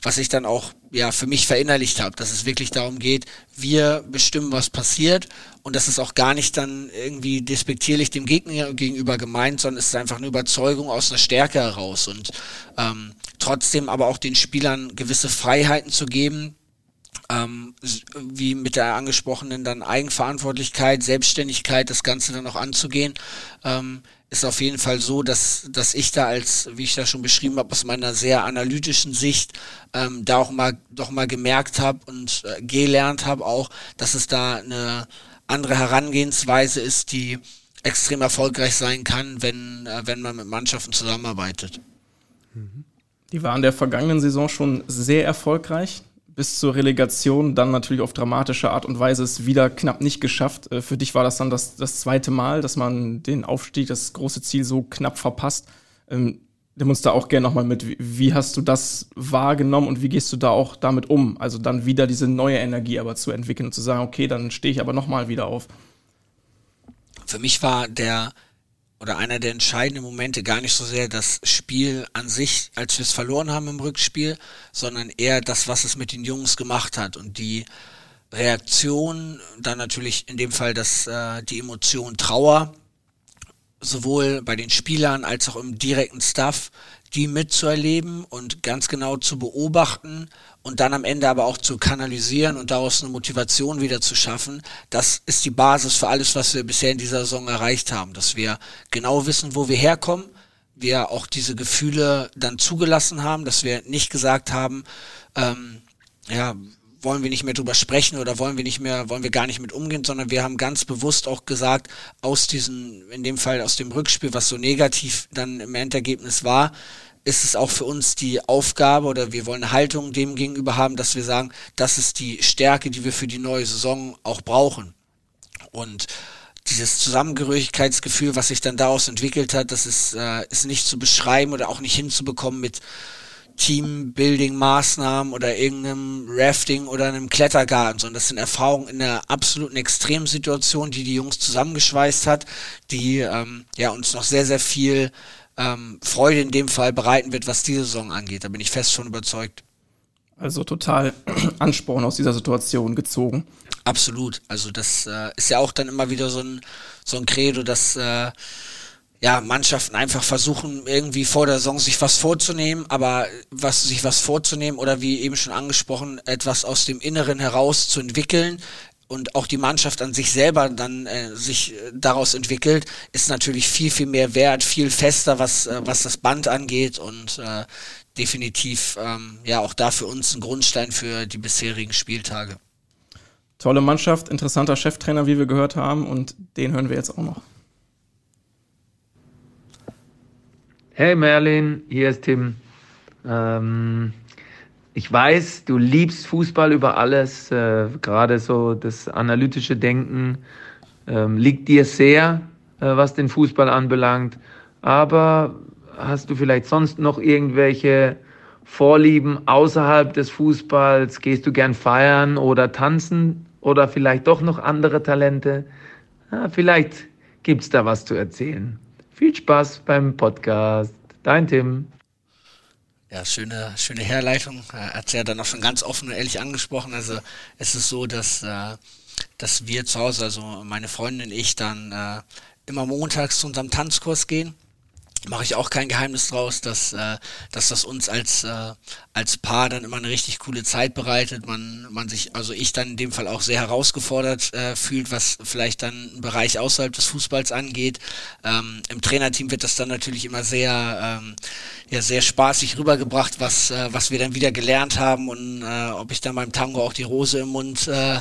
was ich dann auch ja für mich verinnerlicht habe, dass es wirklich darum geht, wir bestimmen, was passiert und das ist auch gar nicht dann irgendwie despektierlich dem Gegner gegenüber gemeint, sondern es ist einfach eine Überzeugung aus einer Stärke heraus und ähm, trotzdem aber auch den Spielern gewisse Freiheiten zu geben, ähm, wie mit der angesprochenen dann Eigenverantwortlichkeit, Selbstständigkeit, das Ganze dann auch anzugehen, ähm, ist auf jeden Fall so, dass, dass ich da als, wie ich da schon beschrieben habe, aus meiner sehr analytischen Sicht ähm, da auch mal doch mal gemerkt habe und äh, gelernt habe auch, dass es da eine andere Herangehensweise ist, die extrem erfolgreich sein kann, wenn, äh, wenn man mit Mannschaften zusammenarbeitet. Die waren der vergangenen Saison schon sehr erfolgreich bis zur Relegation, dann natürlich auf dramatische Art und Weise es wieder knapp nicht geschafft. Äh, für dich war das dann das, das zweite Mal, dass man den Aufstieg, das große Ziel so knapp verpasst. Ähm, nimm uns da auch gerne nochmal mit. Wie hast du das wahrgenommen und wie gehst du da auch damit um? Also dann wieder diese neue Energie aber zu entwickeln und zu sagen, okay, dann stehe ich aber nochmal wieder auf. Für mich war der oder einer der entscheidenden Momente gar nicht so sehr das Spiel an sich, als wir es verloren haben im Rückspiel, sondern eher das, was es mit den Jungs gemacht hat. Und die Reaktion, dann natürlich in dem Fall das, äh, die Emotion Trauer, sowohl bei den Spielern als auch im direkten Staff, die mitzuerleben und ganz genau zu beobachten und dann am Ende aber auch zu kanalisieren und daraus eine Motivation wieder zu schaffen, das ist die Basis für alles, was wir bisher in dieser Saison erreicht haben, dass wir genau wissen, wo wir herkommen, wir auch diese Gefühle dann zugelassen haben, dass wir nicht gesagt haben, ähm, ja, wollen wir nicht mehr drüber sprechen oder wollen wir nicht mehr, wollen wir gar nicht mit umgehen, sondern wir haben ganz bewusst auch gesagt, aus diesem, in dem Fall aus dem Rückspiel, was so negativ dann im Endergebnis war, ist es auch für uns die Aufgabe oder wir wollen eine Haltung dem gegenüber haben, dass wir sagen, das ist die Stärke, die wir für die neue Saison auch brauchen. Und dieses Zusammengehörigkeitsgefühl, was sich dann daraus entwickelt hat, das ist, äh, ist nicht zu beschreiben oder auch nicht hinzubekommen mit Teambuilding-Maßnahmen oder irgendeinem Rafting oder einem Klettergarten, sondern das sind Erfahrungen in einer absoluten Extremsituation, die die Jungs zusammengeschweißt hat, die ähm, ja uns noch sehr, sehr viel ähm, Freude in dem Fall bereiten wird, was diese Saison angeht. Da bin ich fest von überzeugt. Also total *clears throat* Ansporn aus dieser Situation gezogen. Absolut. Also das äh, ist ja auch dann immer wieder so ein, so ein Credo, dass äh, ja, Mannschaften einfach versuchen, irgendwie vor der Saison sich was vorzunehmen, aber was sich was vorzunehmen oder wie eben schon angesprochen, etwas aus dem Inneren heraus zu entwickeln, und auch die Mannschaft an sich selber dann äh, sich äh, daraus entwickelt, ist natürlich viel, viel mehr wert, viel fester, was, äh, was das Band angeht und äh, definitiv ähm, ja auch da für uns ein Grundstein für die bisherigen Spieltage. Tolle Mannschaft, interessanter Cheftrainer, wie wir gehört haben, und den hören wir jetzt auch noch. Hey Merlin, hier ist Tim. Ähm, ich weiß, du liebst Fußball über alles, äh, gerade so das analytische Denken ähm, liegt dir sehr, äh, was den Fußball anbelangt. Aber hast du vielleicht sonst noch irgendwelche Vorlieben außerhalb des Fußballs? Gehst du gern feiern oder tanzen oder vielleicht doch noch andere Talente? Ja, vielleicht gibt's da was zu erzählen. Viel Spaß beim Podcast. Dein Tim. Ja, schöne, schöne Herleitung. Er hat ja dann auch schon ganz offen und ehrlich angesprochen. Also es ist so, dass, äh, dass wir zu Hause, also meine Freundin und ich, dann äh, immer montags zu unserem Tanzkurs gehen mache ich auch kein Geheimnis draus, dass, äh, dass das uns als, äh, als Paar dann immer eine richtig coole Zeit bereitet. Man, man sich, also ich dann in dem Fall auch sehr herausgefordert äh, fühlt, was vielleicht dann einen Bereich außerhalb des Fußballs angeht. Ähm, Im Trainerteam wird das dann natürlich immer sehr, ähm, ja, sehr spaßig rübergebracht, was, äh, was wir dann wieder gelernt haben und äh, ob ich dann beim Tango auch die Rose im Mund, äh,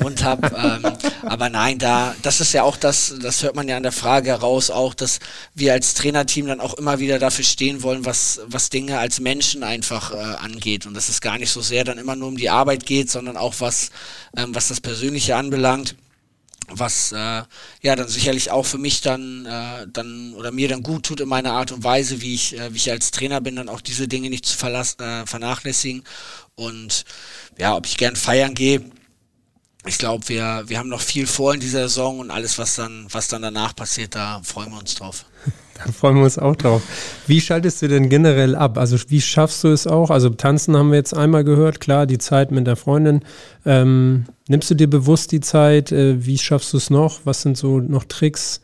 Mund habe. *laughs* ähm, aber nein, da, das ist ja auch das, das hört man ja an der Frage heraus, auch, dass wir als Trainerteam Team dann auch immer wieder dafür stehen wollen, was, was Dinge als Menschen einfach äh, angeht und dass es gar nicht so sehr dann immer nur um die Arbeit geht, sondern auch was, ähm, was das Persönliche anbelangt was äh, ja dann sicherlich auch für mich dann äh, dann oder mir dann gut tut in meiner Art und Weise, wie ich äh, wie ich als Trainer bin, dann auch diese Dinge nicht zu verlassen, äh, vernachlässigen und ja, ob ich gern feiern gehe, ich glaube, wir, wir haben noch viel vor in dieser Saison und alles, was dann, was dann danach passiert, da freuen wir uns drauf. *laughs* Da freuen wir uns auch drauf. Wie schaltest du denn generell ab? Also wie schaffst du es auch? Also tanzen haben wir jetzt einmal gehört, klar, die Zeit mit der Freundin. Ähm, nimmst du dir bewusst die Zeit? Äh, wie schaffst du es noch? Was sind so noch Tricks?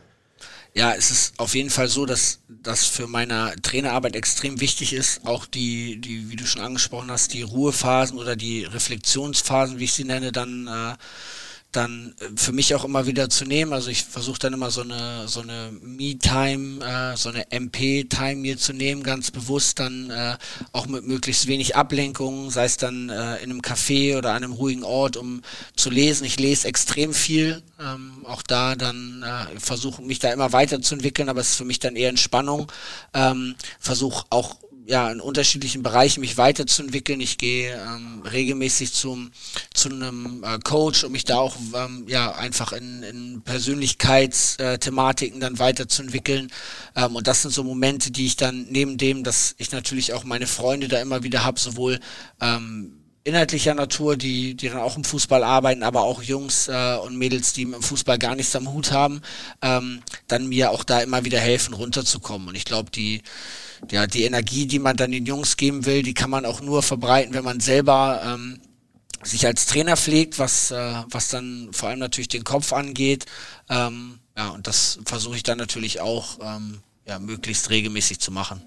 Ja, es ist auf jeden Fall so, dass das für meine Trainerarbeit extrem wichtig ist, auch die, die, wie du schon angesprochen hast, die Ruhephasen oder die Reflexionsphasen, wie ich sie nenne, dann äh, dann äh, für mich auch immer wieder zu nehmen. Also ich versuche dann immer so eine so eine Me-Time, äh, so eine MP-Time mir zu nehmen, ganz bewusst dann äh, auch mit möglichst wenig Ablenkungen, sei es dann äh, in einem Café oder an einem ruhigen Ort, um zu lesen. Ich lese extrem viel, ähm, auch da dann äh, versuche mich da immer weiterzuentwickeln, aber es ist für mich dann eher Entspannung. Ähm, versuche auch ja, in unterschiedlichen Bereichen mich weiterzuentwickeln. Ich gehe ähm, regelmäßig zum, zu einem äh, Coach, um mich da auch ähm, ja, einfach in, in Persönlichkeitsthematiken dann weiterzuentwickeln. Ähm, und das sind so Momente, die ich dann neben dem, dass ich natürlich auch meine Freunde da immer wieder habe, sowohl ähm, inhaltlicher Natur, die, die dann auch im Fußball arbeiten, aber auch Jungs äh, und Mädels, die im Fußball gar nichts am Hut haben, ähm, dann mir auch da immer wieder helfen, runterzukommen. Und ich glaube, die ja, die Energie, die man dann den Jungs geben will, die kann man auch nur verbreiten, wenn man selber ähm, sich als Trainer pflegt, was, äh, was dann vor allem natürlich den Kopf angeht. Ähm, ja, und das versuche ich dann natürlich auch ähm, ja, möglichst regelmäßig zu machen.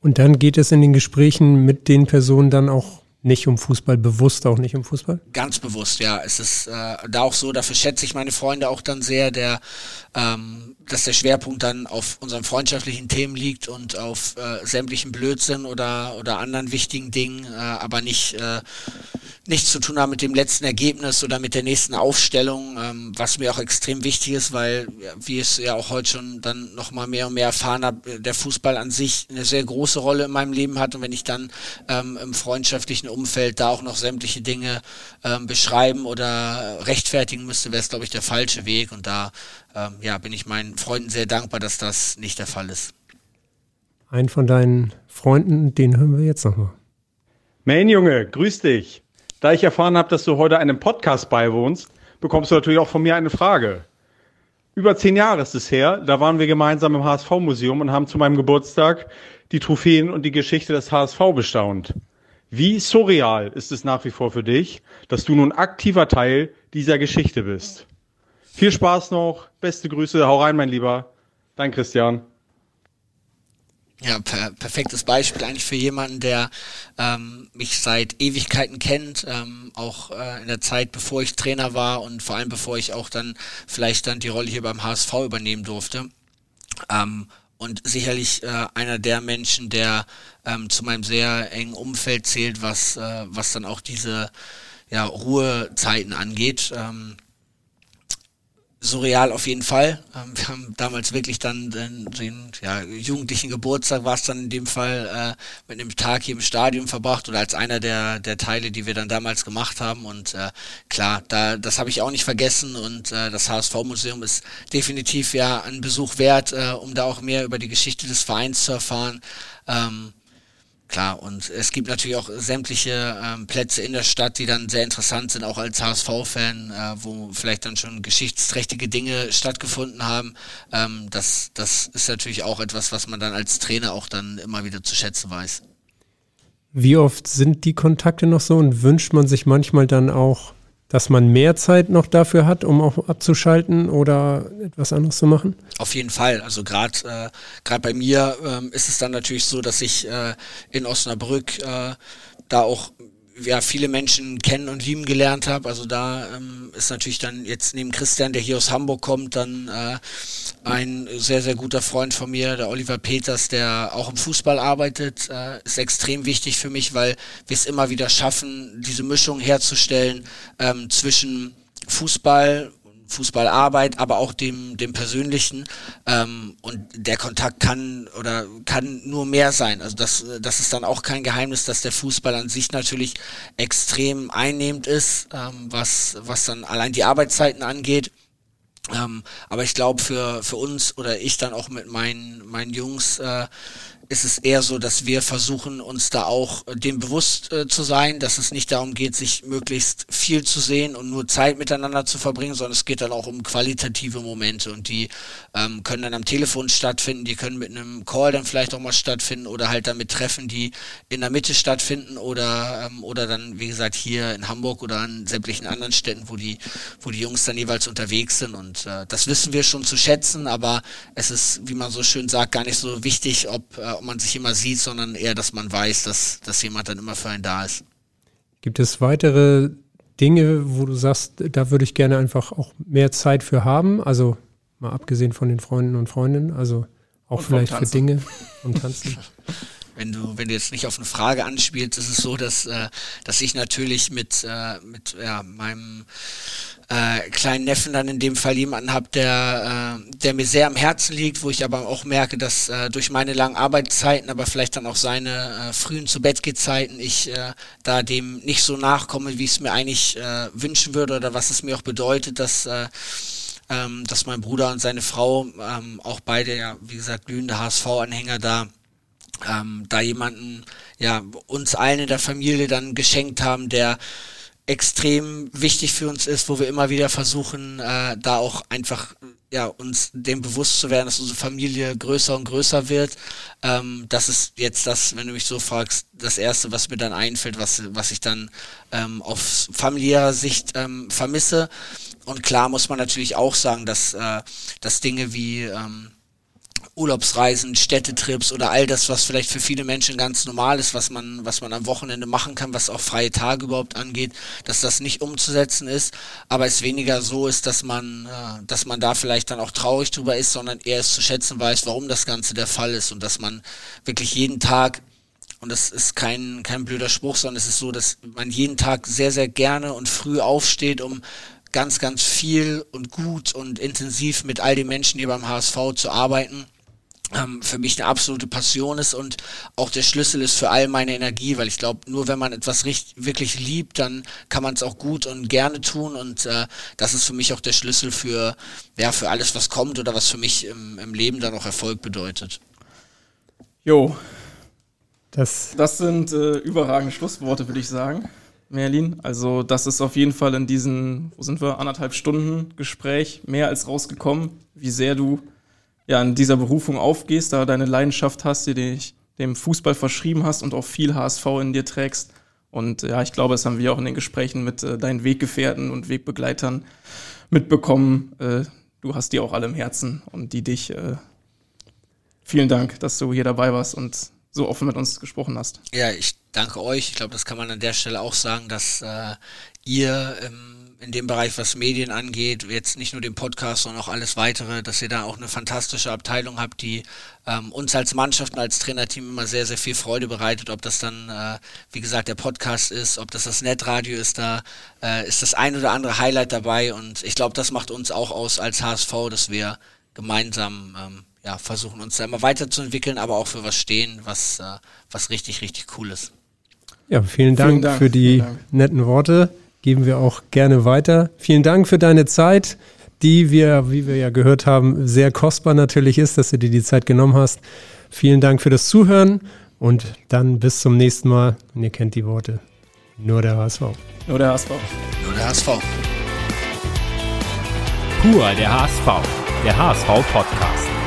Und dann geht es in den Gesprächen mit den Personen dann auch nicht um Fußball, bewusst auch nicht um Fußball? Ganz bewusst, ja. Es ist äh, da auch so, dafür schätze ich meine Freunde auch dann sehr, der, ähm, dass der Schwerpunkt dann auf unseren freundschaftlichen Themen liegt und auf äh, sämtlichen Blödsinn oder, oder anderen wichtigen Dingen, äh, aber nicht äh, nichts zu tun haben mit dem letzten Ergebnis oder mit der nächsten Aufstellung, ähm, was mir auch extrem wichtig ist, weil, wie es ja auch heute schon dann nochmal mehr und mehr erfahren habe, der Fußball an sich eine sehr große Rolle in meinem Leben hat. Und wenn ich dann ähm, im freundschaftlichen Umfeld da auch noch sämtliche Dinge ähm, beschreiben oder rechtfertigen müsste, wäre es, glaube ich, der falsche Weg. Und da ähm, ja, bin ich meinen Freunden sehr dankbar, dass das nicht der Fall ist. Einen von deinen Freunden, den hören wir jetzt nochmal. Main Junge, grüß dich. Da ich erfahren habe, dass du heute einem Podcast beiwohnst, bekommst du natürlich auch von mir eine Frage. Über zehn Jahre ist es her, da waren wir gemeinsam im HSV-Museum und haben zu meinem Geburtstag die Trophäen und die Geschichte des HSV bestaunt. Wie surreal ist es nach wie vor für dich, dass du nun aktiver Teil dieser Geschichte bist? Viel Spaß noch, beste Grüße, hau rein, mein Lieber. Dein Christian. Ja, per perfektes Beispiel eigentlich für jemanden, der ähm, mich seit Ewigkeiten kennt, ähm, auch äh, in der Zeit, bevor ich Trainer war und vor allem bevor ich auch dann vielleicht dann die Rolle hier beim HSV übernehmen durfte. Ähm, und sicherlich äh, einer der Menschen, der ähm, zu meinem sehr engen Umfeld zählt, was, äh, was dann auch diese ja, Ruhezeiten angeht. Ähm, surreal auf jeden Fall. Ähm, wir haben damals wirklich dann den, den ja, jugendlichen Geburtstag war es dann in dem Fall äh, mit einem Tag hier im Stadion verbracht oder als einer der der Teile, die wir dann damals gemacht haben und äh, klar, da das habe ich auch nicht vergessen und äh, das HSV Museum ist definitiv ja ein Besuch wert, äh, um da auch mehr über die Geschichte des Vereins zu erfahren. Ähm, Klar, und es gibt natürlich auch sämtliche ähm, Plätze in der Stadt, die dann sehr interessant sind, auch als HSV-Fan, äh, wo vielleicht dann schon geschichtsträchtige Dinge stattgefunden haben. Ähm, das, das ist natürlich auch etwas, was man dann als Trainer auch dann immer wieder zu schätzen weiß. Wie oft sind die Kontakte noch so und wünscht man sich manchmal dann auch dass man mehr Zeit noch dafür hat, um auch abzuschalten oder etwas anderes zu machen? Auf jeden Fall. Also gerade äh, gerade bei mir ähm, ist es dann natürlich so, dass ich äh, in Osnabrück äh, da auch ja, viele Menschen kennen und lieben gelernt habe. Also da ähm, ist natürlich dann jetzt neben Christian, der hier aus Hamburg kommt, dann äh, ein sehr, sehr guter Freund von mir, der Oliver Peters, der auch im Fußball arbeitet, äh, ist extrem wichtig für mich, weil wir es immer wieder schaffen, diese Mischung herzustellen ähm, zwischen Fußball Fußballarbeit, aber auch dem, dem Persönlichen. Ähm, und der Kontakt kann oder kann nur mehr sein. Also das, das ist dann auch kein Geheimnis, dass der Fußball an sich natürlich extrem einnehmend ist, ähm, was, was dann allein die Arbeitszeiten angeht. Ähm, aber ich glaube für, für uns oder ich dann auch mit meinen, meinen Jungs äh, ist es eher so, dass wir versuchen, uns da auch äh, dem bewusst äh, zu sein, dass es nicht darum geht, sich möglichst viel zu sehen und nur Zeit miteinander zu verbringen, sondern es geht dann auch um qualitative Momente und die ähm, können dann am Telefon stattfinden, die können mit einem Call dann vielleicht auch mal stattfinden oder halt dann mit Treffen, die in der Mitte stattfinden oder ähm, oder dann wie gesagt hier in Hamburg oder an sämtlichen anderen Städten, wo die wo die Jungs dann jeweils unterwegs sind und äh, das wissen wir schon zu schätzen, aber es ist, wie man so schön sagt, gar nicht so wichtig, ob äh, ob man sich immer sieht, sondern eher, dass man weiß, dass, dass jemand dann immer für einen da ist. Gibt es weitere Dinge, wo du sagst, da würde ich gerne einfach auch mehr Zeit für haben? Also mal abgesehen von den Freunden und Freundinnen, also auch und vielleicht für Dinge und Tanzen. *laughs* wenn du, wenn du jetzt nicht auf eine Frage anspielst, ist es so, dass, äh, dass ich natürlich mit, äh, mit ja, meinem äh, kleinen Neffen dann in dem Fall jemanden habe, der, äh, der mir sehr am Herzen liegt, wo ich aber auch merke, dass äh, durch meine langen Arbeitszeiten, aber vielleicht dann auch seine äh, frühen zu Bett Zeiten, ich äh, da dem nicht so nachkomme, wie ich es mir eigentlich äh, wünschen würde oder was es mir auch bedeutet, dass äh, ähm, dass mein Bruder und seine Frau, ähm, auch beide ja, wie gesagt, glühende HSV-Anhänger da ähm, da jemanden, ja, uns allen in der Familie dann geschenkt haben, der extrem wichtig für uns ist, wo wir immer wieder versuchen, äh, da auch einfach ja uns dem bewusst zu werden, dass unsere Familie größer und größer wird. Ähm, das ist jetzt das, wenn du mich so fragst, das erste, was mir dann einfällt, was was ich dann ähm, auf familiärer Sicht ähm, vermisse. Und klar muss man natürlich auch sagen, dass äh, dass Dinge wie ähm, Urlaubsreisen, Städtetrips oder all das, was vielleicht für viele Menschen ganz normal ist, was man, was man am Wochenende machen kann, was auch freie Tage überhaupt angeht, dass das nicht umzusetzen ist, aber es weniger so ist, dass man, äh, dass man da vielleicht dann auch traurig drüber ist, sondern eher es zu schätzen weiß, warum das Ganze der Fall ist und dass man wirklich jeden Tag und das ist kein, kein blöder Spruch, sondern es ist so, dass man jeden Tag sehr, sehr gerne und früh aufsteht, um ganz, ganz viel und gut und intensiv mit all den Menschen, die beim HSV zu arbeiten ähm, für mich eine absolute Passion ist und auch der Schlüssel ist für all meine Energie, weil ich glaube, nur wenn man etwas richtig, wirklich liebt, dann kann man es auch gut und gerne tun und äh, das ist für mich auch der Schlüssel für, ja, für alles, was kommt oder was für mich im, im Leben dann auch Erfolg bedeutet. Jo, das, das sind äh, überragende Schlussworte, würde ich sagen. Merlin. Also das ist auf jeden Fall in diesen, wo sind wir, anderthalb Stunden Gespräch mehr als rausgekommen, wie sehr du ja, in dieser Berufung aufgehst, da deine Leidenschaft hast, die dich dem Fußball verschrieben hast und auch viel HSV in dir trägst. Und ja, ich glaube, das haben wir auch in den Gesprächen mit äh, deinen Weggefährten und Wegbegleitern mitbekommen. Äh, du hast die auch alle im Herzen und die dich. Äh, vielen Dank, dass du hier dabei warst und so offen mit uns gesprochen hast. Ja, ich danke euch. Ich glaube, das kann man an der Stelle auch sagen, dass äh, ihr ähm, in dem Bereich, was Medien angeht, jetzt nicht nur den Podcast, sondern auch alles weitere, dass ihr da auch eine fantastische Abteilung habt, die ähm, uns als Mannschaft und als Trainerteam immer sehr, sehr viel Freude bereitet. Ob das dann, äh, wie gesagt, der Podcast ist, ob das das Netradio ist, da äh, ist das ein oder andere Highlight dabei. Und ich glaube, das macht uns auch aus als HSV, dass wir gemeinsam ähm, ja, versuchen, uns da immer weiterzuentwickeln, aber auch für was stehen, was, äh, was richtig, richtig cool ist. Ja, vielen Dank, vielen Dank für die Dank. netten Worte geben wir auch gerne weiter. Vielen Dank für deine Zeit, die wir, wie wir ja gehört haben, sehr kostbar natürlich ist, dass du dir die Zeit genommen hast. Vielen Dank für das Zuhören und dann bis zum nächsten Mal. Und ihr kennt die Worte. Nur der HSV. Nur der HSV. Nur der HSV. Pur der HSV. Der HSV Podcast.